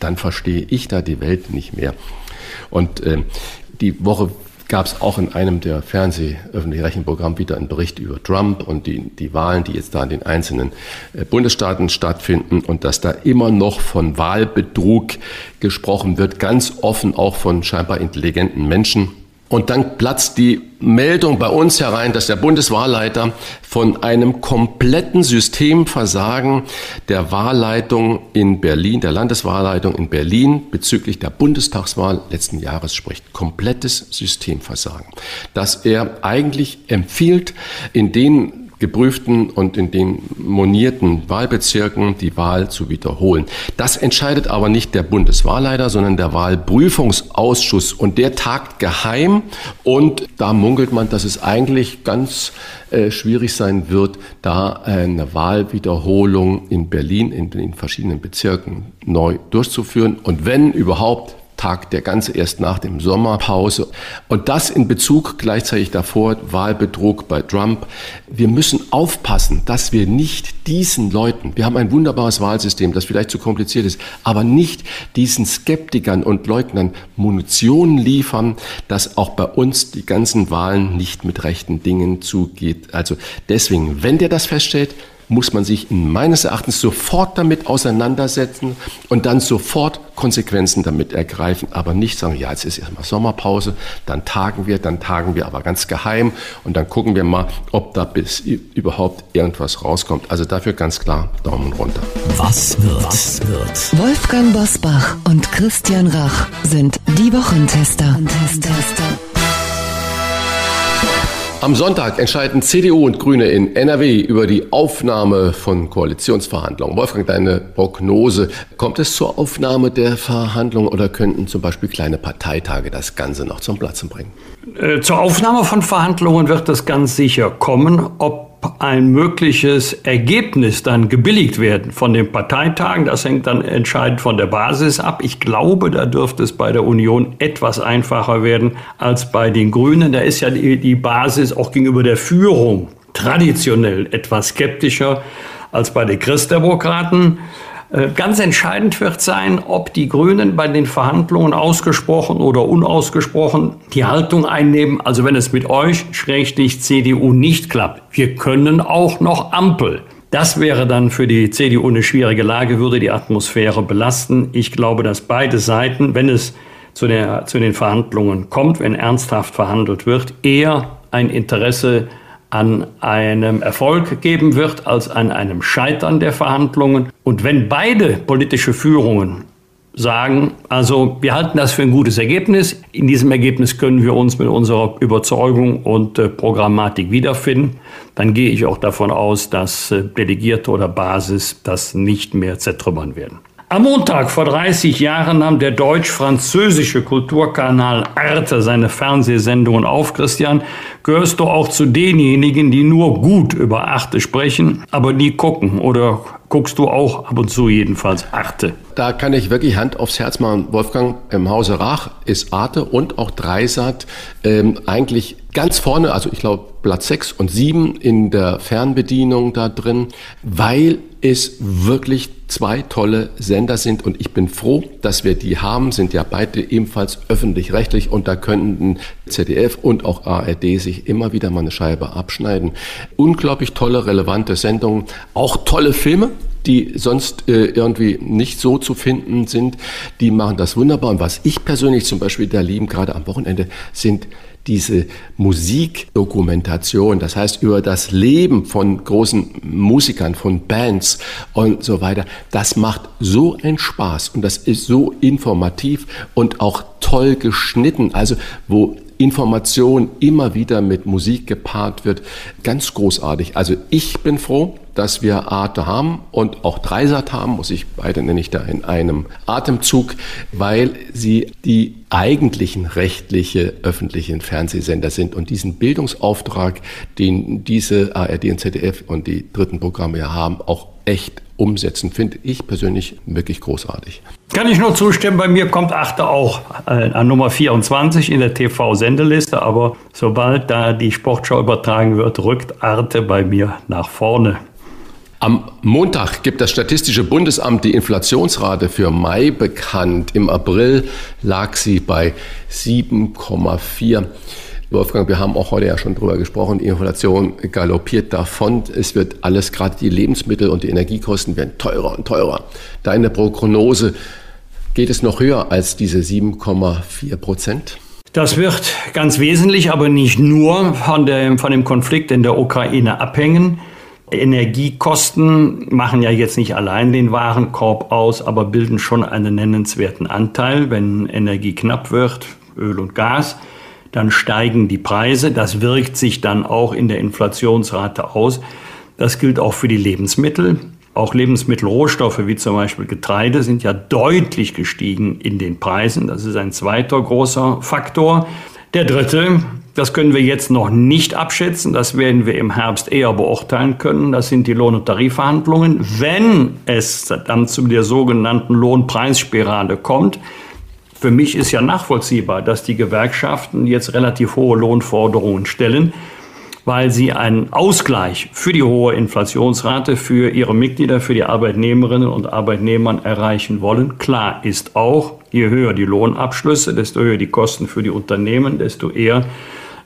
dann verstehe ich da die Welt nicht mehr. Und äh, die Woche gab es auch in einem der Fernseh-öffentlich-rechtlichen Programme wieder einen Bericht über Trump und die, die Wahlen, die jetzt da in den einzelnen äh, Bundesstaaten stattfinden und dass da immer noch von Wahlbetrug gesprochen wird, ganz offen auch von scheinbar intelligenten Menschen. Und dann platzt die Meldung bei uns herein, dass der Bundeswahlleiter von einem kompletten Systemversagen der Wahlleitung in Berlin, der Landeswahlleitung in Berlin bezüglich der Bundestagswahl letzten Jahres spricht. Komplettes Systemversagen. Dass er eigentlich empfiehlt, in den geprüften und in den monierten Wahlbezirken die Wahl zu wiederholen. Das entscheidet aber nicht der Bundeswahlleiter, sondern der Wahlprüfungsausschuss. Und der tagt geheim. Und da munkelt man, dass es eigentlich ganz äh, schwierig sein wird, da eine Wahlwiederholung in Berlin in den verschiedenen Bezirken neu durchzuführen. Und wenn überhaupt tagt der ganze erst nach dem Sommerpause. Und das in Bezug gleichzeitig davor, Wahlbetrug bei Trump. Wir müssen aufpassen, dass wir nicht diesen Leuten, wir haben ein wunderbares Wahlsystem, das vielleicht zu kompliziert ist, aber nicht diesen Skeptikern und Leugnern Munition liefern, dass auch bei uns die ganzen Wahlen nicht mit rechten Dingen zugeht. Also deswegen, wenn der das feststellt, muss man sich meines Erachtens sofort damit auseinandersetzen und dann sofort Konsequenzen damit ergreifen, aber nicht sagen, ja, jetzt ist erstmal Sommerpause, dann tagen wir, dann tagen wir aber ganz geheim und dann gucken wir mal, ob da bis überhaupt irgendwas rauskommt. Also dafür ganz klar Daumen runter. Was wird? Was wird? Wolfgang Bosbach und Christian Rach sind die Wochentester. Wochentester. Am Sonntag entscheiden CDU und Grüne in NRW über die Aufnahme von Koalitionsverhandlungen. Wolfgang, deine Prognose. Kommt es zur Aufnahme der Verhandlungen oder könnten zum Beispiel kleine Parteitage das Ganze noch zum Platzen bringen? Äh, zur Aufnahme von Verhandlungen wird das ganz sicher kommen. Ob ein mögliches Ergebnis dann gebilligt werden von den Parteitagen. Das hängt dann entscheidend von der Basis ab. Ich glaube, da dürfte es bei der Union etwas einfacher werden als bei den Grünen. Da ist ja die, die Basis auch gegenüber der Führung traditionell etwas skeptischer als bei den Christdemokraten. Äh, ganz entscheidend wird sein, ob die Grünen bei den Verhandlungen ausgesprochen oder unausgesprochen die Haltung einnehmen, also wenn es mit euch, schrägstrich CDU, nicht klappt. Wir können auch noch Ampel. Das wäre dann für die CDU eine schwierige Lage, würde die Atmosphäre belasten. Ich glaube, dass beide Seiten, wenn es zu, der, zu den Verhandlungen kommt, wenn ernsthaft verhandelt wird, eher ein Interesse an einem Erfolg geben wird als an einem Scheitern der Verhandlungen. Und wenn beide politische Führungen sagen, also wir halten das für ein gutes Ergebnis, in diesem Ergebnis können wir uns mit unserer Überzeugung und äh, Programmatik wiederfinden, dann gehe ich auch davon aus, dass äh, Delegierte oder Basis das nicht mehr zertrümmern werden. Am Montag vor 30 Jahren nahm der deutsch-französische Kulturkanal Arte seine Fernsehsendungen auf. Christian, gehörst du auch zu denjenigen, die nur gut über Arte sprechen, aber nie gucken? Oder guckst du auch ab und zu jedenfalls Arte? Da kann ich wirklich Hand aufs Herz machen. Wolfgang, im Hause Rach ist Arte und auch Dreisat ähm, eigentlich ganz vorne, also ich glaube Platz 6 und 7 in der Fernbedienung da drin, weil es wirklich zwei tolle Sender sind und ich bin froh, dass wir die haben, sind ja beide ebenfalls öffentlich-rechtlich und da könnten ZDF und auch ARD sich immer wieder mal eine Scheibe abschneiden. Unglaublich tolle, relevante Sendungen, auch tolle Filme, die sonst äh, irgendwie nicht so zu finden sind, die machen das wunderbar. Und was ich persönlich zum Beispiel da lieben, gerade am Wochenende, sind diese Musikdokumentation, das heißt über das Leben von großen Musikern, von Bands und so weiter, das macht so einen Spaß und das ist so informativ und auch toll geschnitten, also wo Information immer wieder mit Musik gepaart wird. Ganz großartig. Also ich bin froh, dass wir Arte haben und auch Dreisat haben, muss ich beide nenne ich da in einem Atemzug, weil sie die eigentlichen rechtliche öffentlichen Fernsehsender sind und diesen Bildungsauftrag, den diese ARD und ZDF und die dritten Programme ja haben, auch echt umsetzen, finde ich persönlich wirklich großartig. Kann ich nur zustimmen, bei mir kommt Achte auch äh, an Nummer 24 in der TV-Sendeliste, aber sobald da die Sportschau übertragen wird, rückt Arte bei mir nach vorne. Am Montag gibt das Statistische Bundesamt die Inflationsrate für Mai bekannt. Im April lag sie bei 7,4. Wolfgang, wir haben auch heute ja schon drüber gesprochen, die Inflation galoppiert davon. Es wird alles, gerade die Lebensmittel und die Energiekosten werden teurer und teurer. Deine Prognose, geht es noch höher als diese 7,4 Prozent? Das wird ganz wesentlich, aber nicht nur von, der, von dem Konflikt in der Ukraine abhängen. Energiekosten machen ja jetzt nicht allein den Warenkorb aus, aber bilden schon einen nennenswerten Anteil. Wenn Energie knapp wird, Öl und Gas, dann steigen die Preise. Das wirkt sich dann auch in der Inflationsrate aus. Das gilt auch für die Lebensmittel. Auch Lebensmittelrohstoffe wie zum Beispiel Getreide sind ja deutlich gestiegen in den Preisen. Das ist ein zweiter großer Faktor. Der dritte, das können wir jetzt noch nicht abschätzen, das werden wir im Herbst eher beurteilen können, das sind die Lohn- und Tarifverhandlungen. Wenn es dann zu der sogenannten Lohnpreisspirale kommt, Für mich ist ja nachvollziehbar, dass die Gewerkschaften jetzt relativ hohe Lohnforderungen stellen, weil sie einen Ausgleich für die hohe Inflationsrate für ihre Mitglieder, für die Arbeitnehmerinnen und Arbeitnehmer erreichen wollen. Klar ist auch, je höher die Lohnabschlüsse, desto höher die Kosten für die Unternehmen, desto eher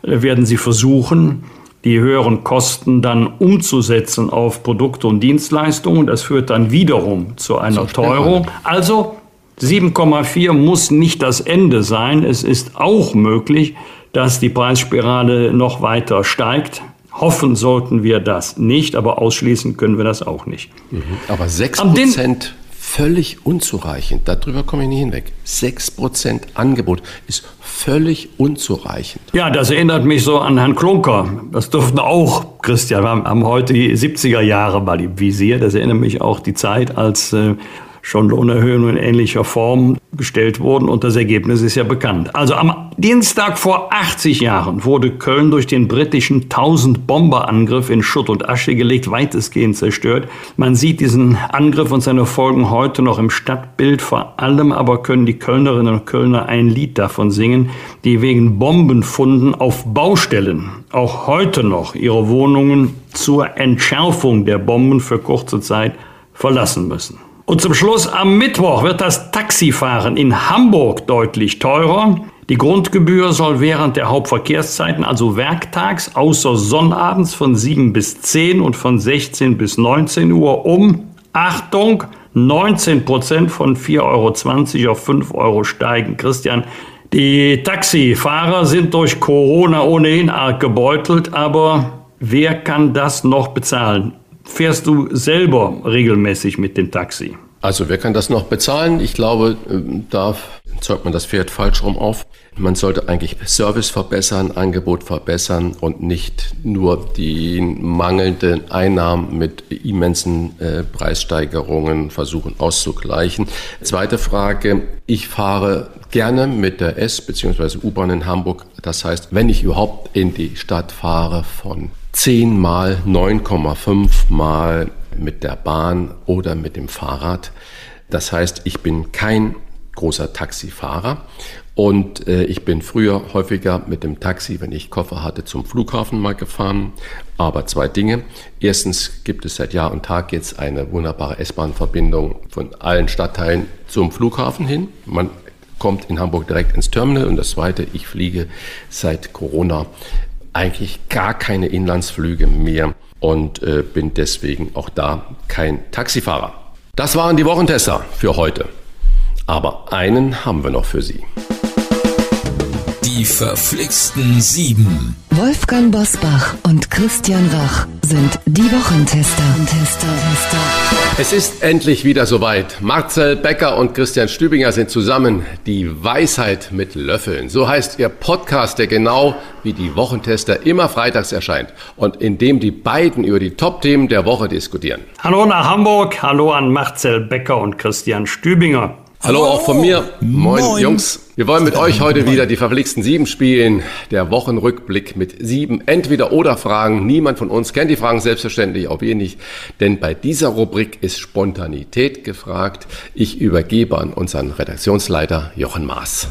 werden sie versuchen, die höheren Kosten dann umzusetzen auf Produkte und Dienstleistungen. Das führt dann wiederum zu einer Teuerung. Also 7,4 muss nicht das Ende sein. Es ist auch möglich, dass die Preisspirale noch weiter steigt. Hoffen sollten wir das nicht, aber ausschließen können wir das auch nicht. Mhm. Aber 6 Prozent völlig unzureichend. Darüber komme ich nicht hinweg. 6% Angebot ist völlig unzureichend. Ja, das erinnert mich so an Herrn Klunker. Das durften auch, Christian, wir haben heute die 70er Jahre mal im Visier. Das erinnert mich auch die Zeit, als äh, schon Lohnerhöhungen in ähnlicher Form gestellt wurden und das Ergebnis ist ja bekannt. Also am Dienstag vor 80 Jahren wurde Köln durch den britischen 1000-Bomber-Angriff in Schutt und Asche gelegt, weitestgehend zerstört. Man sieht diesen Angriff und seine Folgen heute noch im Stadtbild. Vor allem aber können die Kölnerinnen und Kölner ein Lied davon singen, die wegen Bombenfunden auf Baustellen auch heute noch ihre Wohnungen zur Entschärfung der Bomben für kurze Zeit verlassen müssen. Und zum Schluss am Mittwoch wird das Taxifahren in Hamburg deutlich teurer. Die Grundgebühr soll während der Hauptverkehrszeiten, also werktags, außer Sonnabends von 7 bis 10 und von 16 bis 19 Uhr um, Achtung, 19 Prozent von 4,20 Euro auf 5 Euro steigen. Christian, die Taxifahrer sind durch Corona ohnehin arg gebeutelt, aber wer kann das noch bezahlen? Fährst du selber regelmäßig mit dem Taxi? Also wer kann das noch bezahlen? Ich glaube, äh, da zeugt man das Pferd falsch rum auf. Man sollte eigentlich Service verbessern, Angebot verbessern und nicht nur die mangelnden Einnahmen mit immensen äh, Preissteigerungen versuchen auszugleichen. Zweite Frage. Ich fahre gerne mit der S- bzw. U-Bahn in Hamburg. Das heißt, wenn ich überhaupt in die Stadt fahre, von 10 mal 9,5 mal mit der Bahn oder mit dem Fahrrad. Das heißt, ich bin kein großer Taxifahrer und äh, ich bin früher häufiger mit dem Taxi, wenn ich Koffer hatte, zum Flughafen mal gefahren. Aber zwei Dinge. Erstens gibt es seit Jahr und Tag jetzt eine wunderbare S-Bahn-Verbindung von allen Stadtteilen zum Flughafen hin. Man kommt in Hamburg direkt ins Terminal. Und das Zweite, ich fliege seit Corona eigentlich gar keine Inlandsflüge mehr und äh, bin deswegen auch da kein Taxifahrer. Das waren die Wochentester für heute. Aber einen haben wir noch für Sie. Die verflixten Sieben. Wolfgang Bosbach und Christian Rach sind die Wochentester. Tester, Tester. Es ist endlich wieder soweit. Marcel Becker und Christian Stübinger sind zusammen. Die Weisheit mit Löffeln. So heißt ihr Podcast, der genau wie die Wochentester immer freitags erscheint und in dem die beiden über die Top-Themen der Woche diskutieren. Hallo nach Hamburg. Hallo an Marcel Becker und Christian Stübinger. Hallo auch von mir. Moin, Moin, Jungs. Wir wollen mit euch heute wieder die verflixten sieben spielen. Der Wochenrückblick mit sieben Entweder-Oder-Fragen. Niemand von uns kennt die Fragen selbstverständlich, auch wir nicht. Denn bei dieser Rubrik ist Spontanität gefragt. Ich übergebe an unseren Redaktionsleiter Jochen Maas.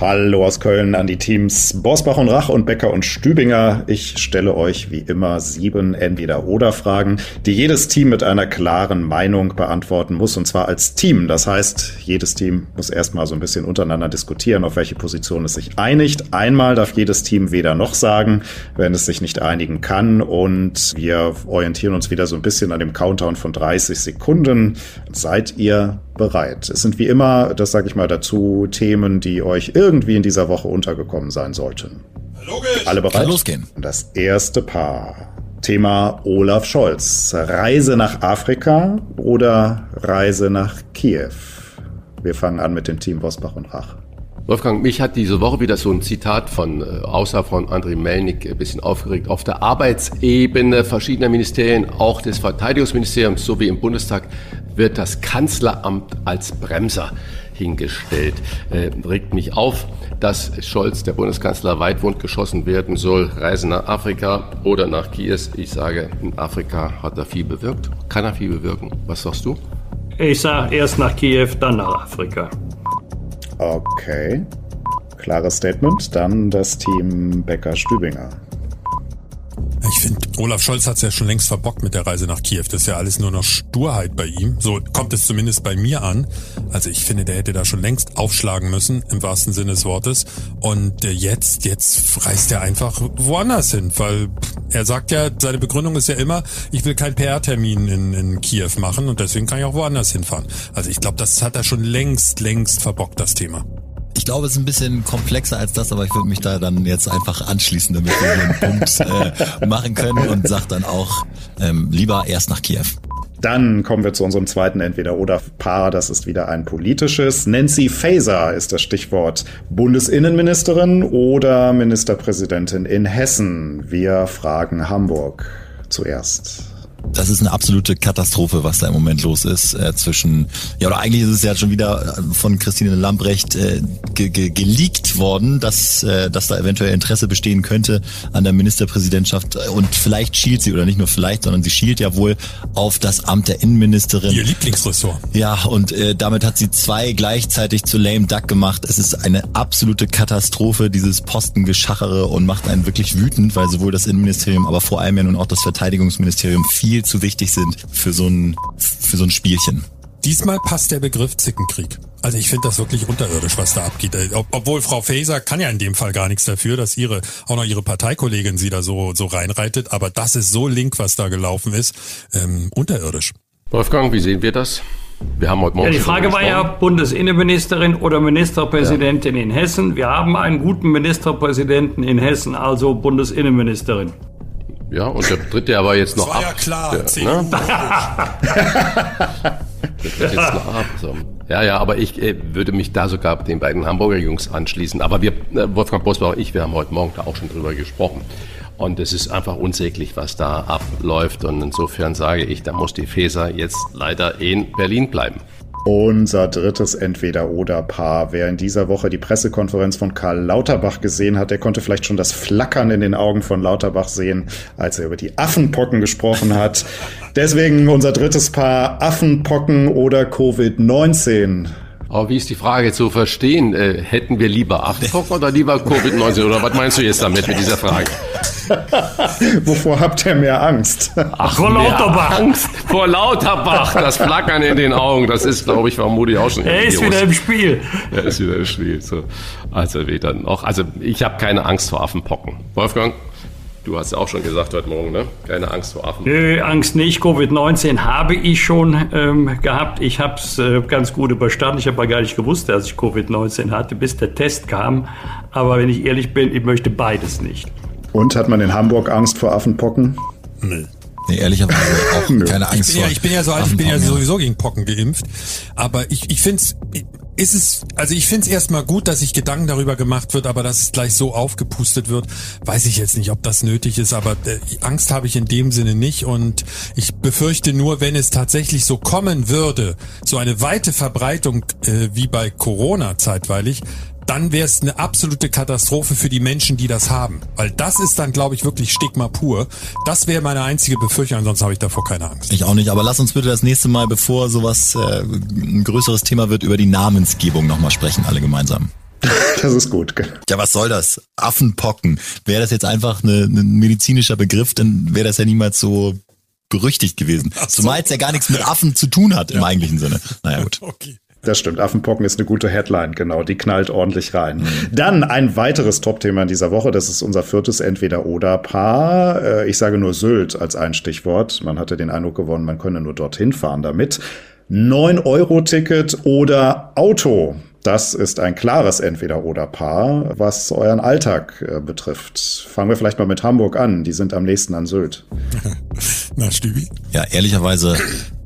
Hallo aus Köln an die Teams Borsbach und Rach und Becker und Stübinger. Ich stelle euch wie immer sieben Entweder-Oder-Fragen, die jedes Team mit einer klaren Meinung beantworten muss, und zwar als Team. Das heißt, jedes Team muss erstmal so ein bisschen untereinander diskutieren, auf welche Position es sich einigt. Einmal darf jedes Team weder noch sagen, wenn es sich nicht einigen kann. Und wir orientieren uns wieder so ein bisschen an dem Countdown von 30 Sekunden. Seid ihr bereit? Es sind wie immer, das sage ich mal dazu, Themen, die euch irgendwie in dieser Woche untergekommen sein sollten. Logisch. Alle bereit? Kann losgehen. Das erste Paar. Thema Olaf Scholz. Reise nach Afrika oder Reise nach Kiew? Wir fangen an mit dem Team Bosbach und Rach. Wolfgang, mich hat diese Woche wieder so ein Zitat von, äh, außer von André Melnik, ein bisschen aufgeregt. Auf der Arbeitsebene verschiedener Ministerien, auch des Verteidigungsministeriums sowie im Bundestag, wird das Kanzleramt als Bremser hingestellt. Äh, regt mich auf, dass Scholz, der Bundeskanzler, weit geschossen werden soll. Reisen nach Afrika oder nach Kiew. Ich sage, in Afrika hat er viel bewirkt. Kann er viel bewirken. Was sagst du? Ich sage erst nach Kiew, dann nach Afrika. Okay. Klares Statement. Dann das Team Becker-Stübinger. Ich finde, Olaf Scholz hat es ja schon längst verbockt mit der Reise nach Kiew. Das ist ja alles nur noch Sturheit bei ihm. So kommt es zumindest bei mir an. Also ich finde, der hätte da schon längst aufschlagen müssen, im wahrsten Sinne des Wortes. Und äh, jetzt, jetzt reist er einfach woanders hin, weil er sagt ja, seine Begründung ist ja immer, ich will keinen PR-Termin in, in Kiew machen und deswegen kann ich auch woanders hinfahren. Also ich glaube, das hat er schon längst, längst verbockt, das Thema. Ich glaube, es ist ein bisschen komplexer als das, aber ich würde mich da dann jetzt einfach anschließen, damit wir hier einen Punkt äh, machen können und sag dann auch ähm, lieber erst nach Kiew. Dann kommen wir zu unserem zweiten Entweder-Oder-Paar. Das ist wieder ein politisches. Nancy Faeser ist das Stichwort. Bundesinnenministerin oder Ministerpräsidentin in Hessen? Wir fragen Hamburg zuerst das ist eine absolute Katastrophe, was da im Moment los ist äh, zwischen, ja oder eigentlich ist es ja schon wieder äh, von Christine Lambrecht äh, ge ge geleakt worden, dass, äh, dass da eventuell Interesse bestehen könnte an der Ministerpräsidentschaft und vielleicht schielt sie oder nicht nur vielleicht, sondern sie schielt ja wohl auf das Amt der Innenministerin. Ihr Lieblingsressort. Ja und äh, damit hat sie zwei gleichzeitig zu lame duck gemacht. Es ist eine absolute Katastrophe, dieses Postengeschachere und macht einen wirklich wütend, weil sowohl das Innenministerium, aber vor allem ja nun auch das Verteidigungsministerium viel viel zu wichtig sind für so ein, für so ein Spielchen. Diesmal passt der Begriff Zickenkrieg. Also ich finde das wirklich unterirdisch, was da abgeht. Ob, obwohl Frau Faeser kann ja in dem Fall gar nichts dafür, dass ihre auch noch ihre Parteikollegin sie da so so reinreitet. Aber das ist so link, was da gelaufen ist, ähm, unterirdisch. Wolfgang, wie sehen wir das? Wir haben heute Morgen. Ja, die Frage war ja Bundesinnenministerin oder Ministerpräsidentin ja. in Hessen. Wir haben einen guten Ministerpräsidenten in Hessen, also Bundesinnenministerin. Ja, und der dritte aber jetzt noch das war ab. Ja klar, der, ne? der tritt jetzt noch ab. So. Ja, ja, aber ich äh, würde mich da sogar den beiden Hamburger Jungs anschließen. Aber wir, äh, Wolfgang Bosbach und ich, wir haben heute Morgen da auch schon drüber gesprochen. Und es ist einfach unsäglich, was da abläuft. Und insofern sage ich, da muss die Feser jetzt leider in Berlin bleiben. Unser drittes Entweder-Oder-Paar. Wer in dieser Woche die Pressekonferenz von Karl Lauterbach gesehen hat, der konnte vielleicht schon das Flackern in den Augen von Lauterbach sehen, als er über die Affenpocken gesprochen hat. Deswegen unser drittes Paar Affenpocken oder Covid-19. Aber wie ist die Frage zu verstehen? Äh, hätten wir lieber Affenpocken oder lieber Covid-19? Oder was meinst du jetzt damit mit dieser Frage? Wovor habt ihr mehr Angst? Ach, vor Lauterbach. Angst vor Lauterbach. Das Flackern in den Augen, das ist, glaube ich, vermutlich auch schon. Er ist wieder im Spiel. Er ist wieder im Spiel. So. Also weder noch. Also ich habe keine Angst vor Affenpocken. Wolfgang? Du hast ja auch schon gesagt heute Morgen, ne? Keine Angst vor Affen. Nö, Angst nicht. Covid-19 habe ich schon ähm, gehabt. Ich habe es äh, ganz gut überstanden. Ich habe gar nicht gewusst, dass ich Covid-19 hatte, bis der Test kam. Aber wenn ich ehrlich bin, ich möchte beides nicht. Und hat man in Hamburg Angst vor Affenpocken? Nö. Nee, ehrlicherweise auch keine Angst ich bin, ja, ich bin ja so alt, ich bin ja sowieso gegen Pocken geimpft. Aber ich, ich finde es, ist es, also ich finde es erstmal gut, dass sich Gedanken darüber gemacht wird, aber dass es gleich so aufgepustet wird, weiß ich jetzt nicht, ob das nötig ist, aber äh, Angst habe ich in dem Sinne nicht und ich befürchte nur, wenn es tatsächlich so kommen würde, so eine weite Verbreitung äh, wie bei Corona zeitweilig, dann wäre es eine absolute Katastrophe für die Menschen, die das haben. Weil das ist dann, glaube ich, wirklich Stigma pur. Das wäre meine einzige Befürchtung, ansonsten habe ich davor keine Angst. Ich auch nicht, aber lass uns bitte das nächste Mal, bevor sowas äh, ein größeres Thema wird, über die Namensgebung nochmal sprechen, alle gemeinsam. Das ist gut. Ja, was soll das? Affenpocken. Wäre das jetzt einfach eine, ein medizinischer Begriff, dann wäre das ja niemals so berüchtigt gewesen. So. Zumal es ja gar nichts mit Affen zu tun hat im eigentlichen Sinne. Naja, gut. Okay. Das stimmt. Affenpocken ist eine gute Headline, genau. Die knallt ordentlich rein. Dann ein weiteres Top-Thema in dieser Woche. Das ist unser viertes Entweder-Oder-Paar. Äh, ich sage nur Sylt als ein Stichwort. Man hatte den Eindruck gewonnen, man könne nur dorthin fahren damit. 9-Euro-Ticket oder Auto. Das ist ein klares Entweder-Oder-Paar, was euren Alltag äh, betrifft. Fangen wir vielleicht mal mit Hamburg an. Die sind am nächsten an Sylt. Na, Stübi? Ja, ehrlicherweise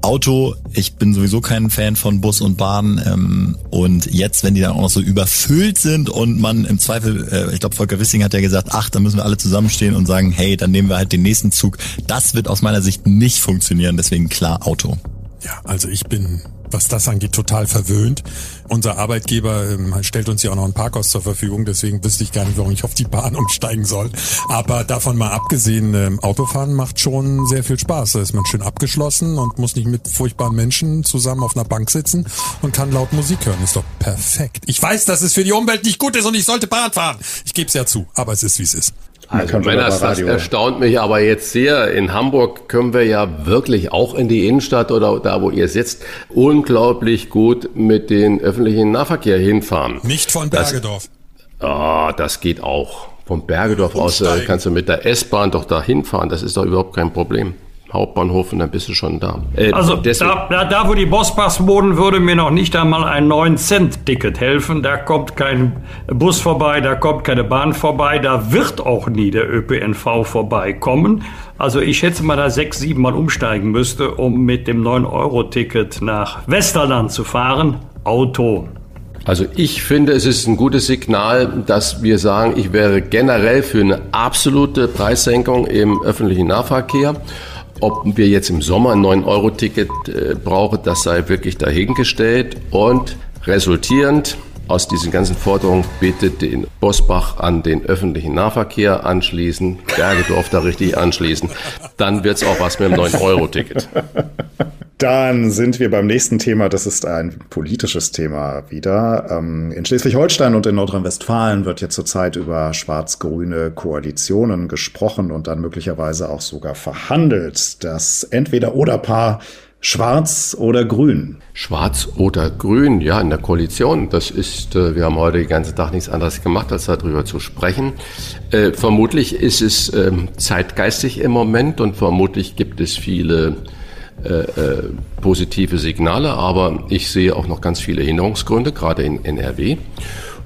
Auto, ich bin sowieso kein Fan von Bus und Bahn. Ähm, und jetzt, wenn die dann auch noch so überfüllt sind und man im Zweifel, äh, ich glaube, Volker Wissing hat ja gesagt, ach, dann müssen wir alle zusammenstehen und sagen, hey, dann nehmen wir halt den nächsten Zug. Das wird aus meiner Sicht nicht funktionieren, deswegen klar Auto. Ja, also ich bin was das angeht, total verwöhnt. Unser Arbeitgeber ähm, stellt uns ja auch noch ein Parkhaus zur Verfügung, deswegen wüsste ich gar nicht, warum ich auf die Bahn umsteigen soll. Aber davon mal abgesehen, ähm, Autofahren macht schon sehr viel Spaß. Da ist man schön abgeschlossen und muss nicht mit furchtbaren Menschen zusammen auf einer Bank sitzen und kann laut Musik hören. Ist doch perfekt. Ich weiß, dass es für die Umwelt nicht gut ist und ich sollte Bahn fahren. Ich gebe es ja zu, aber es ist, wie es ist. Also Männers, das erstaunt mich aber jetzt sehr. In Hamburg können wir ja wirklich auch in die Innenstadt oder da, wo ihr sitzt, unglaublich gut mit den öffentlichen Nahverkehr hinfahren. Nicht von Bergedorf. Das, oh, das geht auch. Von Bergedorf Umsteigen. aus äh, kannst du mit der S-Bahn doch da hinfahren. Das ist doch überhaupt kein Problem. Hauptbahnhof und dann bist du schon da. Äh, also da, da, da, wo die Bosspass wohnen, würde mir noch nicht einmal ein 9-Cent-Ticket helfen. Da kommt kein Bus vorbei, da kommt keine Bahn vorbei, da wird auch nie der ÖPNV vorbeikommen. Also ich schätze mal, da sechs, sieben Mal umsteigen müsste, um mit dem 9-Euro-Ticket nach Westerland zu fahren. Auto. Also ich finde, es ist ein gutes Signal, dass wir sagen, ich wäre generell für eine absolute Preissenkung im öffentlichen Nahverkehr. Ob wir jetzt im Sommer ein 9-Euro-Ticket äh, brauchen, das sei wirklich dahingestellt. Und resultierend aus diesen ganzen Forderungen bitte den Bosbach an den öffentlichen Nahverkehr anschließen, Bergedorf da richtig anschließen. Dann wird's auch was mit dem 9-Euro-Ticket. Dann sind wir beim nächsten Thema. Das ist ein politisches Thema wieder. Ähm, in Schleswig-Holstein und in Nordrhein-Westfalen wird jetzt zurzeit über schwarz-grüne Koalitionen gesprochen und dann möglicherweise auch sogar verhandelt. Das Entweder-Oder-Paar Schwarz oder Grün? Schwarz oder Grün, ja, in der Koalition. Das ist, äh, wir haben heute den ganzen Tag nichts anderes gemacht, als darüber zu sprechen. Äh, vermutlich ist es äh, zeitgeistig im Moment und vermutlich gibt es viele äh, äh, positive Signale, aber ich sehe auch noch ganz viele Hinderungsgründe, gerade in NRW.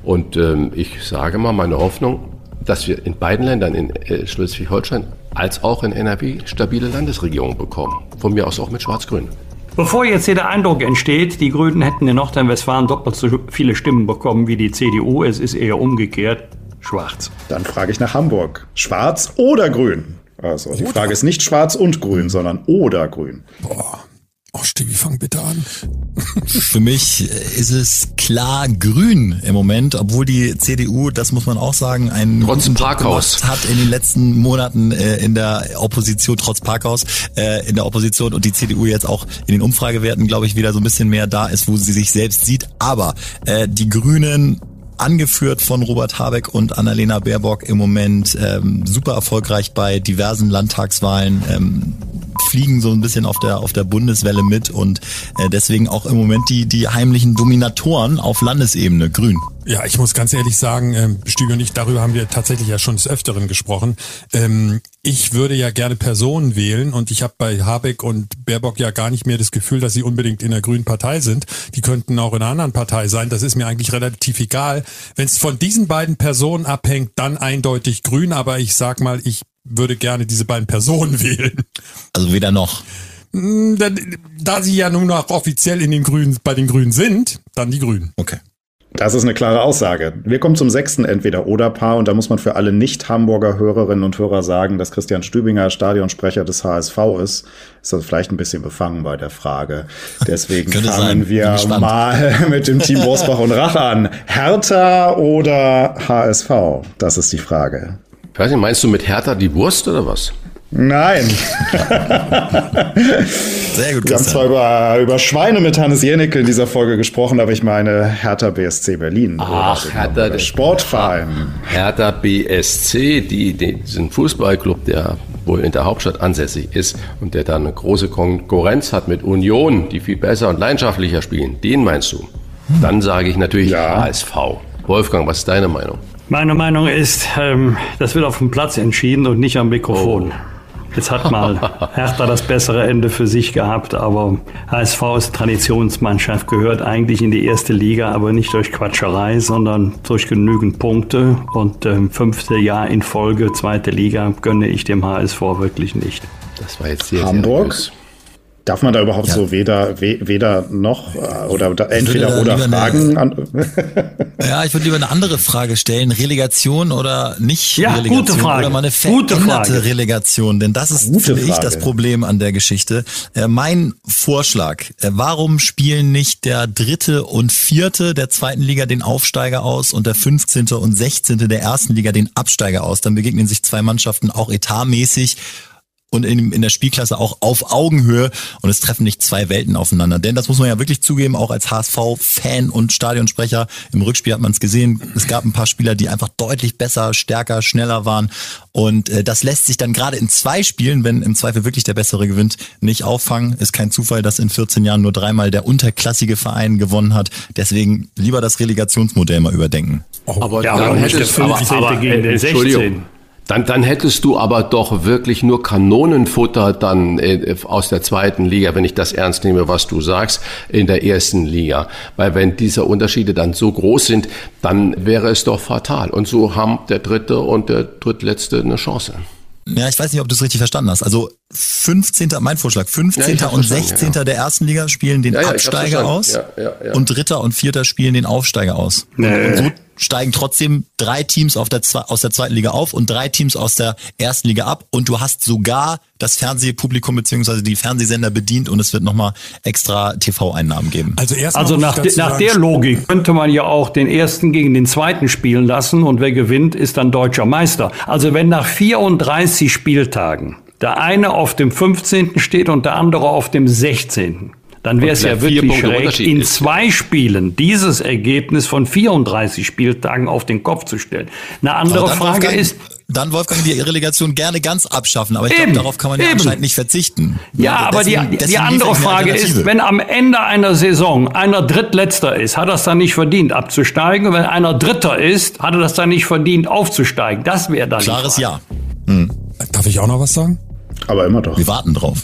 Und ähm, ich sage mal, meine Hoffnung, dass wir in beiden Ländern, in äh, Schleswig-Holstein als auch in NRW, stabile Landesregierungen bekommen. Von mir aus auch mit Schwarz-Grün. Bevor jetzt hier der Eindruck entsteht, die Grünen hätten in Nordrhein-Westfalen doppelt so viele Stimmen bekommen wie die CDU, es ist eher umgekehrt, schwarz. Dann frage ich nach Hamburg. Schwarz oder grün? Also die Frage ist nicht schwarz und grün, sondern oder grün. Boah. Oh, Stevie, fang bitte an. Für mich ist es klar grün im Moment, obwohl die CDU, das muss man auch sagen, einen trotz Parkhaus hat in den letzten Monaten äh, in der Opposition, trotz Parkhaus, äh, in der Opposition und die CDU jetzt auch in den Umfragewerten, glaube ich, wieder so ein bisschen mehr da ist, wo sie sich selbst sieht. Aber äh, die Grünen angeführt von Robert Habeck und Annalena Baerbock im Moment ähm, super erfolgreich bei diversen Landtagswahlen. Ähm, fliegen so ein bisschen auf der auf der Bundeswelle mit und äh, deswegen auch im Moment die die heimlichen Dominatoren auf Landesebene grün. Ja, ich muss ganz ehrlich sagen, ähm, Stüge und ich, darüber haben wir tatsächlich ja schon des Öfteren gesprochen. Ähm, ich würde ja gerne Personen wählen und ich habe bei Habeck und Baerbock ja gar nicht mehr das Gefühl, dass sie unbedingt in der grünen Partei sind. Die könnten auch in einer anderen Partei sein. Das ist mir eigentlich relativ egal. Wenn es von diesen beiden Personen abhängt, dann eindeutig grün. Aber ich sag mal, ich würde gerne diese beiden Personen wählen. Also weder noch. Hm, da sie ja nun auch offiziell in den Grünen, bei den Grünen sind, dann die Grünen. Okay. Das ist eine klare Aussage. Wir kommen zum sechsten Entweder-Oder-Paar und da muss man für alle Nicht-Hamburger Hörerinnen und Hörer sagen, dass Christian Stübinger Stadionsprecher des HSV ist. Ist das vielleicht ein bisschen befangen bei der Frage. Deswegen fangen wir mal mit dem Team Bosbach und Rach an. Hertha oder HSV? Das ist die Frage. Ich weiß nicht, meinst du mit Hertha die Wurst oder was? Nein. Sehr gut. Wir haben zwar über, über Schweine mit Hannes Jennecke in dieser Folge gesprochen, aber ich meine Hertha BSC Berlin. Ach, Hertha, der Sportverein. Hertha BSC, die, die sind Fußballclub, der wohl in der Hauptstadt ansässig ist und der da eine große Konkurrenz hat mit Union, die viel besser und leidenschaftlicher spielen. Den meinst du? Dann sage ich natürlich ja. HSV. Wolfgang, was ist deine Meinung? Meine Meinung ist, ähm, das wird auf dem Platz entschieden und nicht am Mikrofon. Oh. Jetzt hat mal Hertha das bessere Ende für sich gehabt, aber HSV ist Traditionsmannschaft, gehört eigentlich in die erste Liga, aber nicht durch Quatscherei, sondern durch genügend Punkte. Und ähm, fünfte Jahr in Folge, zweite Liga, gönne ich dem HSV wirklich nicht. Das war jetzt sehr, Hamburg. Sehr Darf man da überhaupt ja. so weder, weder noch äh, oder entweder oder Fragen? Eine, ja, ich würde lieber eine andere Frage stellen. Relegation oder nicht ja, Relegation? Gute Frage. Oder mal eine veränderte gute Frage. Relegation, denn das ist, gute finde ich, das Problem an der Geschichte. Äh, mein Vorschlag, äh, warum spielen nicht der dritte und vierte der zweiten Liga den Aufsteiger aus und der 15. und 16. der ersten Liga den Absteiger aus? Dann begegnen sich zwei Mannschaften auch etatmäßig und in, in der Spielklasse auch auf Augenhöhe und es treffen nicht zwei Welten aufeinander. Denn das muss man ja wirklich zugeben, auch als HSV-Fan und Stadionsprecher. Im Rückspiel hat man es gesehen, es gab ein paar Spieler, die einfach deutlich besser, stärker, schneller waren. Und äh, das lässt sich dann gerade in zwei Spielen, wenn im Zweifel wirklich der Bessere gewinnt, nicht auffangen. Ist kein Zufall, dass in 14 Jahren nur dreimal der unterklassige Verein gewonnen hat. Deswegen lieber das Relegationsmodell mal überdenken. Oh, aber ja, dann du aber, aber, gegen den 16. Dann, dann hättest du aber doch wirklich nur Kanonenfutter dann äh, aus der zweiten Liga, wenn ich das ernst nehme, was du sagst, in der ersten Liga. Weil wenn diese Unterschiede dann so groß sind, dann wäre es doch fatal. Und so haben der dritte und der drittletzte eine Chance. Ja, ich weiß nicht, ob du es richtig verstanden hast. Also 15. mein Vorschlag, 15. Ja, und 16. Ja. der ersten Liga spielen den ja, Absteiger aus und dritter und vierter spielen den Aufsteiger aus. Nee. Und so steigen trotzdem drei Teams auf der, aus der zweiten Liga auf und drei Teams aus der ersten Liga ab und du hast sogar das Fernsehpublikum beziehungsweise die Fernsehsender bedient und es wird nochmal extra TV-Einnahmen geben. Also, erst also nach, de, nach der Logik könnte man ja auch den ersten gegen den zweiten spielen lassen und wer gewinnt, ist dann deutscher Meister. Also wenn nach 34 Spieltagen der eine auf dem 15. steht und der andere auf dem 16 dann wäre es ja wirklich schräg, in zwei Spielen dieses Ergebnis von 34 Spieltagen auf den Kopf zu stellen. Eine andere Frage Wolfgang, ist, dann Wolfgang die Relegation gerne ganz abschaffen, aber ich glaube, darauf kann man ja anscheinend nicht verzichten. Ja, aber deswegen, die, die andere Frage ist, wenn am Ende einer Saison einer Drittletzter ist, hat er es dann nicht verdient abzusteigen? Und wenn einer Dritter ist, hat er das dann nicht verdient aufzusteigen? Das wäre dann Klares Ja. Hm. Darf ich auch noch was sagen? Aber immer doch. Wir warten drauf.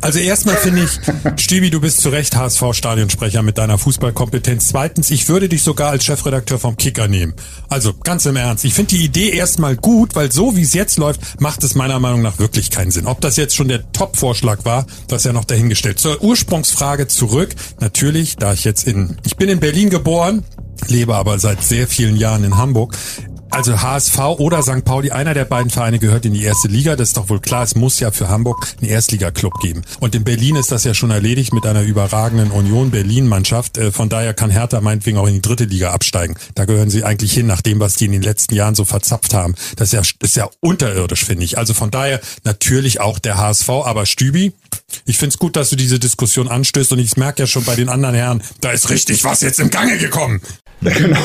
Also erstmal finde ich, Stübi, du bist zu Recht HSV-Stadionsprecher mit deiner Fußballkompetenz. Zweitens, ich würde dich sogar als Chefredakteur vom Kicker nehmen. Also ganz im Ernst. Ich finde die Idee erstmal gut, weil so wie es jetzt läuft, macht es meiner Meinung nach wirklich keinen Sinn. Ob das jetzt schon der Top-Vorschlag war, das ja noch dahingestellt. Zur Ursprungsfrage zurück. Natürlich, da ich jetzt in, ich bin in Berlin geboren, lebe aber seit sehr vielen Jahren in Hamburg. Also HSV oder St. Pauli, einer der beiden Vereine gehört in die erste Liga. Das ist doch wohl klar. Es muss ja für Hamburg einen Erstligaklub geben. Und in Berlin ist das ja schon erledigt mit einer überragenden Union Berlin-Mannschaft. Äh, von daher kann Hertha meinetwegen auch in die dritte Liga absteigen. Da gehören sie eigentlich hin, nach dem, was die in den letzten Jahren so verzapft haben. Das ist ja, ist ja unterirdisch, finde ich. Also von daher natürlich auch der HSV. Aber Stübi, ich finde es gut, dass du diese Diskussion anstößt und ich merke ja schon bei den anderen Herren, da ist richtig was jetzt im Gange gekommen. Genau.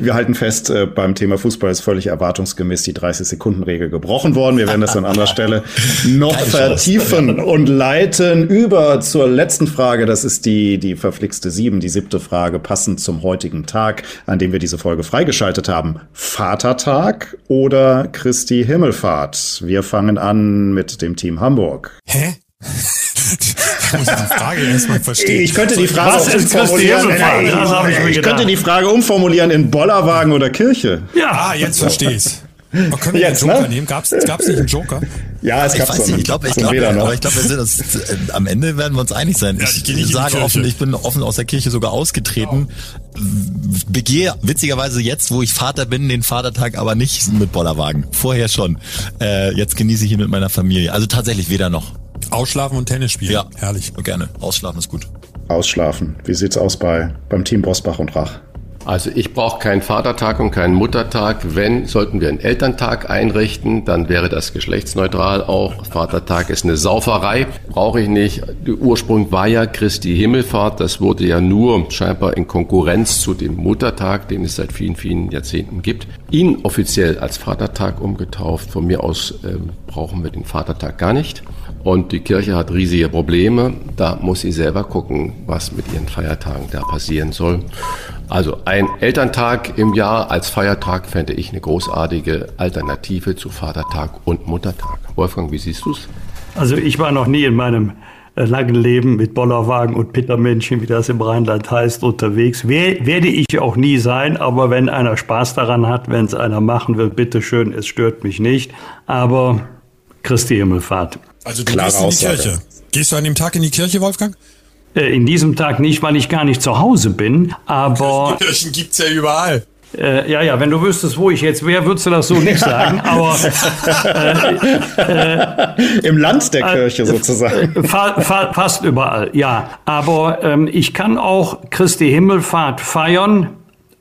Wir halten fest, äh, beim Thema Fußball ist völlig erwartungsgemäß die 30-Sekunden-Regel gebrochen worden. Wir werden das an anderer Stelle noch Keine vertiefen Chance. und leiten über zur letzten Frage. Das ist die, die verflixte sieben, die siebte Frage, passend zum heutigen Tag, an dem wir diese Folge freigeschaltet haben. Vatertag oder Christi Himmelfahrt? Wir fangen an mit dem Team Hamburg. Hä? ich muss die Frage erstmal verstehen. Ich könnte die Frage umformulieren. Ich, ich könnte die Frage umformulieren in Bollerwagen oder Kirche. Ja, ah, jetzt verstehe ich's. Oh, können wir Jetzt, den Joker ne? nehmen? Gab's, gab's nicht einen Joker? Ja, es gab ich weiß nicht, ich glaube, ich glaube, aber ich glaube, wir sind uns, äh, am Ende werden wir uns einig sein. Ja, ich, ich sage offen, ich bin offen aus der Kirche sogar ausgetreten. Begehe witzigerweise jetzt, wo ich Vater bin, den Vatertag aber nicht mit Bollerwagen. Vorher schon. Äh, jetzt genieße ich ihn mit meiner Familie. Also tatsächlich weder noch. Ausschlafen und Tennis spielen. Ja, herrlich. Gerne. Ausschlafen ist gut. Ausschlafen. Wie sieht's aus bei beim Team Bosbach und Rach? Also ich brauche keinen Vatertag und keinen Muttertag. Wenn, sollten wir einen Elterntag einrichten, dann wäre das geschlechtsneutral auch. Vatertag ist eine Sauferei, brauche ich nicht. Der Ursprung war ja Christi Himmelfahrt. Das wurde ja nur scheinbar in Konkurrenz zu dem Muttertag, den es seit vielen, vielen Jahrzehnten gibt, inoffiziell als Vatertag umgetauft. Von mir aus äh, brauchen wir den Vatertag gar nicht. Und die Kirche hat riesige Probleme. Da muss sie selber gucken, was mit ihren Feiertagen da passieren soll. Also ein Elterntag im Jahr als Feiertag fände ich eine großartige Alternative zu Vatertag und Muttertag. Wolfgang, wie siehst du es? Also ich war noch nie in meinem äh, langen Leben mit Bollerwagen und Pittermännchen, wie das im Rheinland heißt, unterwegs. werde ich auch nie sein, aber wenn einer Spaß daran hat, wenn es einer machen will, bitteschön, es stört mich nicht. Aber Christi Himmelfahrt. Also du Klare gehst in die Kirche. Gehst du an dem Tag in die Kirche, Wolfgang? Äh, in diesem Tag nicht, weil ich gar nicht zu Hause bin, aber... Kirchen gibt's ja überall. Äh, ja, ja, wenn du wüsstest, wo ich jetzt wäre, würdest du das so nicht sagen. Aber äh, äh, im Land der Kirche äh, sozusagen. Fa fa fast überall, ja. Aber ähm, ich kann auch Christi Himmelfahrt feiern.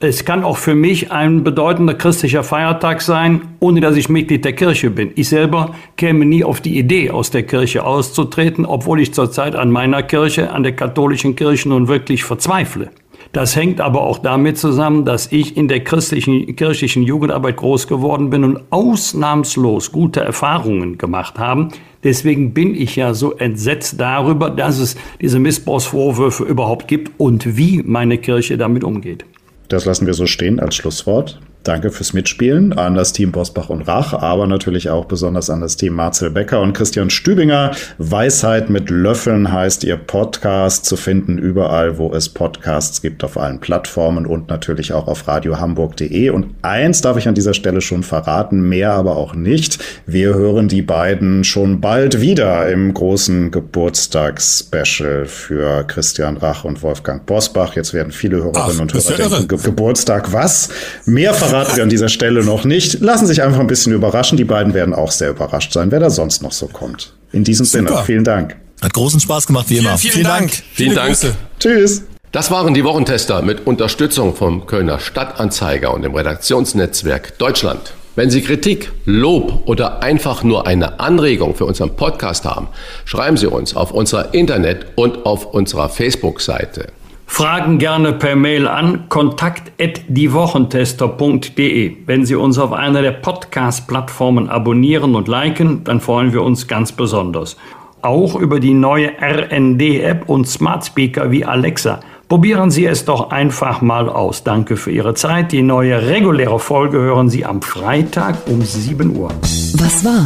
Es kann auch für mich ein bedeutender christlicher Feiertag sein, ohne dass ich Mitglied der Kirche bin. Ich selber käme nie auf die Idee, aus der Kirche auszutreten, obwohl ich zurzeit an meiner Kirche, an der katholischen Kirche nun wirklich verzweifle. Das hängt aber auch damit zusammen, dass ich in der christlichen, kirchlichen Jugendarbeit groß geworden bin und ausnahmslos gute Erfahrungen gemacht habe. Deswegen bin ich ja so entsetzt darüber, dass es diese Missbrauchsvorwürfe überhaupt gibt und wie meine Kirche damit umgeht. Das lassen wir so stehen als Schlusswort. Danke fürs Mitspielen an das Team Bosbach und Rach, aber natürlich auch besonders an das Team Marcel Becker und Christian Stübinger. Weisheit mit Löffeln heißt ihr Podcast zu finden überall, wo es Podcasts gibt, auf allen Plattformen und natürlich auch auf radiohamburg.de. Und eins darf ich an dieser Stelle schon verraten, mehr aber auch nicht. Wir hören die beiden schon bald wieder im großen Geburtstagsspecial für Christian Rach und Wolfgang Bosbach. Jetzt werden viele Hörerinnen Ach, und Hörer denken, Ge Geburtstag was? Mehr verraten wir an dieser Stelle noch nicht. Lassen sich einfach ein bisschen überraschen. Die beiden werden auch sehr überrascht sein, wer da sonst noch so kommt. In diesem Super. Sinne, vielen Dank. Hat großen Spaß gemacht, wie immer. Vielen, vielen, Dank. Dank. Vielen Dank. Grüße. Tschüss. Das waren die Wochentester mit Unterstützung vom Kölner Stadtanzeiger und dem Redaktionsnetzwerk Deutschland. Wenn Sie Kritik, Lob oder einfach nur eine Anregung für unseren Podcast haben, schreiben Sie uns auf unserer Internet- und auf unserer Facebook-Seite. Fragen gerne per Mail an kontakt@diewochentester.de. Wenn Sie uns auf einer der Podcast-Plattformen abonnieren und liken, dann freuen wir uns ganz besonders. Auch über die neue RND-App und Smart Speaker wie Alexa. Probieren Sie es doch einfach mal aus. Danke für Ihre Zeit. Die neue reguläre Folge hören Sie am Freitag um 7 Uhr. Was war?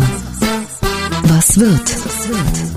Was wird? Was wird?